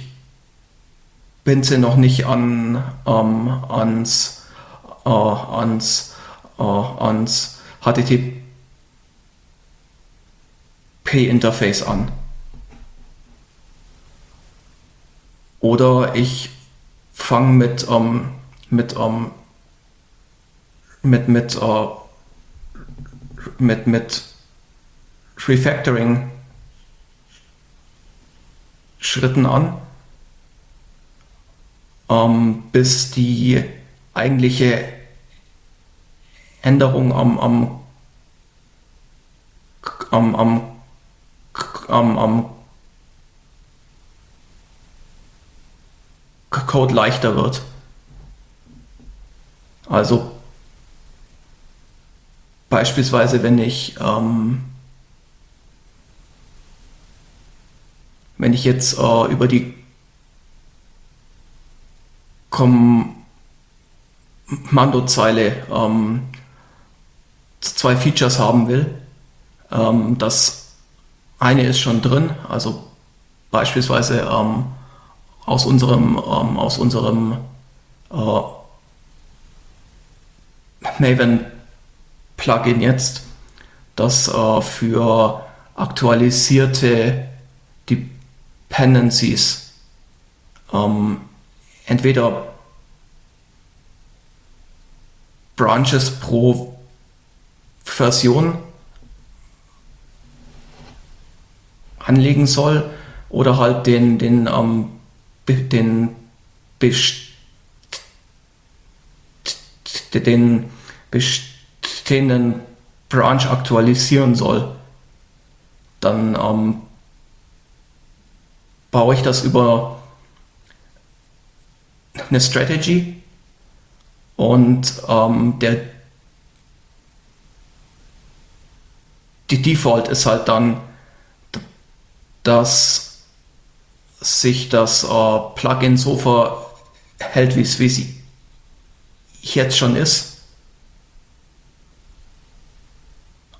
binde noch nicht an, ähm, ans, äh, ans, äh, ans HTTP-Interface an. Oder ich fange mit, ähm, mit, ähm, mit, mit, äh, mit, mit Refactoring Schritten an, ähm, bis die eigentliche Änderung am, am, am, am, am, am Code leichter wird. Also beispielsweise, wenn ich ähm, wenn ich jetzt äh, über die Kommandozeile ähm, zwei Features haben will, ähm, das eine ist schon drin, also beispielsweise ähm, aus unserem, ähm, aus unserem äh, Maven Plugin jetzt, das äh, für aktualisierte Dependencies. Ähm, entweder Branches pro Version anlegen soll oder halt den, den, ähm, den, den bestehenden Branch aktualisieren soll, dann ähm, baue ich das über eine Strategy und ähm, der die Default ist halt dann, dass sich das äh, Plugin so verhält, wie es jetzt schon ist.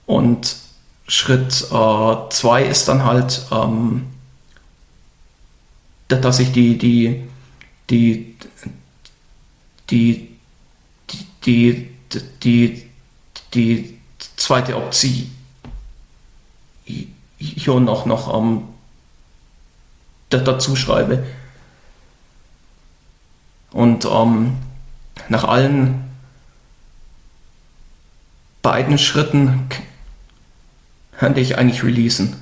Und Schritt 2 äh, ist dann halt, ähm, dass ich die, die, die, die, die, die, die zweite Option noch, noch ähm, dazu schreibe. Und ähm, nach allen beiden Schritten könnte ich eigentlich releasen.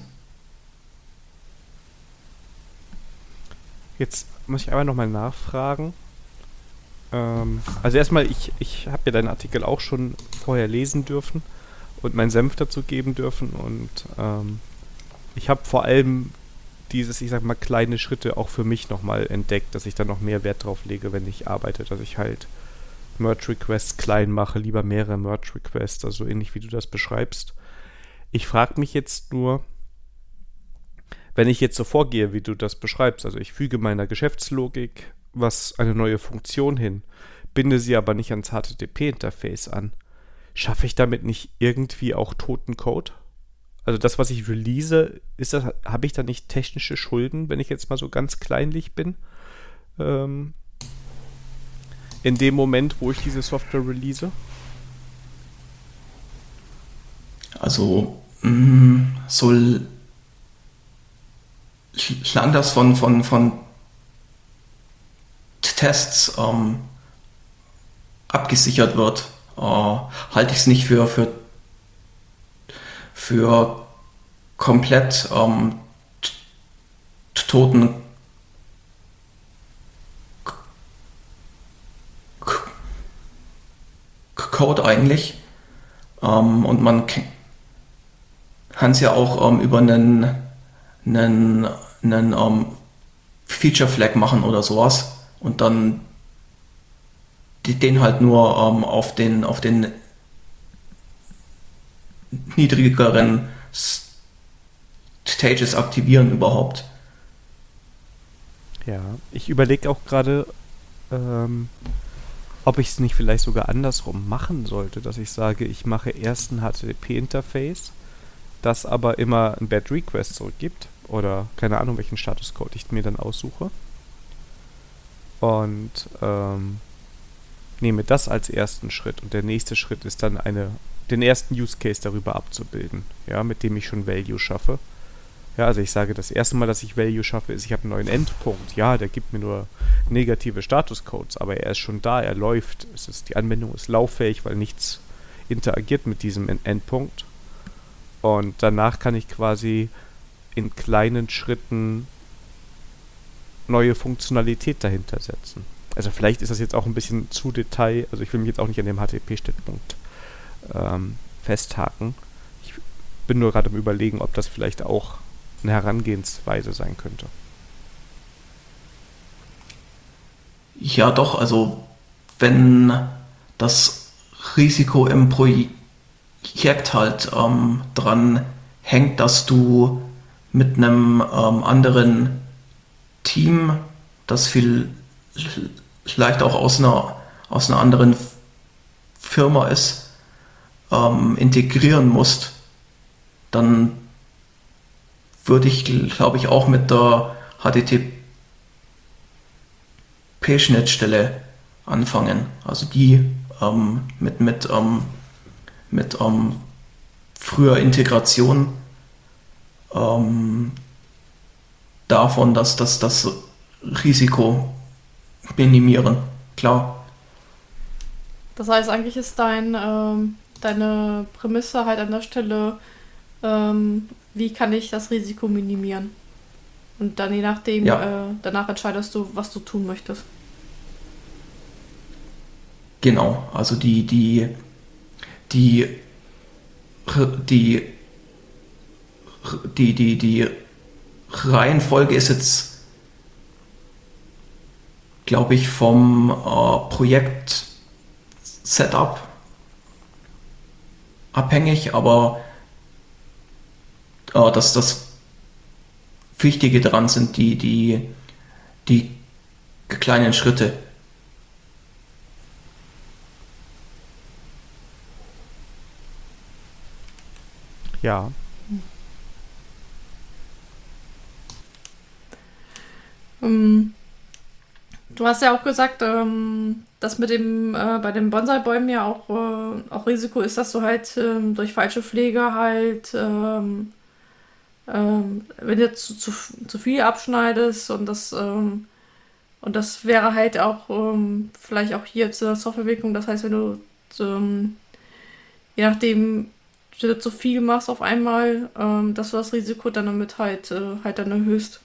Jetzt muss ich aber nochmal nachfragen. Ähm, also erstmal, ich, ich habe ja deinen Artikel auch schon vorher lesen dürfen und meinen Senf dazu geben dürfen und ähm, ich habe vor allem dieses, ich sag mal, kleine Schritte auch für mich nochmal entdeckt, dass ich da noch mehr Wert drauf lege, wenn ich arbeite, dass ich halt Merge Requests klein mache, lieber mehrere Merge Requests, also so ähnlich wie du das beschreibst. Ich frage mich jetzt nur, wenn ich jetzt so vorgehe, wie du das beschreibst, also ich füge meiner Geschäftslogik was eine neue Funktion hin, binde sie aber nicht ans HTTP-Interface an, schaffe ich damit nicht irgendwie auch toten Code? Also das, was ich release, ist das, habe ich da nicht technische Schulden, wenn ich jetzt mal so ganz kleinlich bin? Ähm, in dem Moment, wo ich diese Software release? Also, mh, solange das von, von, von Tests ähm, abgesichert wird, äh, halte ich es nicht für, für für komplett ähm, toten Code eigentlich. Ähm, und man kann es ja auch ähm, über einen, einen, einen ähm, Feature Flag machen oder sowas und dann den halt nur ähm, auf den, auf den niedrigeren Stages aktivieren überhaupt. Ja, ich überlege auch gerade, ähm, ob ich es nicht vielleicht sogar andersrum machen sollte, dass ich sage, ich mache erst ein HTTP-Interface, das aber immer ein Bad Request zurückgibt oder keine Ahnung, welchen Statuscode ich mir dann aussuche. Und ähm, nehme das als ersten Schritt und der nächste Schritt ist dann eine den ersten Use Case darüber abzubilden, ja, mit dem ich schon Value schaffe. Ja, also ich sage, das erste Mal, dass ich Value schaffe, ist, ich habe einen neuen Endpunkt. Ja, der gibt mir nur negative Statuscodes, aber er ist schon da, er läuft. Es ist, die Anwendung ist lauffähig, weil nichts interagiert mit diesem Endpunkt. Und danach kann ich quasi in kleinen Schritten neue Funktionalität dahinter setzen. Also vielleicht ist das jetzt auch ein bisschen zu Detail, also ich will mich jetzt auch nicht an dem HTTP-Steckpunkt ähm, festhaken. Ich bin nur gerade am Überlegen, ob das vielleicht auch eine Herangehensweise sein könnte. Ja, doch, also wenn das Risiko im Projekt halt ähm, dran hängt, dass du mit einem ähm, anderen Team, das viel vielleicht auch aus einer, aus einer anderen Firma ist, ähm, integrieren musst, dann würde ich, glaube ich, auch mit der HTTP-Schnittstelle anfangen. Also die ähm, mit, mit, ähm, mit ähm, früher Integration ähm, davon, dass das, das Risiko minimieren. Klar. Das heißt, eigentlich ist dein ähm, deine Prämisse halt an der Stelle, ähm, wie kann ich das Risiko minimieren? Und dann je nachdem, ja. äh, danach entscheidest du, was du tun möchtest. Genau, also die, die, die, die, die, die, die Reihenfolge ist jetzt, glaube ich, vom äh, Projekt Setup abhängig, aber äh, dass das Wichtige daran sind die, die, die kleinen Schritte. Ja. Ähm, du hast ja auch gesagt, ähm, dass mit dem äh, bei den Bonsai-Bäumen ja auch, äh, auch Risiko ist, dass du halt ähm, durch falsche Pflege halt, ähm, ähm, wenn du zu, zu, zu viel abschneidest und das ähm, und das wäre halt auch vielleicht auch hier zur Softwarewirkung. Das heißt, wenn du je nachdem zu viel machst auf einmal, dass du das Risiko dann damit halt, äh, halt dann erhöhst.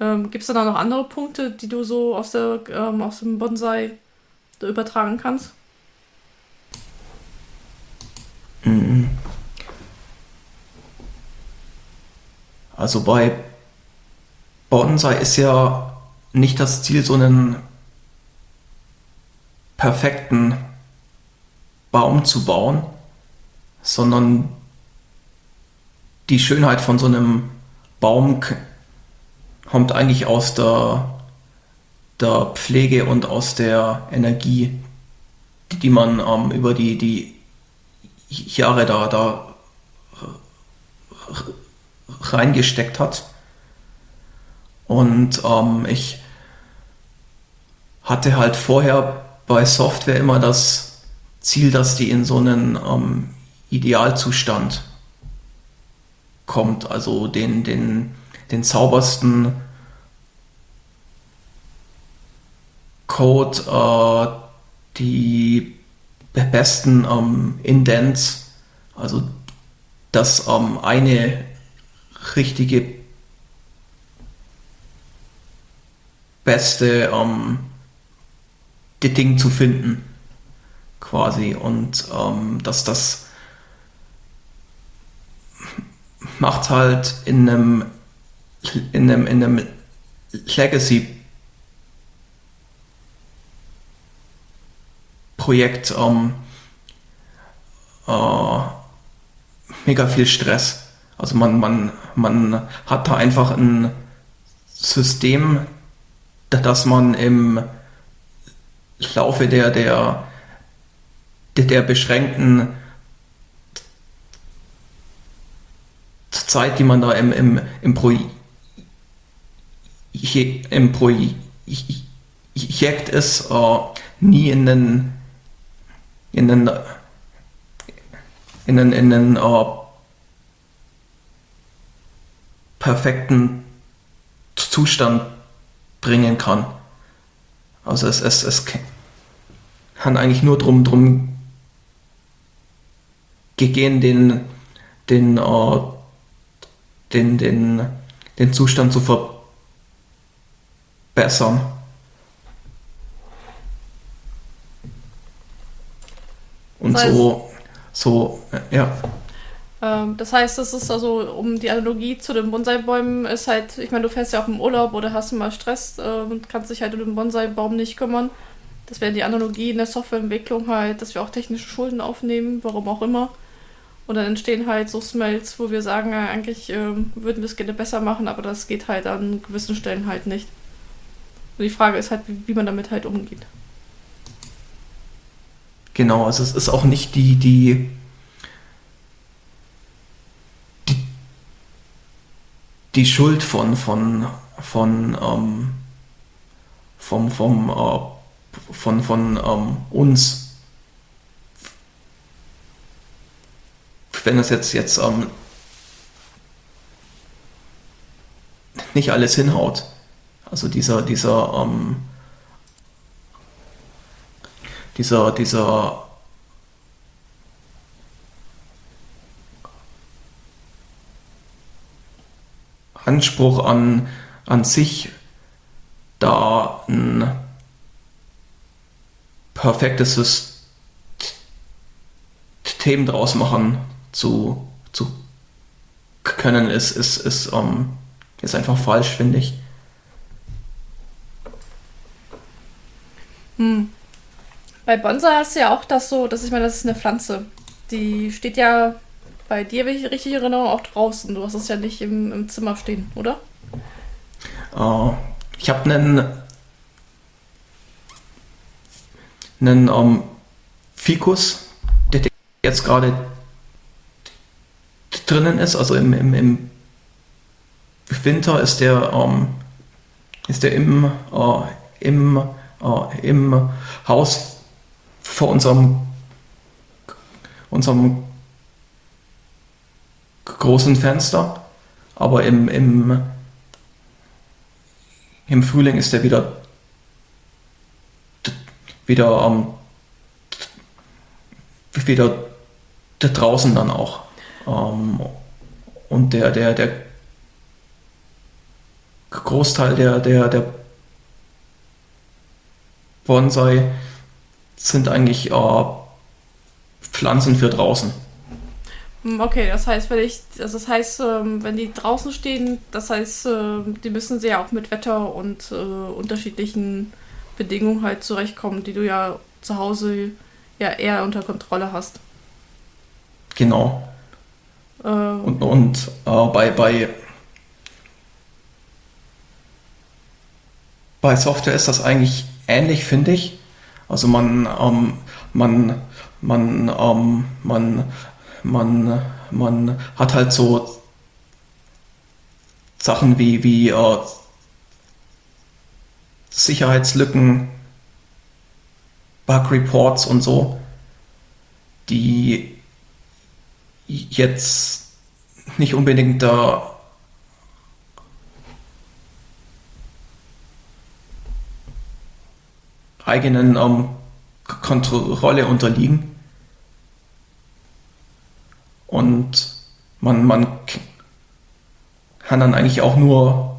Ähm, Gibt es da noch andere Punkte, die du so aus, der, ähm, aus dem Bonsai übertragen kannst? Mhm. Also bei Bonsai ist ja nicht das Ziel, so einen perfekten Baum zu bauen, sondern die Schönheit von so einem Baum kommt eigentlich aus der, der Pflege und aus der Energie, die, die man ähm, über die, die Jahre da, da reingesteckt hat. Und ähm, ich hatte halt vorher bei Software immer das Ziel, dass die in so einen ähm, Idealzustand kommt, also den, den, den saubersten Code, äh, die besten ähm, Indents, also das ähm, eine richtige beste ähm, Ding zu finden, quasi. Und ähm, dass das macht halt in einem, in einem, in einem Legacy Projekt ähm, äh, mega viel Stress. Also man, man, man hat da einfach ein System, das man im Laufe der, der, der, beschränkten Zeit, die man da im, im, im, Pro, im Projekt ist, äh, nie in den in den in den, in den äh, perfekten Zustand bringen kann. Also es, es, es kann eigentlich nur drum, drum gehen, den, den, äh, den, den, den Zustand zu verbessern. Und das heißt, so, so, ja. Ähm, das heißt, das ist also, um die Analogie zu den Bonsai-Bäumen ist halt, ich meine, du fährst ja auch im Urlaub oder hast mal Stress äh, und kannst dich halt um den Bonsai-Baum nicht kümmern. Das wäre die Analogie in der Softwareentwicklung halt, dass wir auch technische Schulden aufnehmen, warum auch immer. Und dann entstehen halt so Smells, wo wir sagen, ja, eigentlich ähm, würden wir es gerne besser machen, aber das geht halt an gewissen Stellen halt nicht. Die Frage ist halt, wie, man damit halt umgeht. Genau, also es ist auch nicht die, die die Schuld von, von, von, ähm, vom, vom, äh, von, von ähm, uns. Wenn es jetzt, jetzt ähm, nicht alles hinhaut. Also dieser, dieser, ähm, dieser, dieser Anspruch an, an sich, da ein perfektes System draus machen zu, zu können, ist, ist, ist, um, ist einfach falsch, finde ich. Hm. Bei Bonsai hast du ja auch das so, dass ich meine, das ist eine Pflanze. Die steht ja bei dir, wenn ich richtig erinnere, auch draußen. Du hast es ja nicht im, im Zimmer stehen, oder? Uh, ich habe einen, einen um, ähm, Fikus, der jetzt gerade drinnen ist. Also im, im, im Winter ist der, ähm, ist der im, äh, im, äh, im Haus vor unserem, unserem großen Fenster. Aber im, im, im Frühling ist er wieder, wieder, ähm, wieder draußen dann auch. Ähm, und der, der, der Großteil der, der, der Bonsai sind eigentlich äh, Pflanzen für draußen. Hm, okay, das heißt, wenn ich, also das heißt, ähm, wenn die draußen stehen, das heißt, ähm, die müssen sie ja auch mit Wetter und äh, unterschiedlichen Bedingungen halt zurechtkommen, die du ja zu Hause ja eher unter Kontrolle hast. Genau. Äh, und und äh, bei, bei, bei Software ist das eigentlich ähnlich, finde ich. Also man, ähm, man, man, ähm, man man, man hat halt so Sachen wie, wie äh, Sicherheitslücken, Bug Reports und so, die jetzt nicht unbedingt der eigenen ähm, Kontrolle unterliegen. Und man, man kann dann eigentlich auch nur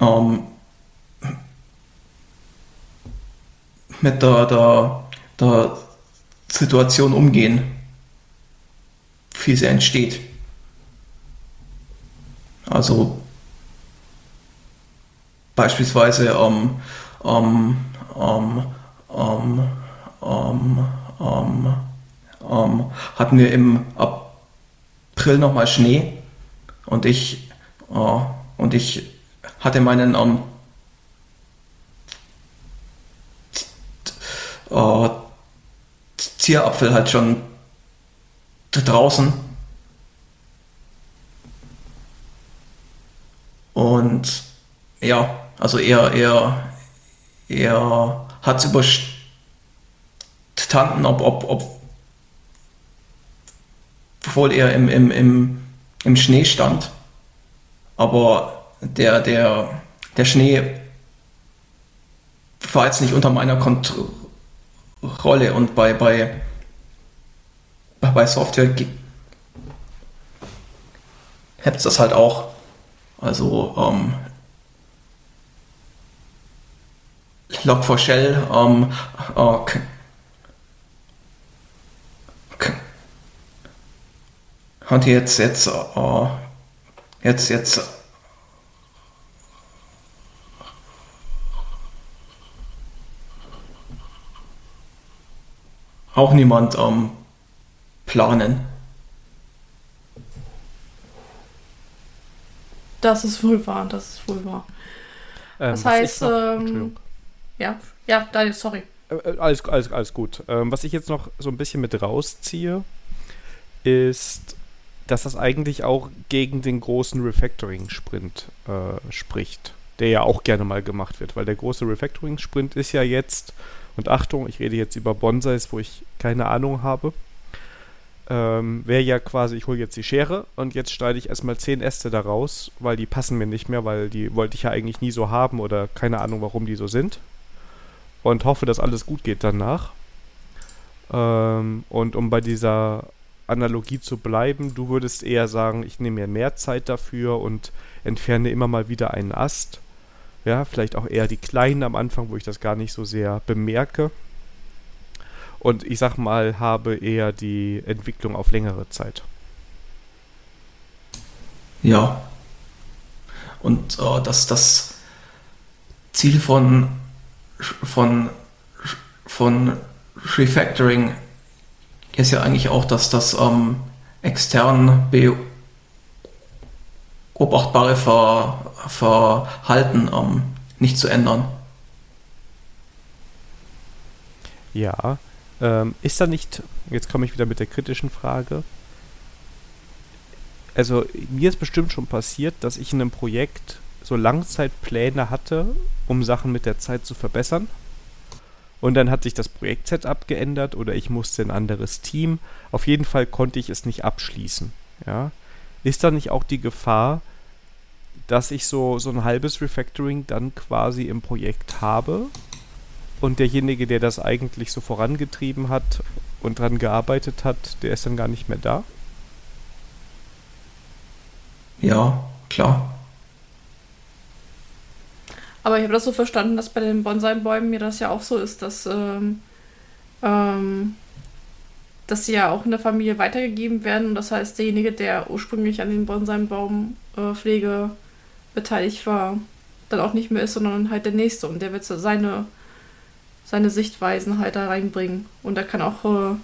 ähm, mit der, der, der Situation umgehen, wie sie entsteht. Also beispielsweise ähm, ähm, ähm, ähm, ähm ähm, ähm, hatten wir im April nochmal Schnee und ich, äh, und ich hatte meinen ähm, äh, Zierapfel halt schon draußen. Und ja, also er, er, er hat es überstanden ob, ob, ob obwohl er im, im, im, im Schnee stand. Aber der, der, der Schnee war jetzt nicht unter meiner Kontrolle und bei, bei, bei Software gibt es das halt auch. Also ähm, Log4Shell ähm, äh, hat jetzt, jetzt, äh, jetzt, jetzt auch niemand am ähm, Planen. Das ist wohl wahr, das ist wohl wahr. Ähm, das heißt, ähm, ja, ja, Daniel, sorry. Äh, äh, alles, alles, alles gut. Ähm, was ich jetzt noch so ein bisschen mit rausziehe, ist, dass das eigentlich auch gegen den großen Refactoring-Sprint äh, spricht, der ja auch gerne mal gemacht wird, weil der große Refactoring-Sprint ist ja jetzt, und Achtung, ich rede jetzt über Bonsais, wo ich keine Ahnung habe, ähm, wäre ja quasi, ich hole jetzt die Schere und jetzt schneide ich erstmal zehn Äste daraus, weil die passen mir nicht mehr, weil die wollte ich ja eigentlich nie so haben oder keine Ahnung, warum die so sind. Und hoffe, dass alles gut geht danach. Ähm, und um bei dieser Analogie zu bleiben, du würdest eher sagen, ich nehme mir mehr Zeit dafür und entferne immer mal wieder einen Ast. Ja, vielleicht auch eher die kleinen am Anfang, wo ich das gar nicht so sehr bemerke. Und ich sag mal, habe eher die Entwicklung auf längere Zeit. Ja. Und äh, das, das Ziel von, von, von Refactoring ist ja eigentlich auch, dass das ähm, extern beobachtbare Ver Verhalten ähm, nicht zu ändern. Ja, Ähm, ist da nicht, jetzt komme ich wieder mit der kritischen Frage, also mir ist bestimmt schon passiert, dass ich in einem Projekt so Langzeitpläne hatte, um Sachen mit der Zeit zu verbessern. Und dann hat sich das Projekt-Setup geändert oder ich musste ein anderes Team. Auf jeden Fall konnte ich es nicht abschließen. Ja? Ist da nicht auch die Gefahr, dass ich so, so ein halbes Refactoring dann quasi im Projekt habe und derjenige, der das eigentlich so vorangetrieben hat und dran gearbeitet hat, der ist dann gar nicht mehr da? Ja, klar. Aber ich habe das so verstanden, dass bei den Bonsai-Bäumen mir das ja auch so ist, dass, ähm, ähm, dass sie ja auch in der Familie weitergegeben werden. Und das heißt, derjenige, der ursprünglich an den Bonsai-Baumpflege äh, beteiligt war, dann auch nicht mehr ist, sondern halt der nächste. Und der wird seine, seine Sichtweisen halt da reinbringen. Und da kann auch, äh,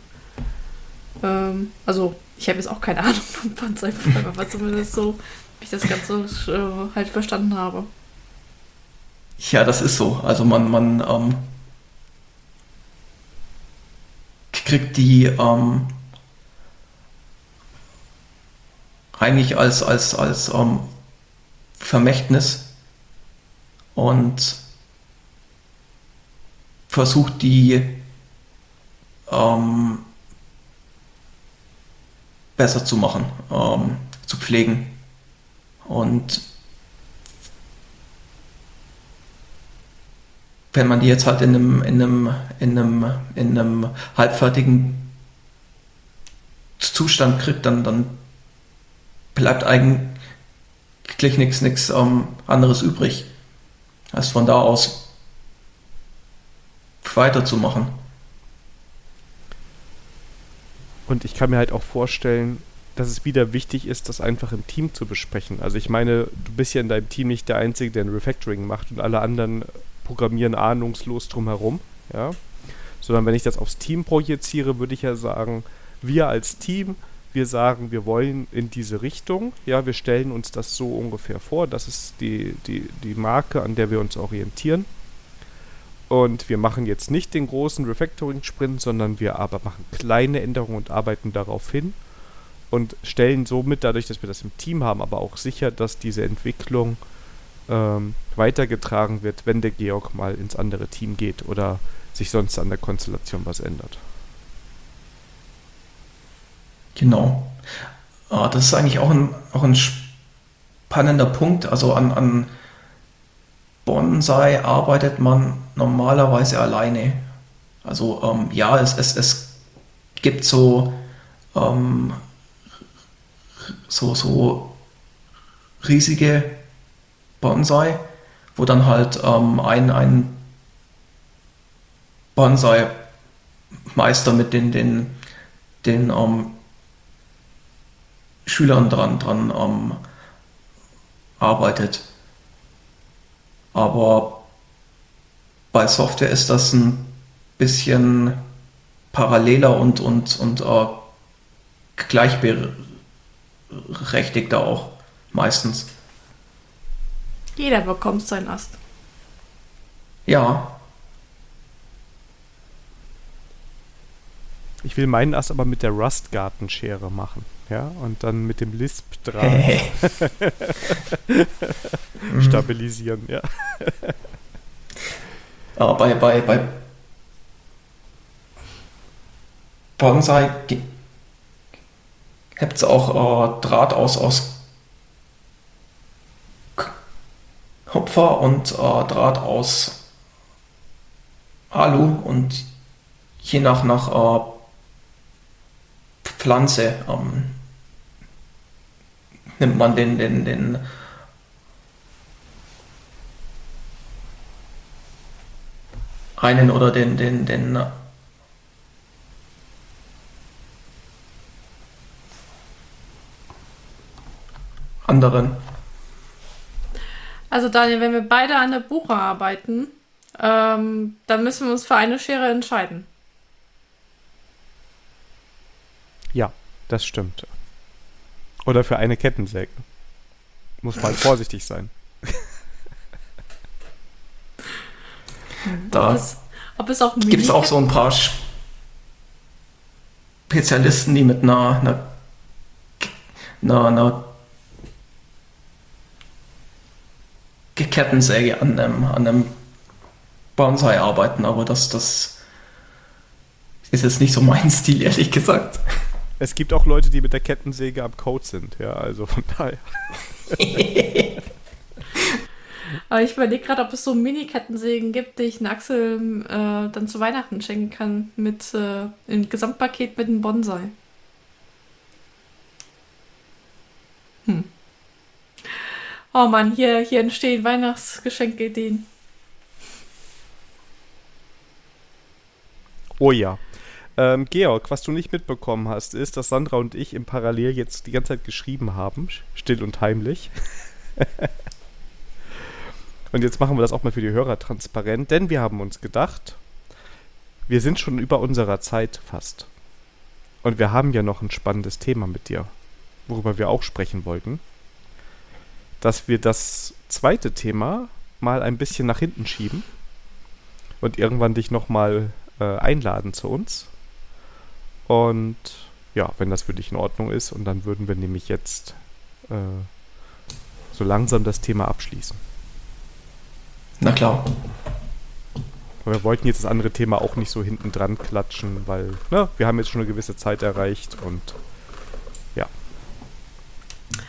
ähm, also ich habe jetzt auch keine Ahnung von Bonsai-Bäumen, aber zumindest so, wie ich das Ganze äh, halt verstanden habe. Ja, das ist so. Also man, man ähm, kriegt die ähm, eigentlich als, als, als ähm, Vermächtnis und versucht die ähm, besser zu machen, ähm, zu pflegen. Und wenn man die jetzt halt in einem, in einem, in einem, in einem halbfertigen Zustand kriegt, dann, dann bleibt eigentlich nichts nichts ähm, anderes übrig, als von da aus weiterzumachen. Und ich kann mir halt auch vorstellen, dass es wieder wichtig ist, das einfach im Team zu besprechen. Also ich meine, du bist ja in deinem Team nicht der Einzige, der ein Refactoring macht und alle anderen programmieren ahnungslos drumherum, ja. Sondern wenn ich das aufs Team projiziere, würde ich ja sagen, wir als Team, wir sagen, wir wollen in diese Richtung, ja, wir stellen uns das so ungefähr vor, das ist die, die, die Marke, an der wir uns orientieren. Und wir machen jetzt nicht den großen Refactoring-Sprint, sondern wir aber machen kleine Änderungen und arbeiten darauf hin und stellen somit, dadurch, dass wir das im Team haben, aber auch sicher, dass diese Entwicklung ähm, weitergetragen wird, wenn der Georg mal ins andere Team geht oder sich sonst an der Konstellation was ändert. Genau. Ah, das ist eigentlich auch ein, auch ein spannender Punkt. Also an, an Bonsai arbeitet man normalerweise alleine. Also ähm, ja, es, es, es gibt so, ähm, so, so riesige Bonsai, wo dann halt ähm, ein, ein Bonsai-Meister mit den, den, den ähm, Schülern dran, dran ähm, arbeitet. Aber bei Software ist das ein bisschen paralleler und, und, und äh, gleichberechtigter auch meistens. Jeder bekommt seinen Ast. Ja. Ich will meinen Ast aber mit der Rust-Gartenschere machen. Ja, und dann mit dem Lisp dran Hey. stabilisieren, ja. Ja, bei, bei, bei Bonsai habt es auch äh, Draht aus, aus Kupfer und äh, Draht aus Alu und je nach, nach äh, Pflanze ähm, nimmt man den, den, den einen oder den, den, den anderen. Also Daniel, wenn wir beide an der Buche arbeiten, ähm, dann müssen wir uns für eine Schere entscheiden. Ja, das stimmt. Oder für eine Kettensäge. Muss mal vorsichtig sein. Da ob, es, auch gibt es auch so ein paar. Sch Spezialisten, die mit einer, einer, einer, einer Kettensäge an einem, an einem Bonsai arbeiten, aber das, das ist jetzt nicht so mein Stil, ehrlich gesagt. Es gibt auch Leute, die mit der Kettensäge am Code sind, ja, also von daher. Aber ich überlege gerade, ob es so Mini-Kettensägen gibt, die ich einen Axel äh, dann zu Weihnachten schenken kann. Mit äh, im Gesamtpaket mit einem Bonsai. Hm. Oh Mann, hier, hier entstehen Weihnachtsgeschenkideen. Oh ja. Ähm, Georg, was du nicht mitbekommen hast, ist, dass Sandra und ich im Parallel jetzt die ganze Zeit geschrieben haben, still und heimlich. und jetzt machen wir das auch mal für die Hörer transparent, denn wir haben uns gedacht, wir sind schon über unserer Zeit fast. Und wir haben ja noch ein spannendes Thema mit dir, worüber wir auch sprechen wollten. Dass wir das zweite Thema mal ein bisschen nach hinten schieben und irgendwann dich nochmal äh, einladen zu uns. Und ja, wenn das für dich in Ordnung ist, und dann würden wir nämlich jetzt äh, so langsam das Thema abschließen. Na klar. Aber wir wollten jetzt das andere Thema auch nicht so hinten dran klatschen, weil ne, wir haben jetzt schon eine gewisse Zeit erreicht und.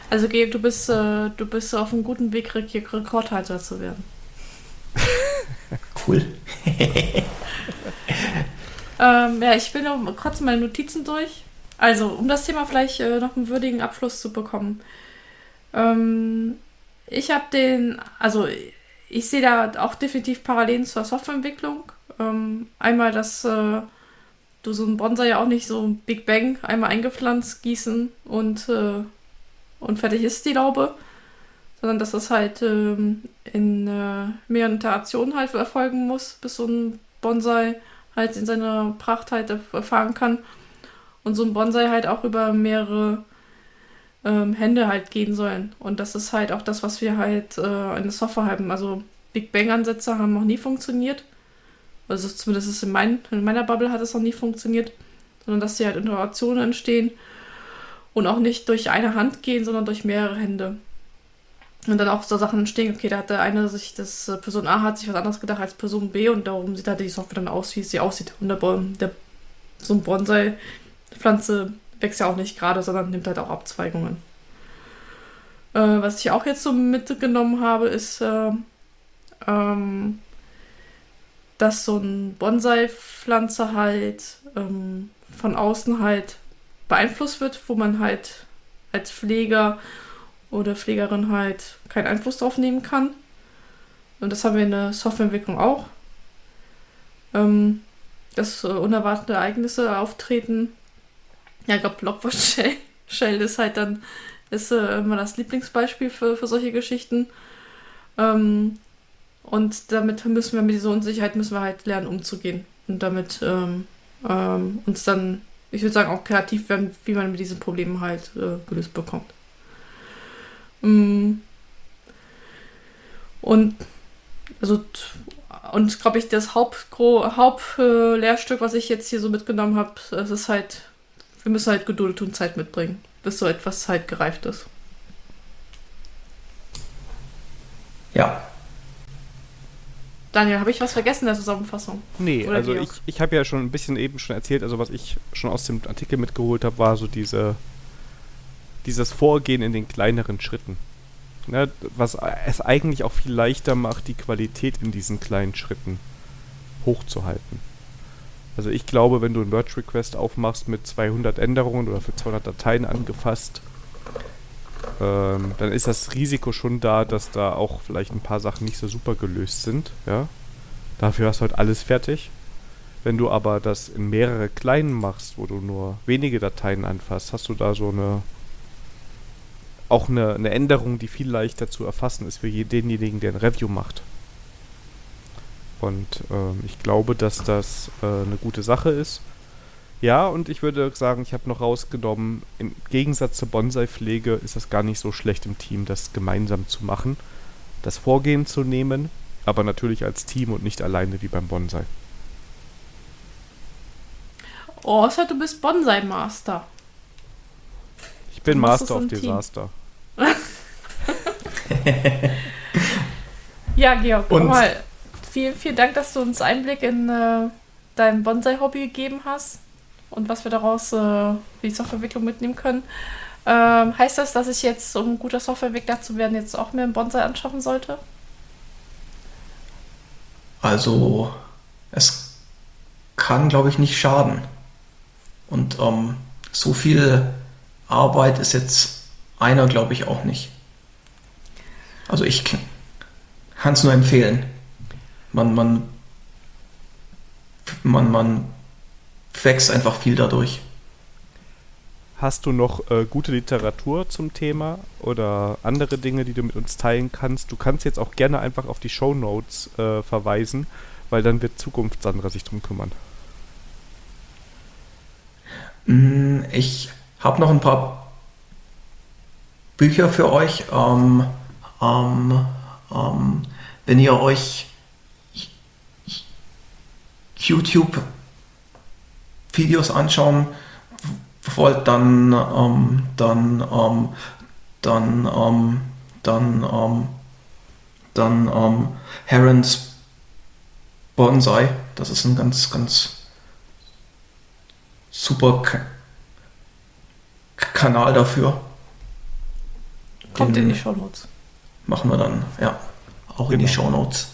Also Gabe, du bist, äh, du bist auf einem guten Weg, Re Rekordhalter zu werden. cool. Ähm, ja, ich bin noch kurz meine Notizen durch. Also, um das Thema vielleicht äh, noch einen würdigen Abschluss zu bekommen. Ähm, ich habe den, also ich sehe da auch definitiv Parallelen zur Softwareentwicklung. Ähm, einmal, dass äh, du so ein Bonsai ja auch nicht so Big Bang einmal eingepflanzt, gießen und, äh, und fertig ist die Laube, sondern dass das halt ähm, in äh, mehreren Iterationen halt erfolgen muss, bis so ein Bonsai halt in seiner Pracht halt erfahren kann. Und so ein Bonsai halt auch über mehrere ähm, Hände halt gehen sollen. Und das ist halt auch das, was wir halt äh, in der Software haben. Also Big Bang-Ansätze haben noch nie funktioniert. Also zumindest in, mein, in meiner Bubble hat es noch nie funktioniert. Sondern dass sie halt Innovationen entstehen und auch nicht durch eine Hand gehen, sondern durch mehrere Hände. Und dann auch so Sachen entstehen, okay, da hat der eine sich, das äh, Person A hat sich was anderes gedacht als Person B und darum sieht halt die Software dann aus, wie sie aussieht. Und der, der so ein Bonsai-Pflanze wächst ja auch nicht gerade, sondern nimmt halt auch Abzweigungen. Äh, was ich auch jetzt so mitgenommen habe, ist, äh, ähm, dass so ein Bonsai-Pflanze halt ähm, von außen halt beeinflusst wird, wo man halt als Pfleger oder Pflegerin halt keinen Einfluss drauf nehmen kann. Und das haben wir in der Softwareentwicklung auch. Ähm, dass äh, unerwartete Ereignisse auftreten. Ja, ich glaube, Blockwatch Shell, Shell ist halt dann ist äh, immer das Lieblingsbeispiel für, für solche Geschichten. Ähm, und damit müssen wir mit dieser Unsicherheit müssen wir halt lernen, umzugehen. Und damit ähm, ähm, uns dann, ich würde sagen, auch kreativ werden, wie man mit diesen Problemen halt äh, gelöst bekommt. Mm. Und also und glaube ich, das Hauptlehrstück, Haupt, was ich jetzt hier so mitgenommen habe, es ist halt, wir müssen halt Geduld und Zeit mitbringen, bis so etwas halt gereift ist. Ja. Daniel, habe ich was vergessen in der Zusammenfassung? Nee, Oder also ich, ich habe ja schon ein bisschen eben schon erzählt, also was ich schon aus dem Artikel mitgeholt habe, war so diese dieses Vorgehen in den kleineren Schritten. Ne, was es eigentlich auch viel leichter macht, die Qualität in diesen kleinen Schritten hochzuhalten. Also ich glaube, wenn du ein Merge Request aufmachst mit 200 Änderungen oder für 200 Dateien angefasst, ähm, dann ist das Risiko schon da, dass da auch vielleicht ein paar Sachen nicht so super gelöst sind. Ja? Dafür hast du halt alles fertig. Wenn du aber das in mehrere kleinen machst, wo du nur wenige Dateien anfasst, hast du da so eine auch eine, eine Änderung, die viel leichter zu erfassen ist für denjenigen, der ein Review macht. Und ähm, ich glaube, dass das äh, eine gute Sache ist. Ja, und ich würde sagen, ich habe noch rausgenommen, im Gegensatz zur Bonsai-Pflege ist das gar nicht so schlecht im Team, das gemeinsam zu machen, das Vorgehen zu nehmen, aber natürlich als Team und nicht alleine wie beim Bonsai. Außer du bist Bonsai-Master. Ich bin Master of Disaster. ja, Georg, Und mal, vielen, vielen Dank, dass du uns Einblick in äh, dein Bonsai-Hobby gegeben hast und was wir daraus äh, die Softwareentwicklung mitnehmen können. Ähm, heißt das, dass ich jetzt, um ein guter Softwareentwickler zu werden, jetzt auch mir einen Bonsai anschaffen sollte? Also, es kann, glaube ich, nicht schaden. Und ähm, so viel Arbeit ist jetzt einer, glaube ich, auch nicht. Also ich kann es nur empfehlen. Man, man, man, man wächst einfach viel dadurch. Hast du noch äh, gute Literatur zum Thema oder andere Dinge, die du mit uns teilen kannst? Du kannst jetzt auch gerne einfach auf die Show Notes äh, verweisen, weil dann wird Zukunftssandra sich drum kümmern. Mm, ich habe noch ein paar Bücher für euch. Ähm, ähm, ähm, wenn ihr euch YouTube-Videos anschauen wollt, dann, ähm, dann, ähm, dann, ähm, dann, ähm, dann ähm, Herons Bonsai. Das ist ein ganz, ganz super K Kanal dafür. Kommt Den in die Show Notes. Machen wir dann, ja, auch genau. in die genau. Show Notes.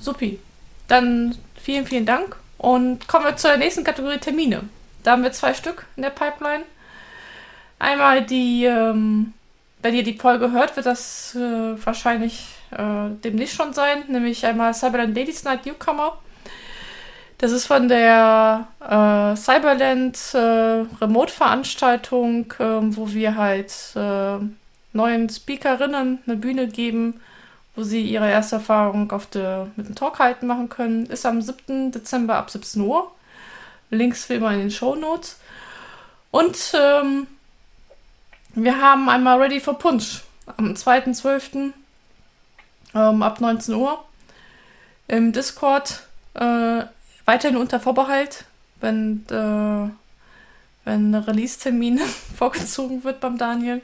Supi. Dann vielen, vielen Dank und kommen wir zur nächsten Kategorie Termine. Da haben wir zwei Stück in der Pipeline. Einmal die, ähm, wenn ihr die Folge hört, wird das äh, wahrscheinlich äh, demnächst schon sein, nämlich einmal Cyberland Ladies Night Newcomer das ist von der äh, Cyberland äh, Remote-Veranstaltung, äh, wo wir halt äh, neuen Speakerinnen eine Bühne geben, wo sie ihre erste Erfahrung auf der, mit dem Talk halten machen können. Ist am 7. Dezember ab 17 Uhr. Links wie immer in den Show Notes. Und ähm, wir haben einmal Ready for Punch am 2.12. Ähm, ab 19 Uhr im Discord. Äh, weiterhin unter Vorbehalt, wenn, äh, wenn Release-Termin vorgezogen wird beim Daniel.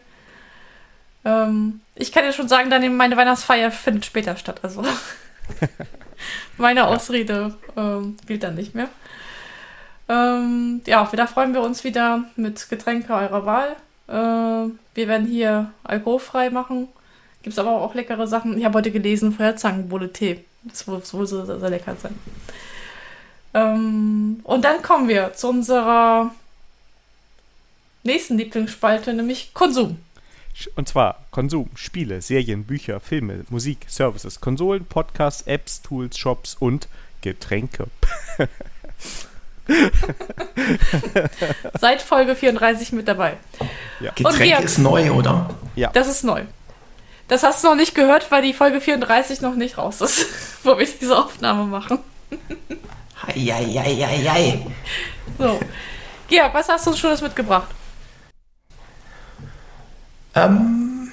Ähm, ich kann dir schon sagen, dann meine Weihnachtsfeier findet später statt. Also meine Ausrede ähm, gilt dann nicht mehr. Ähm, ja, da freuen wir uns wieder mit Getränke eurer Wahl. Äh, wir werden hier alkoholfrei machen. Gibt es aber auch leckere Sachen. Ich habe heute gelesen, Feuerzangenbowle Tee. Das soll so sehr, sehr lecker sein. Ähm, und dann kommen wir zu unserer nächsten Lieblingsspalte, nämlich Konsum. Und zwar Konsum, Spiele, Serien, Bücher, Filme, Musik, Services, Konsolen, Podcasts, Apps, Tools, Shops und Getränke. Seit Folge 34 mit dabei. Ja. Getränk ist neu, oder? Ja. Das ist neu. Das hast du noch nicht gehört, weil die Folge 34 noch nicht raus ist, wo wir diese Aufnahme machen. Eieieiei. So. Georg, was hast du uns Schönes mitgebracht? Ähm,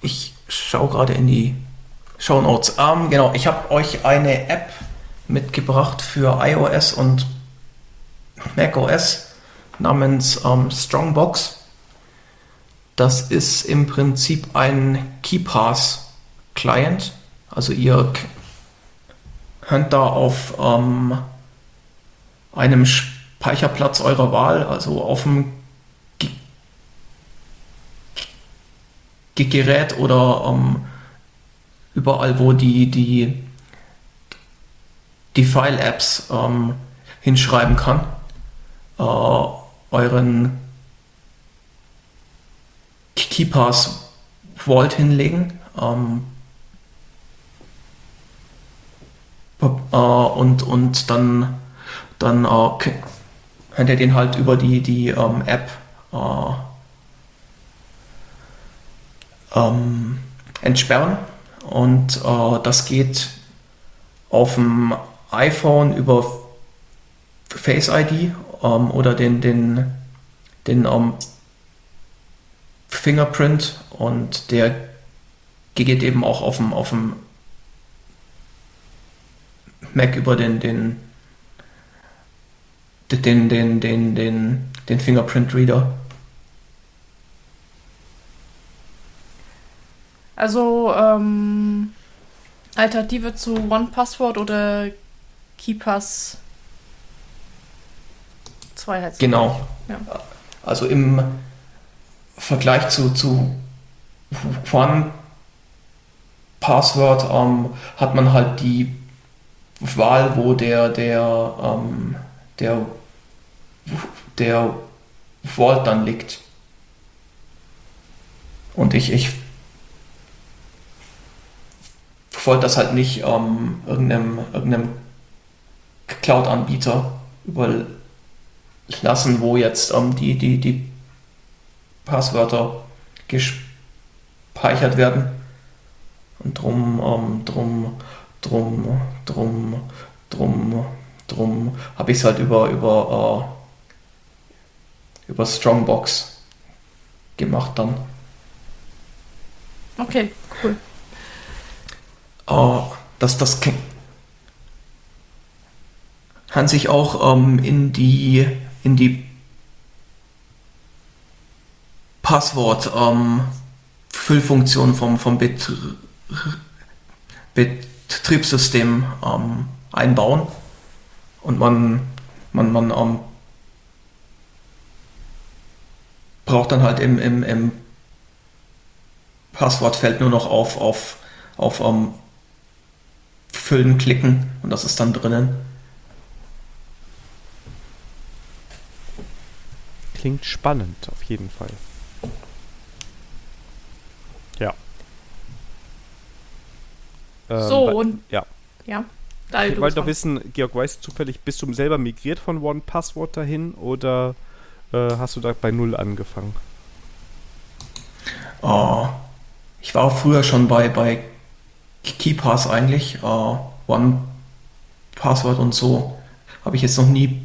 ich schaue gerade in die Show Notes. Ähm, genau, ich habe euch eine App mitgebracht für iOS und macOS namens ähm, Strongbox. Das ist im Prinzip ein KeyPass Client. Also ihr könnt da auf ähm, einem Speicherplatz eurer Wahl, also auf dem Gerät oder ähm, überall, wo die, die, die File-Apps ähm, hinschreiben kann, äh, euren KeyPass Vault hinlegen. Ähm, Äh, und, und dann, dann äh, könnt ihr den halt über die, die ähm, App äh, ähm, entsperren. Und äh, das geht auf dem iPhone über Face ID ähm, oder den, den, den ähm, Fingerprint und der geht eben auch auf dem, auf dem Mac über den, den den, den, den, den, den Fingerprint Reader. Also, ähm, Alternative zu OnePassword oder KeyPass 2 heißt Genau. Ja. Also im Vergleich zu, zu One Password ähm, hat man halt die Wahl, wo der, der, ähm, der, der Vault dann liegt. Und ich, ich wollte das halt nicht ähm, irgendeinem, irgendeinem Cloud-Anbieter überlassen, wo jetzt ähm, die, die, die Passwörter gespeichert werden. Und drum, ähm, drum, drum, drum, drum, drum habe ich es halt über, über, äh, über Strongbox gemacht dann. Okay, cool. Äh, das, das kann sich auch ähm, in die, in die Passwort-Füllfunktion ähm, vom, vom Betrie Betriebssystem ähm, einbauen. Und man, man, man ähm, braucht dann halt im, im, im Passwortfeld nur noch auf, auf, auf ähm, Füllen klicken und das ist dann drinnen. Klingt spannend, auf jeden Fall. Ja. Ähm, so, und ja. ja. Da, Ich du wollte noch wissen, Georg, weißt du zufällig, bist du selber migriert von One Password dahin oder äh, hast du da bei Null angefangen? Äh, ich war früher schon bei, bei KeyPass eigentlich, äh, One Password und so. Habe ich jetzt noch nie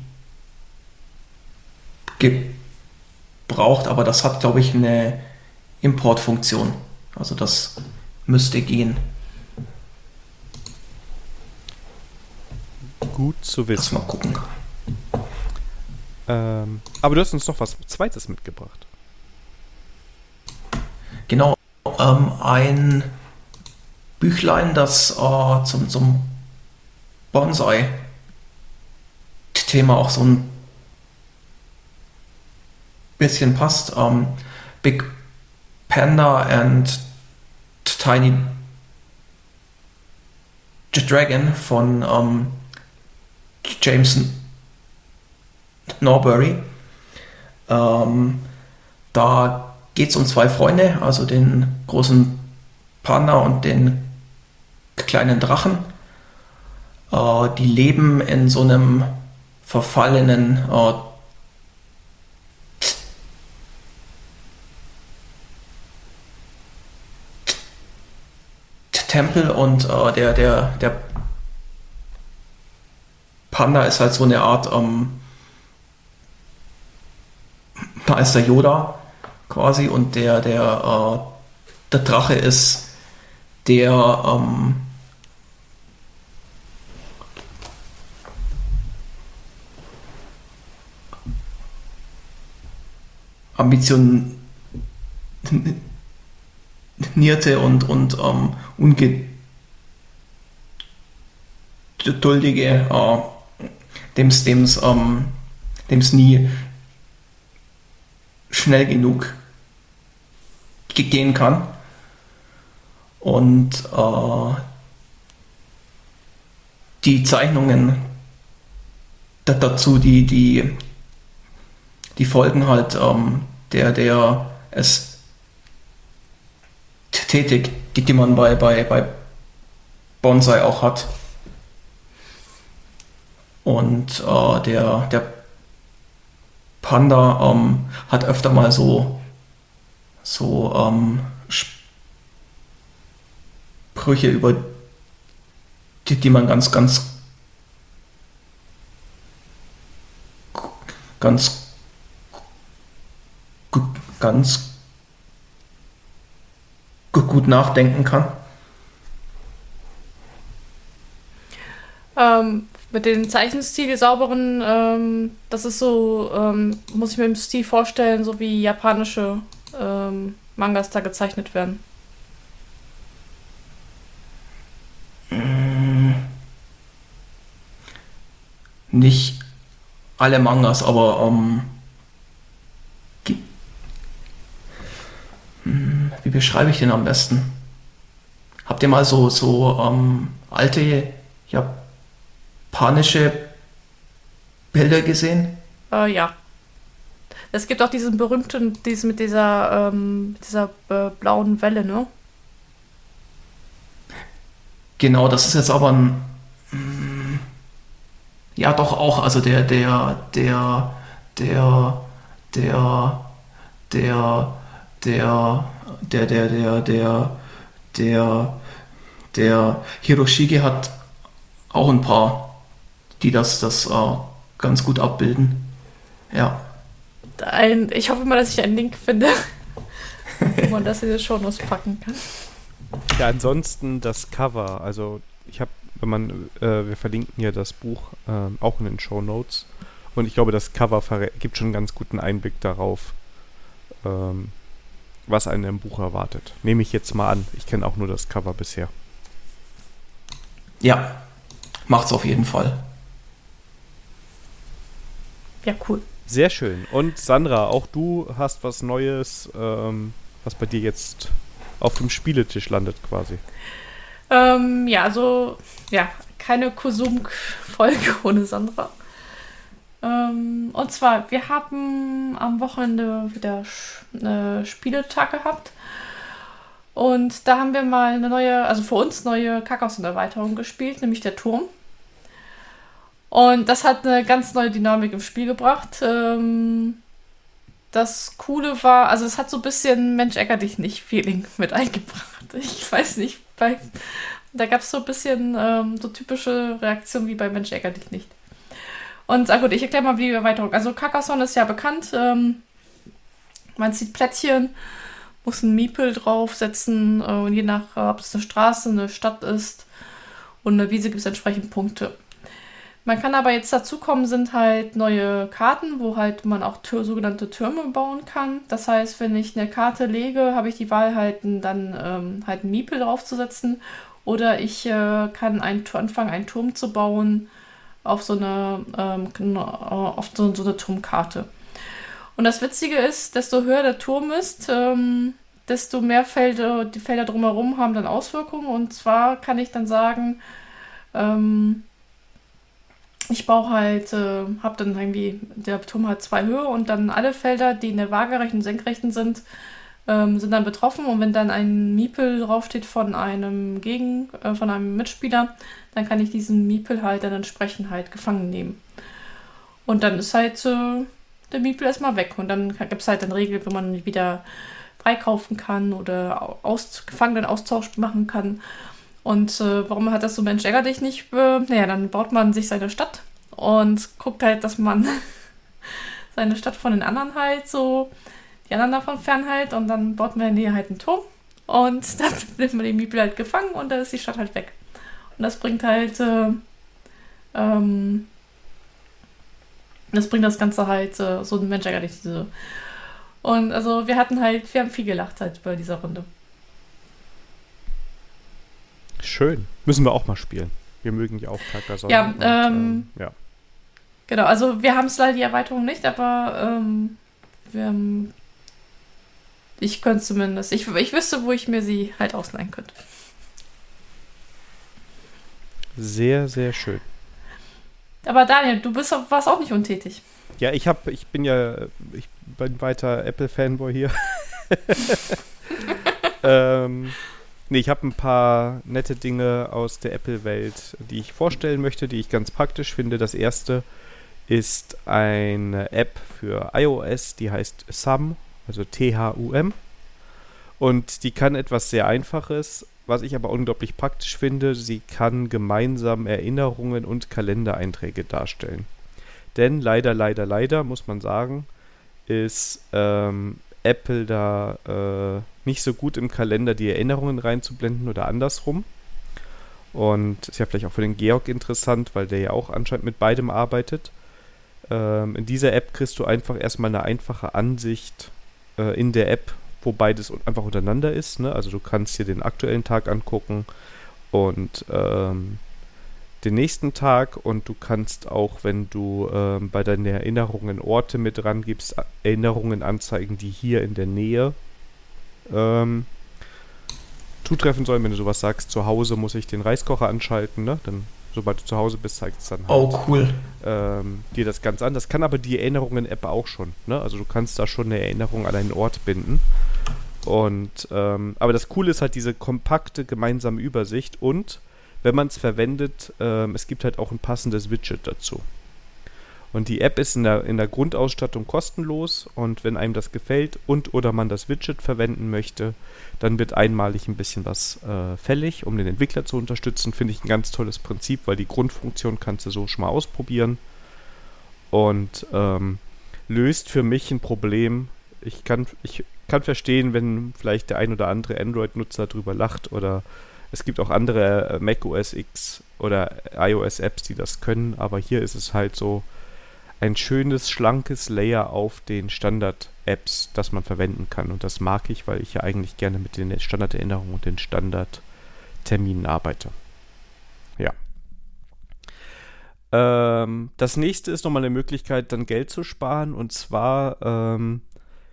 gebraucht, aber das hat, glaube ich, eine Importfunktion. Also das müsste gehen. Gut zu Lass wissen. mal gucken. Ähm, aber du hast uns noch was Zweites mitgebracht. Genau, ähm, ein Büchlein, das äh, zum, zum Bonsai-Thema auch so ein bisschen passt. Ähm, Big Panda and Tiny Dragon von ähm, James Norbury. Ähm, da geht es um zwei Freunde, also den großen Panda und den kleinen Drachen. Äh, die leben in so einem verfallenen äh, Tempel und äh, der, der, der Panda ist halt so eine Art ähm, Meister Yoda quasi und der, der, äh, der Drache ist der ähm, ambitionierte und, und ähm, ungeduldige, äh, dem's, dem's, ähm, dem's nie schnell genug ge- gehen kann. Und äh, die Zeichnungen da, dazu, die, die, die folgen halt ähm, der, der Ästhetik, die, die man bei, bei, bei Bonsai auch hat. Und äh, der, der Panda ähm, hat öfter mal so, so ähm, Sprüche über die, die man ganz, ganz, ganz, ganz gu- gut nachdenken kann. Ähm, mit dem Zeichenstil sauberen, ähm, das ist so, ähm, muss ich mir im Stil vorstellen, so wie japanische ähm, Mangas da gezeichnet werden. Nicht alle Mangas, aber ähm, hm, wie beschreibe ich den am besten? Habt ihr mal so, so ähm, alte japanische Bilder gesehen? Äh, ja. Es gibt auch diesen berühmten, diesen mit dieser, ähm, dieser äh, blauen Welle, ne? Genau, das ist jetzt aber ein. Mm, ja, doch auch. Also der, der, der, der, der, der, der, der, der, der, der, der, der Hiroshige hat auch ein paar, die das, das äh, ganz gut abbilden. Ja. Ein, ich hoffe mal, dass ich einen Link finde, wo man das in die Shownotes packen kann. Ja, ansonsten das Cover. Also ich habe, wenn man, äh, wir verlinken hier das Buch äh, auch in den Show Notes. Und ich glaube, das Cover gibt schon einen ganz guten Einblick darauf, ähm, was einen im Buch erwartet. Nehme ich jetzt mal an. Ich kenne auch nur das Cover bisher. Ja, macht's auf jeden Fall. Ja, cool. Sehr schön. Und Sandra, auch du hast was Neues, ähm, was bei dir jetzt auf dem Spieletisch landet quasi. Ähm, ja, also, ja, keine Kosum-Folge ohne Sandra. Ähm, und zwar, wir haben am Wochenende wieder äh, Spieletag gehabt. Und da haben wir mal eine neue, also für uns neue Kakaos-Erweiterung gespielt, nämlich der Turm. Und das hat eine ganz neue Dynamik im Spiel gebracht. Ähm, das Coole war, also es hat so ein bisschen Mensch ärger dich nicht Feeling mit eingebracht. Ich weiß nicht, bei, da gab es so ein bisschen ähm, so typische Reaktionen wie bei Mensch ärger dich nicht. Und ah gut, ich erkläre mal wie die Erweiterung. Also Carcassonne ist ja bekannt. Ähm, man zieht Plättchen, muss ein Miepel draufsetzen äh, und je nach, äh, ob es eine Straße, eine Stadt ist und eine Wiese gibt es entsprechend Punkte. Man kann aber jetzt dazukommen, sind halt neue Karten, wo halt man auch Tür, sogenannte Türme bauen kann. Das heißt, wenn ich eine Karte lege, habe ich die Wahl halt dann ähm, halt einen Miepel draufzusetzen oder ich äh, kann ein, anfangen, einen Turm zu bauen auf so eine, ähm, auf so, so, eine Turmkarte. Und das Witzige ist, desto höher der Turm ist, ähm, desto mehr Felder, die Felder drumherum haben dann Auswirkungen. Und zwar kann ich dann sagen, ähm, ich baue halt, äh, habe dann irgendwie, der Turm hat zwei Höhe und dann alle Felder, die in der waagerechten, senkrechten sind, ähm, sind dann betroffen. Und wenn dann ein Miepel draufsteht von einem Gegen, äh, von einem Mitspieler, dann kann ich diesen Miepel halt dann entsprechend halt gefangen nehmen. Und dann ist halt äh, der Miepel erstmal weg. Und dann gibt es halt eine Regel, wenn man wieder freikaufen kann oder aus, Gefangenen Austausch machen kann. Und äh, warum hat das so Mensch ärger dich nicht? Äh, naja, dann baut man sich seine Stadt und guckt halt, dass man seine Stadt von den anderen halt so, die anderen davon fernhält und dann baut man in die halt einen Turm und dann nimmt man den Miepel halt gefangen und dann ist die Stadt halt weg. Und das bringt halt, äh, ähm, das bringt das Ganze halt äh, so ein Mensch ärger dich diese. Und also wir hatten halt, wir haben viel gelacht halt bei dieser Runde. Schön. Müssen wir auch mal spielen. Wir mögen ja auch Carcassonne. Ja, und, ähm, ähm, ja. Genau, also wir haben es leider die Erweiterung nicht, aber ähm, wir haben, ich könnte zumindest, ich, ich wüsste, wo ich mir sie halt ausleihen könnte. Sehr, sehr schön. Aber Daniel, du bist, warst auch nicht untätig. Ja, ich habe, ich bin ja, ich bin weiter Apple-Fanboy hier. ähm, Nee, ich habe ein paar nette Dinge aus der Apple-Welt, die ich vorstellen möchte, die ich ganz praktisch finde. Das erste ist eine App für iOS, die heißt Sum, also T-H-U-M. Und die kann etwas sehr Einfaches, was ich aber unglaublich praktisch finde. Sie kann gemeinsam Erinnerungen und Kalendereinträge darstellen. Denn leider, leider, leider, muss man sagen, ist ähm, Apple da äh, nicht so gut im Kalender die Erinnerungen reinzublenden oder andersrum. Und ist ja vielleicht auch für den Georg interessant, weil der ja auch anscheinend mit beidem arbeitet. Ähm, in dieser App kriegst du einfach erstmal eine einfache Ansicht äh, in der App, wo beides einfach untereinander ist. Ne? Also du kannst dir den aktuellen Tag angucken und ähm, den nächsten Tag und du kannst auch, wenn du ähm, bei deinen Erinnerungen Orte mit dran gibst, Erinnerungen anzeigen, die hier in der Nähe ähm, zutreffen sollen. Wenn du sowas sagst, zu Hause muss ich den Reiskocher anschalten, ne? Dann, sobald du zu Hause bist, zeigt es dann halt, oh, cool. ähm, dir das ganz an. Das kann aber die Erinnerungen-App auch schon, ne? Also du kannst da schon eine Erinnerung an einen Ort binden. Und ähm, aber das Coole ist halt diese kompakte gemeinsame Übersicht und wenn man es verwendet, ähm, es gibt halt auch ein passendes Widget dazu. Und die App ist in der, in der Grundausstattung kostenlos und wenn einem das gefällt und oder man das Widget verwenden möchte, dann wird einmalig ein bisschen was äh, fällig, um den Entwickler zu unterstützen. Finde ich ein ganz tolles Prinzip, weil die Grundfunktion kannst du so schon mal ausprobieren und ähm, löst für mich ein Problem. Ich kann, ich kann verstehen, wenn vielleicht der ein oder andere Android-Nutzer drüber lacht oder es gibt auch andere äh, Mac OS X oder iOS-Apps, die das können, aber hier ist es halt so ein schönes, schlankes Layer auf den Standard-Apps, das man verwenden kann. Und das mag ich, weil ich ja eigentlich gerne mit den Standarderinnerungen und den Standardterminen arbeite. Ja. Ähm, das nächste ist nochmal eine Möglichkeit, dann Geld zu sparen. Und zwar ähm,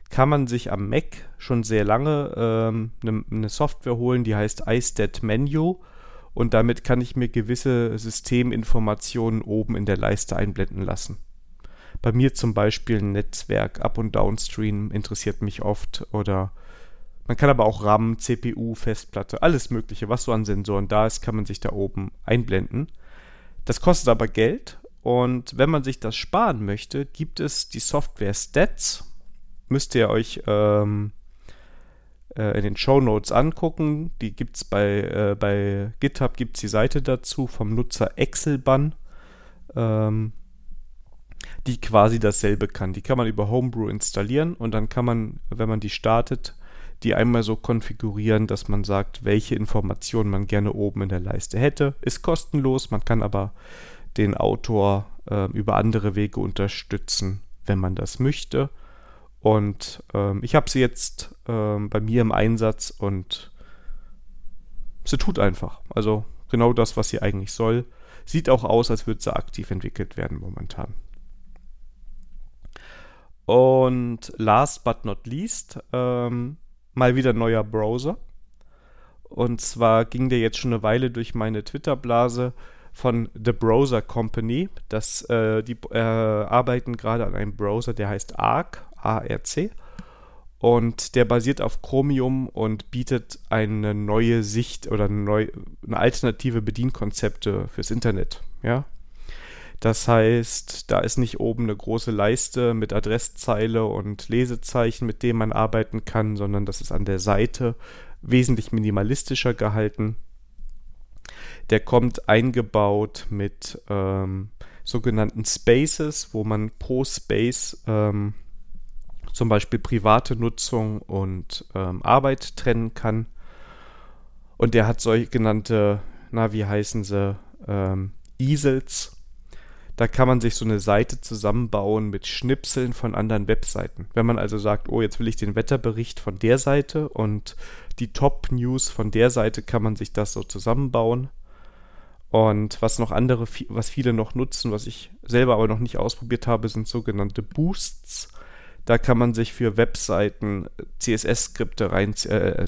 kann man sich am Mac schon sehr lange ähm, eine, eine Software holen, die heißt iStat Menu. Und damit kann ich mir gewisse Systeminformationen oben in der Leiste einblenden lassen. Bei mir zum Beispiel ein Netzwerk Up- und Downstream interessiert mich oft oder man kann aber auch RAM, CPU, Festplatte, alles Mögliche, was so an Sensoren da ist, kann man sich da oben einblenden. Das kostet aber Geld und wenn man sich das sparen möchte, gibt es die Software Stats müsst ihr euch ähm, äh, in den Show Notes angucken. Die gibt es bei, äh, bei GitHub, gibt es die Seite dazu vom Nutzer Excelban, ähm, die quasi dasselbe kann. Die kann man über Homebrew installieren und dann kann man, wenn man die startet, die einmal so konfigurieren, dass man sagt, welche Informationen man gerne oben in der Leiste hätte. Ist kostenlos, man kann aber den Autor äh, über andere Wege unterstützen, wenn man das möchte. Und ähm, ich habe sie jetzt ähm, bei mir im Einsatz und sie tut einfach. Also genau das, was sie eigentlich soll. Sieht auch aus, als würde sie aktiv entwickelt werden momentan. Und last but not least, ähm, mal wieder neuer Browser. Und zwar ging der jetzt schon eine Weile durch meine Twitter-Blase von The Browser Company. Das, äh, die äh, arbeiten gerade an einem Browser, der heißt Arc, ARC. Und der basiert auf Chromium und bietet eine neue Sicht oder eine, eine alternative Bedienkonzepte fürs Internet. Ja? Das heißt, da ist nicht oben eine große Leiste mit Adresszeile und Lesezeichen, mit denen man arbeiten kann, sondern das ist an der Seite wesentlich minimalistischer gehalten. Der kommt eingebaut mit ähm, sogenannten Spaces, wo man pro Space ähm, zum Beispiel private Nutzung und ähm, Arbeit trennen kann. Und der hat solche genannte, na, wie heißen sie, ähm, Easels. Da kann man sich so eine Seite zusammenbauen mit Schnipseln von anderen Webseiten. Wenn man also sagt, oh, jetzt will ich den Wetterbericht von der Seite und die Top-News von der Seite, kann man sich das so zusammenbauen. Und was noch andere, was viele noch nutzen, was ich selber aber noch nicht ausprobiert habe, sind sogenannte Boosts. Da kann man sich für Webseiten CSS-Skripte reinziehen, äh,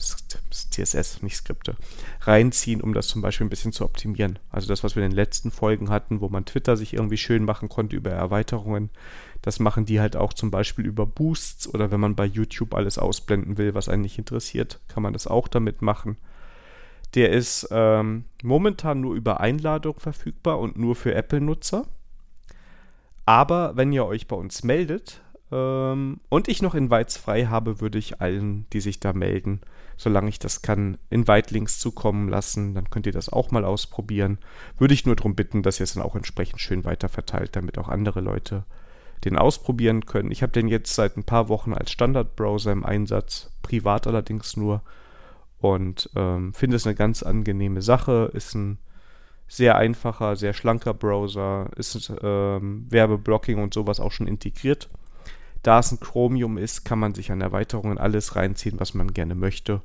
CSS, nicht Skripte, reinziehen, um das zum Beispiel ein bisschen zu optimieren. Also das, was wir in den letzten Folgen hatten, wo man Twitter sich irgendwie schön machen konnte über Erweiterungen, das machen die halt auch zum Beispiel über Boosts oder wenn man bei YouTube alles ausblenden will, was einen nicht interessiert, kann man das auch damit machen. Der ist ähm, momentan nur über Einladung verfügbar und nur für Apple-Nutzer. Aber wenn ihr euch bei uns meldet, ähm, und ich noch Invites frei habe, würde ich allen, die sich da melden, solange ich das kann, Invite-Links zukommen lassen. Dann könnt ihr das auch mal ausprobieren. Würde ich nur darum bitten, dass ihr es dann auch entsprechend schön weiterverteilt, damit auch andere Leute den ausprobieren können. Ich habe den jetzt seit ein paar Wochen als Standard-Browser im Einsatz, privat allerdings nur. Und ähm, finde es eine ganz angenehme Sache. Ist ein Sehr einfacher, sehr schlanker Browser, ist ähm, Werbeblocking und sowas auch schon integriert. Da es ein Chromium ist, kann man sich an Erweiterungen alles reinziehen, was man gerne möchte.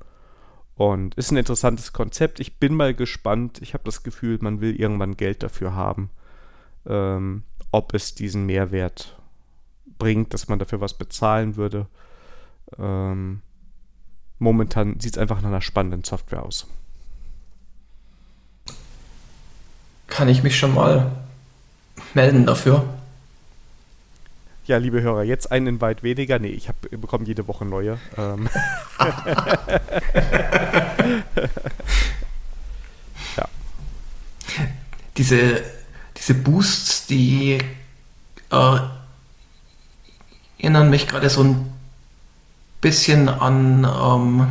Und ist ein interessantes Konzept. Ich bin mal gespannt. Ich habe das Gefühl, man will irgendwann Geld dafür haben. Ähm, ob es diesen Mehrwert bringt, dass man dafür was bezahlen würde. Ähm, momentan sieht es einfach nach einer spannenden Software aus. Kann ich mich schon mal melden dafür? Ja, liebe Hörer, jetzt einen Invite weniger. Nee, ich bekomme jede Woche neue. Ähm. ja. Diese, diese Boosts, die äh, erinnern mich gerade so ein bisschen an ähm,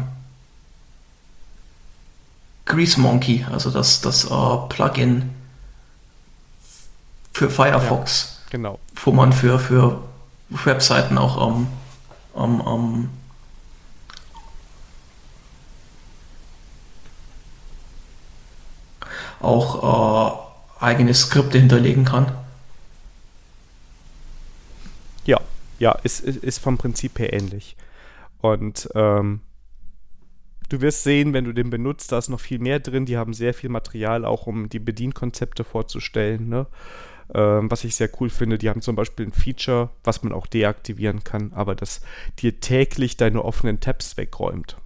Grease Monkey, also das, das äh, Plugin für Firefox. Ja, genau. Wo man für, für Webseiten auch ähm, ähm, ähm, auch äh, eigene Skripte hinterlegen kann. Ja, ja, ist, ist vom Prinzip her ähnlich. Und ähm, du wirst sehen, wenn du den benutzt, da ist noch viel mehr drin. Die haben sehr viel Material, auch um die Bedienkonzepte vorzustellen. Ne? Ähm, was ich sehr cool finde, die haben zum Beispiel ein Feature, was man auch deaktivieren kann, aber das dir täglich deine offenen Tabs wegräumt.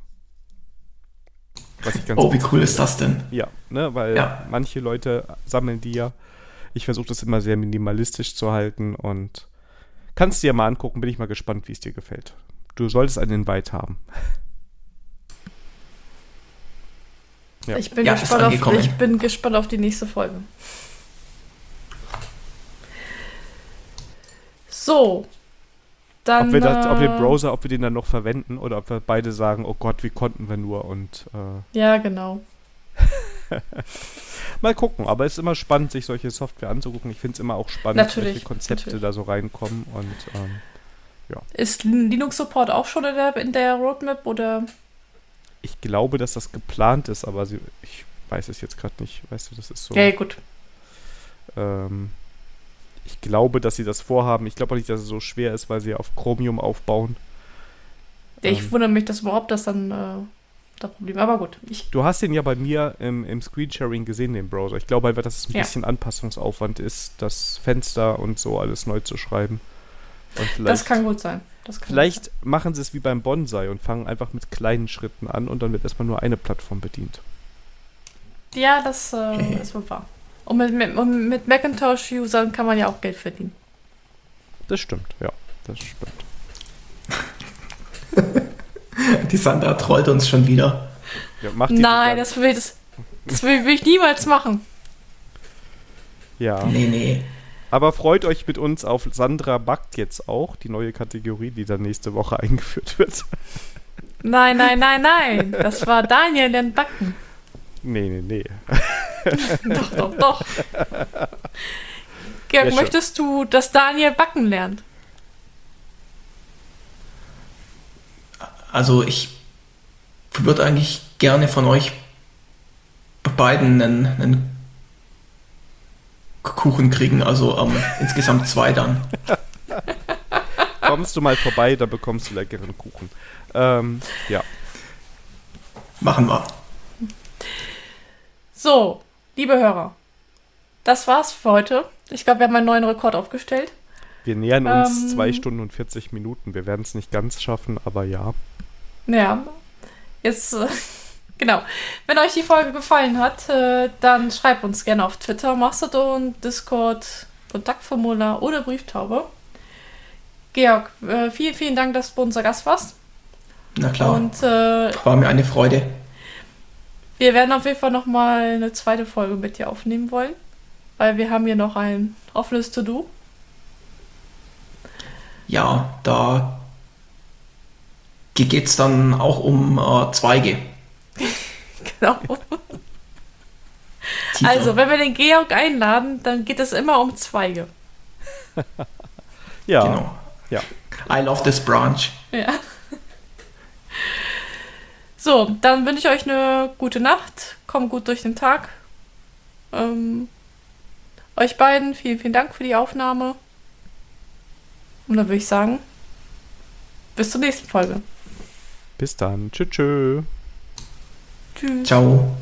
oh, wie cool ist das denn? Ja, ne, weil ja. manche Leute sammeln die ja. Ich versuche das immer sehr minimalistisch zu halten und Kannst dir mal angucken, bin ich mal gespannt, wie es dir gefällt. Du solltest einen Invite haben. Ja. Ich, bin ja, gespannt auf, ich bin gespannt auf die nächste Folge. So. Dann, ob, wir das, ob wir den äh, Browser, ob wir den dann noch verwenden oder ob wir beide sagen, oh Gott, wie konnten wir nur und äh, Ja, genau. Mal gucken, aber es ist immer spannend, sich solche Software anzugucken. Ich finde es immer auch spannend, natürlich, welche Konzepte natürlich. da so reinkommen und ähm, ja. Ist Linux-Support auch schon in der, in der Roadmap oder? Ich glaube, dass das geplant ist, aber sie, ich weiß es jetzt gerade nicht. Weißt du, das ist so. Ja, gut. Ähm, ich glaube, dass sie das vorhaben. Ich glaube auch nicht, dass es so schwer ist, weil sie auf Chromium aufbauen. Ja, ich ähm, wundere mich, dass überhaupt das dann äh, das Problem. Aber gut. Ich du hast den ja bei mir im, im Screensharing gesehen, den Browser. Ich glaube einfach, dass es ein ja. bisschen Anpassungsaufwand ist, das Fenster und so alles neu zu schreiben. das kann gut sein. Kann vielleicht sein. machen sie es wie beim Bonsai und fangen einfach mit kleinen Schritten an und dann wird erstmal nur eine Plattform bedient. Ja, das äh, ist wohl wahr. Und mit, mit, mit Macintosh-Usern kann man ja auch Geld verdienen. Das stimmt, ja, das stimmt. Die Sandra trollt uns schon wieder. Ja, Nein, das will, das, das will, will ich niemals machen. Ja. Nee, nee. Aber freut euch mit uns auf Sandra backt jetzt auch, die neue Kategorie, die dann nächste Woche eingeführt wird. Nein, nein, nein, nein. Das war Daniel lernt backen. Nee, nee, nee. doch, doch, doch. Georg, ja, möchtest du, dass Daniel backen lernt? Also ich würde eigentlich gerne von euch beiden einen, einen Kuchen kriegen, also ähm, insgesamt zwei dann. Kommst du mal vorbei, da bekommst du leckeren Kuchen. Ähm, ja. Machen wir. So, liebe Hörer, das war's für heute. Ich glaube, wir haben einen neuen Rekord aufgestellt. Wir nähern uns ähm, zwei Stunden und 40 Minuten. Wir werden es nicht ganz schaffen, aber ja. Ja, jetzt, äh, genau. Wenn euch die Folge gefallen hat, äh, dann schreibt uns gerne auf Twitter, Mastodon, Discord, Kontaktformular oder Brieftaube. Georg, äh, vielen, vielen Dank, dass du unser Gast warst. Na klar. Und, äh, War mir eine Freude. Wir werden auf jeden Fall nochmal eine zweite Folge mit dir aufnehmen wollen, weil wir haben hier noch ein offenes To-Do. Ja, da geht es dann auch um äh, Zweige. genau. Also, wenn wir den Georg einladen, dann geht es immer um Zweige. ja. Genau. Ja. I love this branch. Ja. So, dann wünsche ich euch eine gute Nacht. Kommt gut durch den Tag. ähm, euch beiden vielen, vielen Dank für die Aufnahme. Und dann würde ich sagen, bis zur nächsten Folge. Bis dann. Tschüss. Tschüss. Ciao.